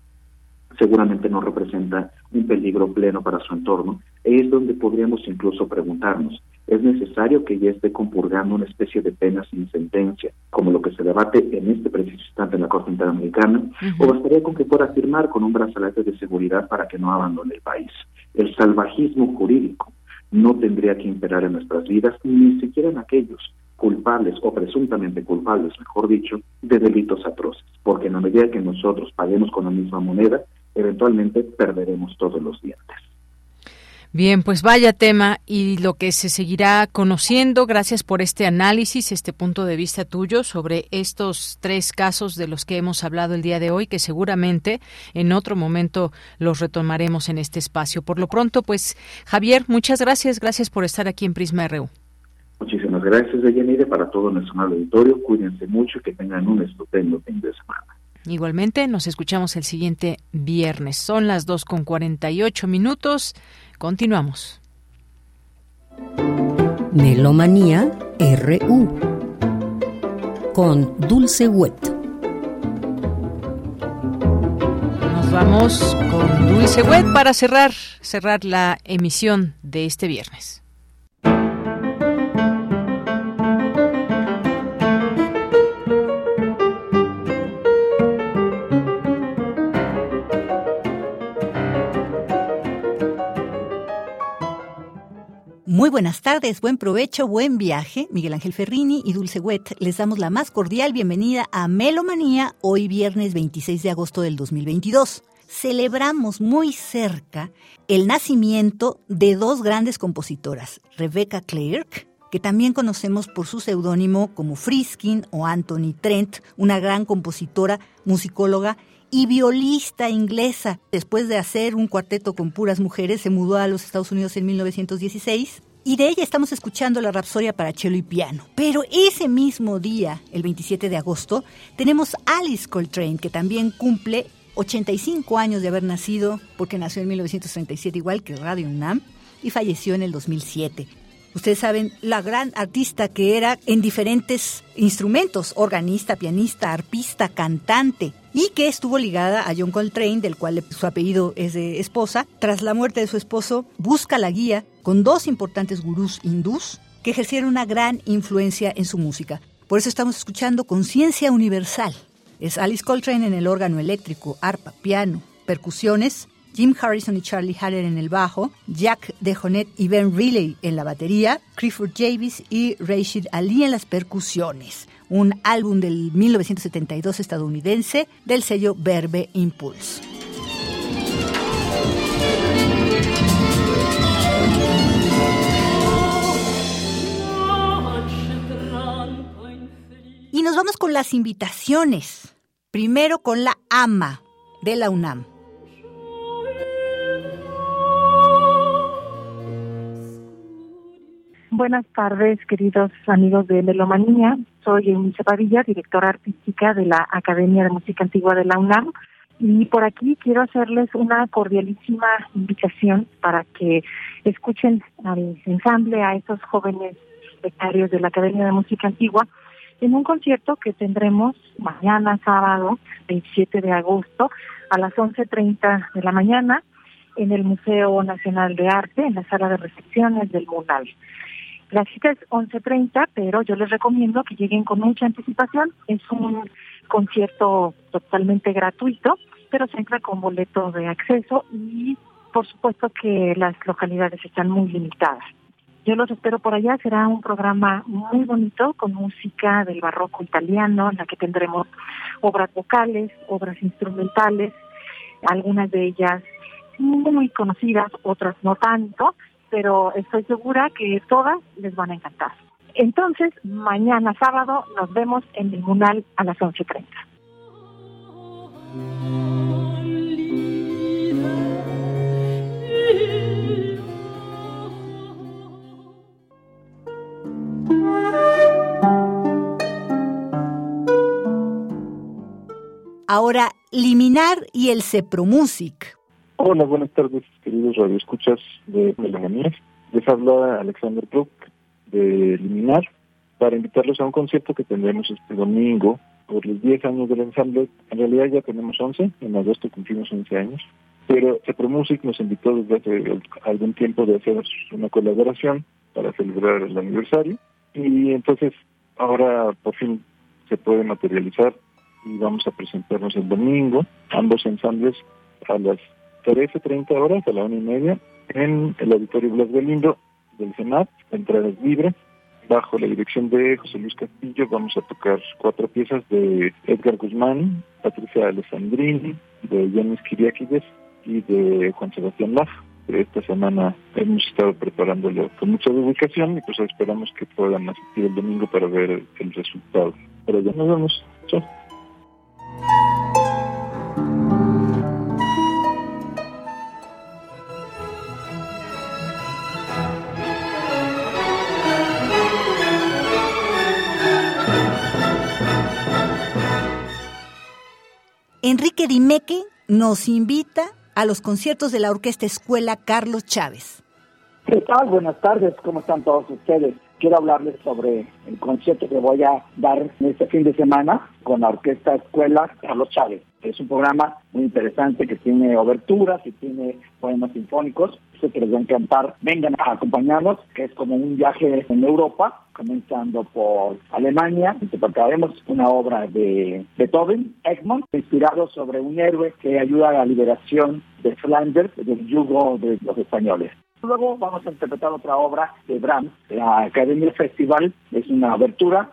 seguramente no representa un peligro pleno para su entorno, es donde podríamos incluso preguntarnos, ¿es necesario que ya esté compurgando una especie de pena sin sentencia, como lo que se debate en este preciso instante en la Corte Interamericana, o bastaría con que pueda firmar con un brazalete de seguridad para que no abandone el país? El salvajismo jurídico no tendría que imperar en nuestras vidas, ni siquiera en aquellos culpables o presuntamente culpables, mejor dicho, de delitos atroces, porque en la medida que nosotros paguemos con la misma moneda, eventualmente perderemos todos los dientes. Bien, pues vaya tema y lo que se seguirá conociendo. Gracias por este análisis, este punto de vista tuyo sobre estos tres casos de los que hemos hablado el día de hoy, que seguramente en otro momento los retomaremos en este espacio. Por lo pronto, pues Javier, muchas gracias. Gracias por estar aquí en Prisma RU. Muchísimas gracias, Deyanire, para todo nuestro auditorio. Cuídense mucho y que tengan un estupendo fin de semana. Igualmente, nos escuchamos el siguiente viernes. Son las 2 con 48 minutos. Continuamos. Melomanía RU con Dulce Wet. Nos vamos con Dulce Wet para cerrar, cerrar la emisión de este viernes. Muy buenas tardes, buen provecho, buen viaje. Miguel Ángel Ferrini y Dulce Wet les damos la más cordial bienvenida a Melomanía hoy viernes 26 de agosto del 2022. Celebramos muy cerca el nacimiento de dos grandes compositoras, Rebecca Clark, que también conocemos por su seudónimo como Friskin o Anthony Trent, una gran compositora, musicóloga y violista inglesa. Después de hacer un cuarteto con puras mujeres, se mudó a los Estados Unidos en 1916 y de ella estamos escuchando la Rapsodia para cello y piano. Pero ese mismo día, el 27 de agosto, tenemos Alice Coltrane, que también cumple 85 años de haber nacido, porque nació en 1937 igual que Radio UNAM, y falleció en el 2007. Ustedes saben la gran artista que era en diferentes instrumentos, organista, pianista, arpista, cantante, y que estuvo ligada a John Coltrane, del cual su apellido es de esposa. Tras la muerte de su esposo, busca la guía con dos importantes gurús hindús que ejercieron una gran influencia en su música. Por eso estamos escuchando Conciencia Universal. Es Alice Coltrane en el órgano eléctrico, arpa, piano, percusiones, Jim Harrison y Charlie Haller en el bajo, Jack DeJohnette y Ben Riley en la batería, Clifford Javis y Rashid Ali en las percusiones. Un álbum del 1972 estadounidense del sello Verbe Impulse. Y nos vamos con las invitaciones. Primero con la AMA de la UNAM. Buenas tardes, queridos amigos de Melomanía. Soy Eunice Padilla, directora artística de la Academia de Música Antigua de la UNAM. Y por aquí quiero hacerles una cordialísima invitación para que escuchen al ensamble, a estos jóvenes becarios de la Academia de Música Antigua, en un concierto que tendremos mañana sábado 27 de agosto a las 11.30 de la mañana en el Museo Nacional de Arte, en la sala de recepciones del MUNAL. La cita es 11.30, pero yo les recomiendo que lleguen con mucha anticipación. Es un concierto totalmente gratuito, pero se entra con boleto de acceso y por supuesto que las localidades están muy limitadas. Yo los espero por allá, será un programa muy bonito con música del barroco italiano, en la que tendremos obras vocales, obras instrumentales, algunas de ellas muy conocidas, otras no tanto, pero estoy segura que todas les van a encantar. Entonces, mañana sábado nos vemos en el Munal a las 11.30. Ahora, Liminar y el Cepromusic. Hola, buenas tardes, queridos radioescuchas de Melomanías. Les habla Alexander Brook de Liminar para invitarlos a un concierto que tendremos este domingo por los 10 años del ensamble. En realidad ya tenemos 11, en agosto cumplimos 11 años, pero Cepromusic nos invitó desde hace algún tiempo de hacer una colaboración para celebrar el aniversario y entonces ahora por fin se puede materializar y vamos a presentarnos el domingo, ambos ensambles a las 13.30 horas, a la una y media, en el Auditorio Blas Galindo del Senat, entrada es libre, bajo la dirección de José Luis Castillo vamos a tocar cuatro piezas de Edgar Guzmán, Patricia Alessandrini, de Yanis Kiriakides y de Juan Sebastián Laf. Esta semana hemos estado preparándolo con mucha dedicación y pues esperamos que puedan asistir el domingo para ver el resultado. Pero ya nos vemos. Enrique Dimeque nos invita a los conciertos de la Orquesta Escuela Carlos Chávez. ¿Qué tal? Buenas tardes, ¿cómo están todos ustedes? Quiero hablarles sobre el concierto que voy a dar este fin de semana con la Orquesta Escuela Carlos Chávez. Es un programa muy interesante que tiene oberturas y tiene poemas sinfónicos. Se que les va a encantar. Vengan a acompañarnos, que es como un viaje en Europa, comenzando por Alemania. Interpretaremos una obra de Beethoven, Egmont, inspirado sobre un héroe que ayuda a la liberación de Flanders del yugo de los españoles. Luego vamos a interpretar otra obra de Brahms, la Academia Festival, es una abertura,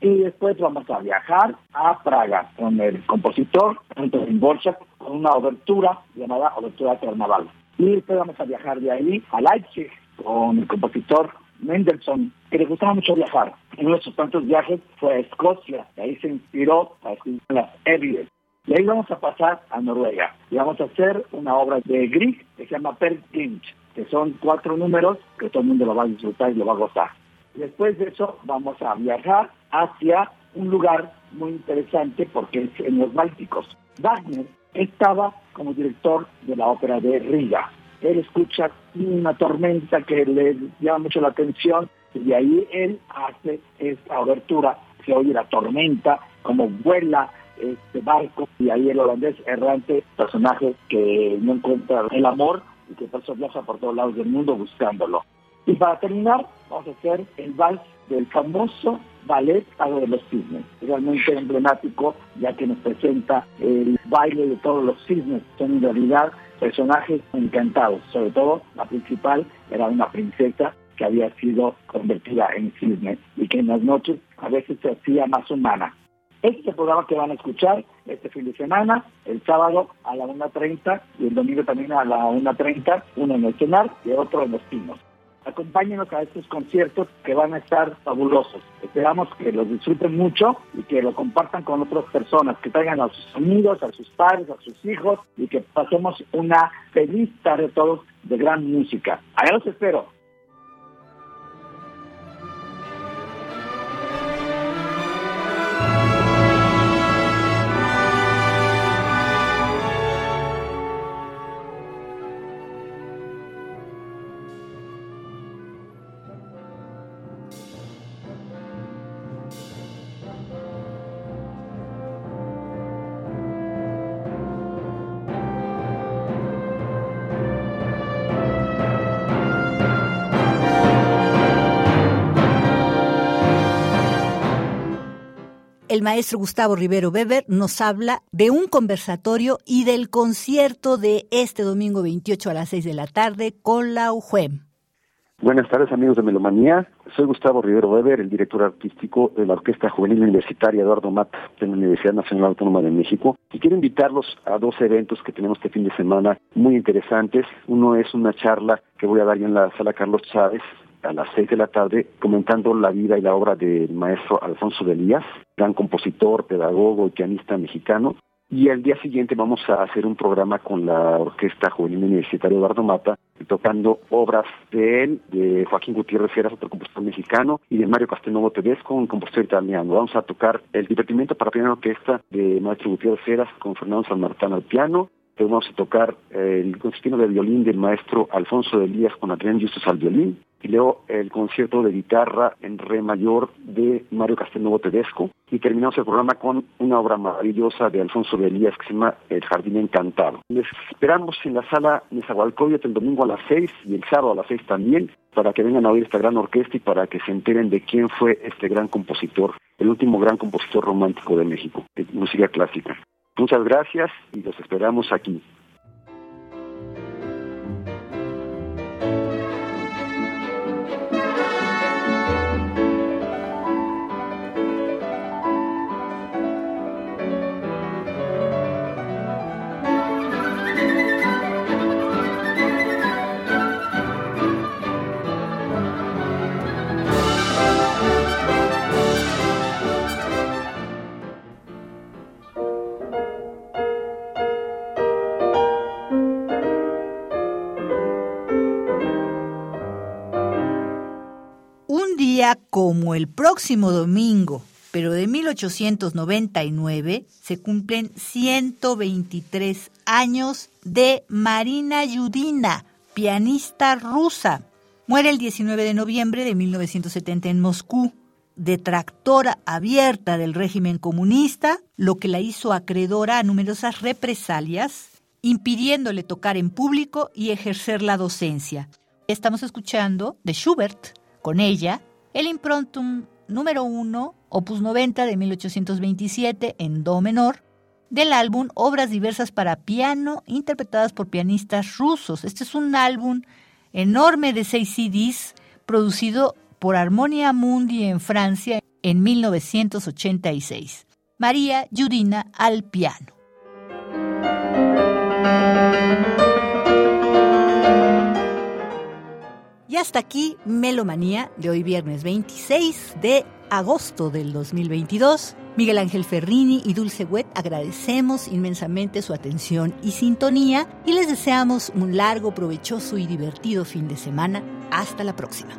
y después vamos a viajar a Praga con el compositor Antonín Borchak con una obertura llamada Obertura Carnaval. Y después vamos a viajar de ahí a Leipzig con el compositor Mendelssohn, que le gustaba mucho viajar. Uno de sus tantos viajes fue a Escocia, y ahí se inspiró a escribir las Evides. Y ahí vamos a pasar a Noruega y vamos a hacer una obra de Grieg que se llama Per que son cuatro números que todo el mundo lo va a disfrutar y lo va a gozar. Después de eso vamos a viajar hacia un lugar muy interesante porque es en los Bálticos. Wagner estaba como director de la ópera de Riga. Él escucha una tormenta que le llama mucho la atención y ahí él hace esta obertura. Se oye la tormenta, como vuela este barco y ahí el holandés errante, personaje que no encuentra el amor y que por eso viaja por todos lados del mundo buscándolo. Y para terminar, vamos a hacer el vals del famoso ballet Pago de los Cisnes, realmente emblemático ya que nos presenta el baile de todos los cisnes, son en realidad personajes encantados, sobre todo la principal era una princesa que había sido convertida en cisne y que en las noches a veces se hacía más humana. Este es el programa que van a escuchar este fin de semana, el sábado a la 1.30 y el domingo también a la 1.30, uno en el Cenar y otro en Los Pinos. Acompáñenos a estos conciertos que van a estar fabulosos. Esperamos que los disfruten mucho y que lo compartan con otras personas, que traigan a sus amigos, a sus padres, a sus hijos y que pasemos una feliz tarde todos de gran música. Allá los espero. El maestro Gustavo Rivero Weber nos habla de un conversatorio y del concierto de este domingo 28 a las 6 de la tarde con la UJUEM. Buenas tardes amigos de Melomanía, soy Gustavo Rivero Weber, el director artístico de la Orquesta Juvenil Universitaria Eduardo Mata de la Universidad Nacional Autónoma de México y quiero invitarlos a dos eventos que tenemos este fin de semana muy interesantes. Uno es una charla que voy a dar yo en la sala Carlos Chávez a las seis de la tarde comentando la vida y la obra del maestro Alfonso de Elías, gran compositor, pedagogo y pianista mexicano. Y el día siguiente vamos a hacer un programa con la Orquesta Juvenil Universitaria Eduardo Mata, tocando obras de él, de Joaquín Gutiérrez Heras, otro compositor mexicano, y de Mario Castelnuovo Tedesco, un compositor italiano. Vamos a tocar el divertimento para piano orquesta de Maestro Gutiérrez Heras con Fernando San Martín al piano, vamos a tocar el concertino de violín del maestro Alfonso de Elías con Adrián Justus al violín, y luego el concierto de guitarra en re mayor de Mario Castelnuovo Tedesco y terminamos el programa con una obra maravillosa de Alfonso de Elías que se llama El Jardín Encantado. Les esperamos en la sala Nezahualcóyotl el domingo a las seis y el sábado a las seis también para que vengan a oír esta gran orquesta y para que se enteren de quién fue este gran compositor, el último gran compositor romántico de México, música clásica. Muchas gracias y los esperamos aquí. Como el próximo domingo, pero de 1899, se cumplen 123 años de Marina Yudina, pianista rusa. Muere el 19 de noviembre de 1970 en Moscú, detractora abierta del régimen comunista, lo que la hizo acreedora a numerosas represalias, impidiéndole tocar en público y ejercer la docencia. Estamos escuchando de Schubert, con ella, el improntum número 1, opus 90 de 1827 en do menor, del álbum Obras diversas para piano interpretadas por pianistas rusos. Este es un álbum enorme de seis CDs producido por Harmonia Mundi en Francia en 1986. María Yudina al piano. Y hasta aquí Melomanía de hoy viernes 26 de agosto del 2022. Miguel Ángel Ferrini y Dulce Wet agradecemos inmensamente su atención y sintonía y les deseamos un largo, provechoso y divertido fin de semana. Hasta la próxima.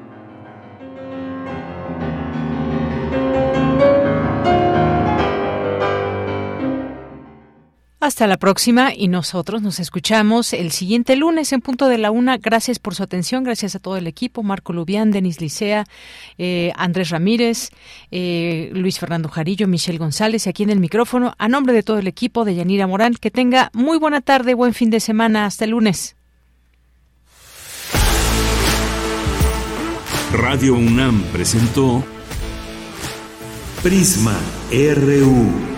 Hasta la próxima y nosotros nos escuchamos el siguiente lunes en punto de la una. Gracias por su atención, gracias a todo el equipo, Marco Lubián, Denis Licea, eh, Andrés Ramírez, eh, Luis Fernando Jarillo, Michelle González y aquí en el micrófono, a nombre de todo el equipo de Yanira Morán, que tenga muy buena tarde, buen fin de semana, hasta el lunes. Radio UNAM presentó Prisma RU.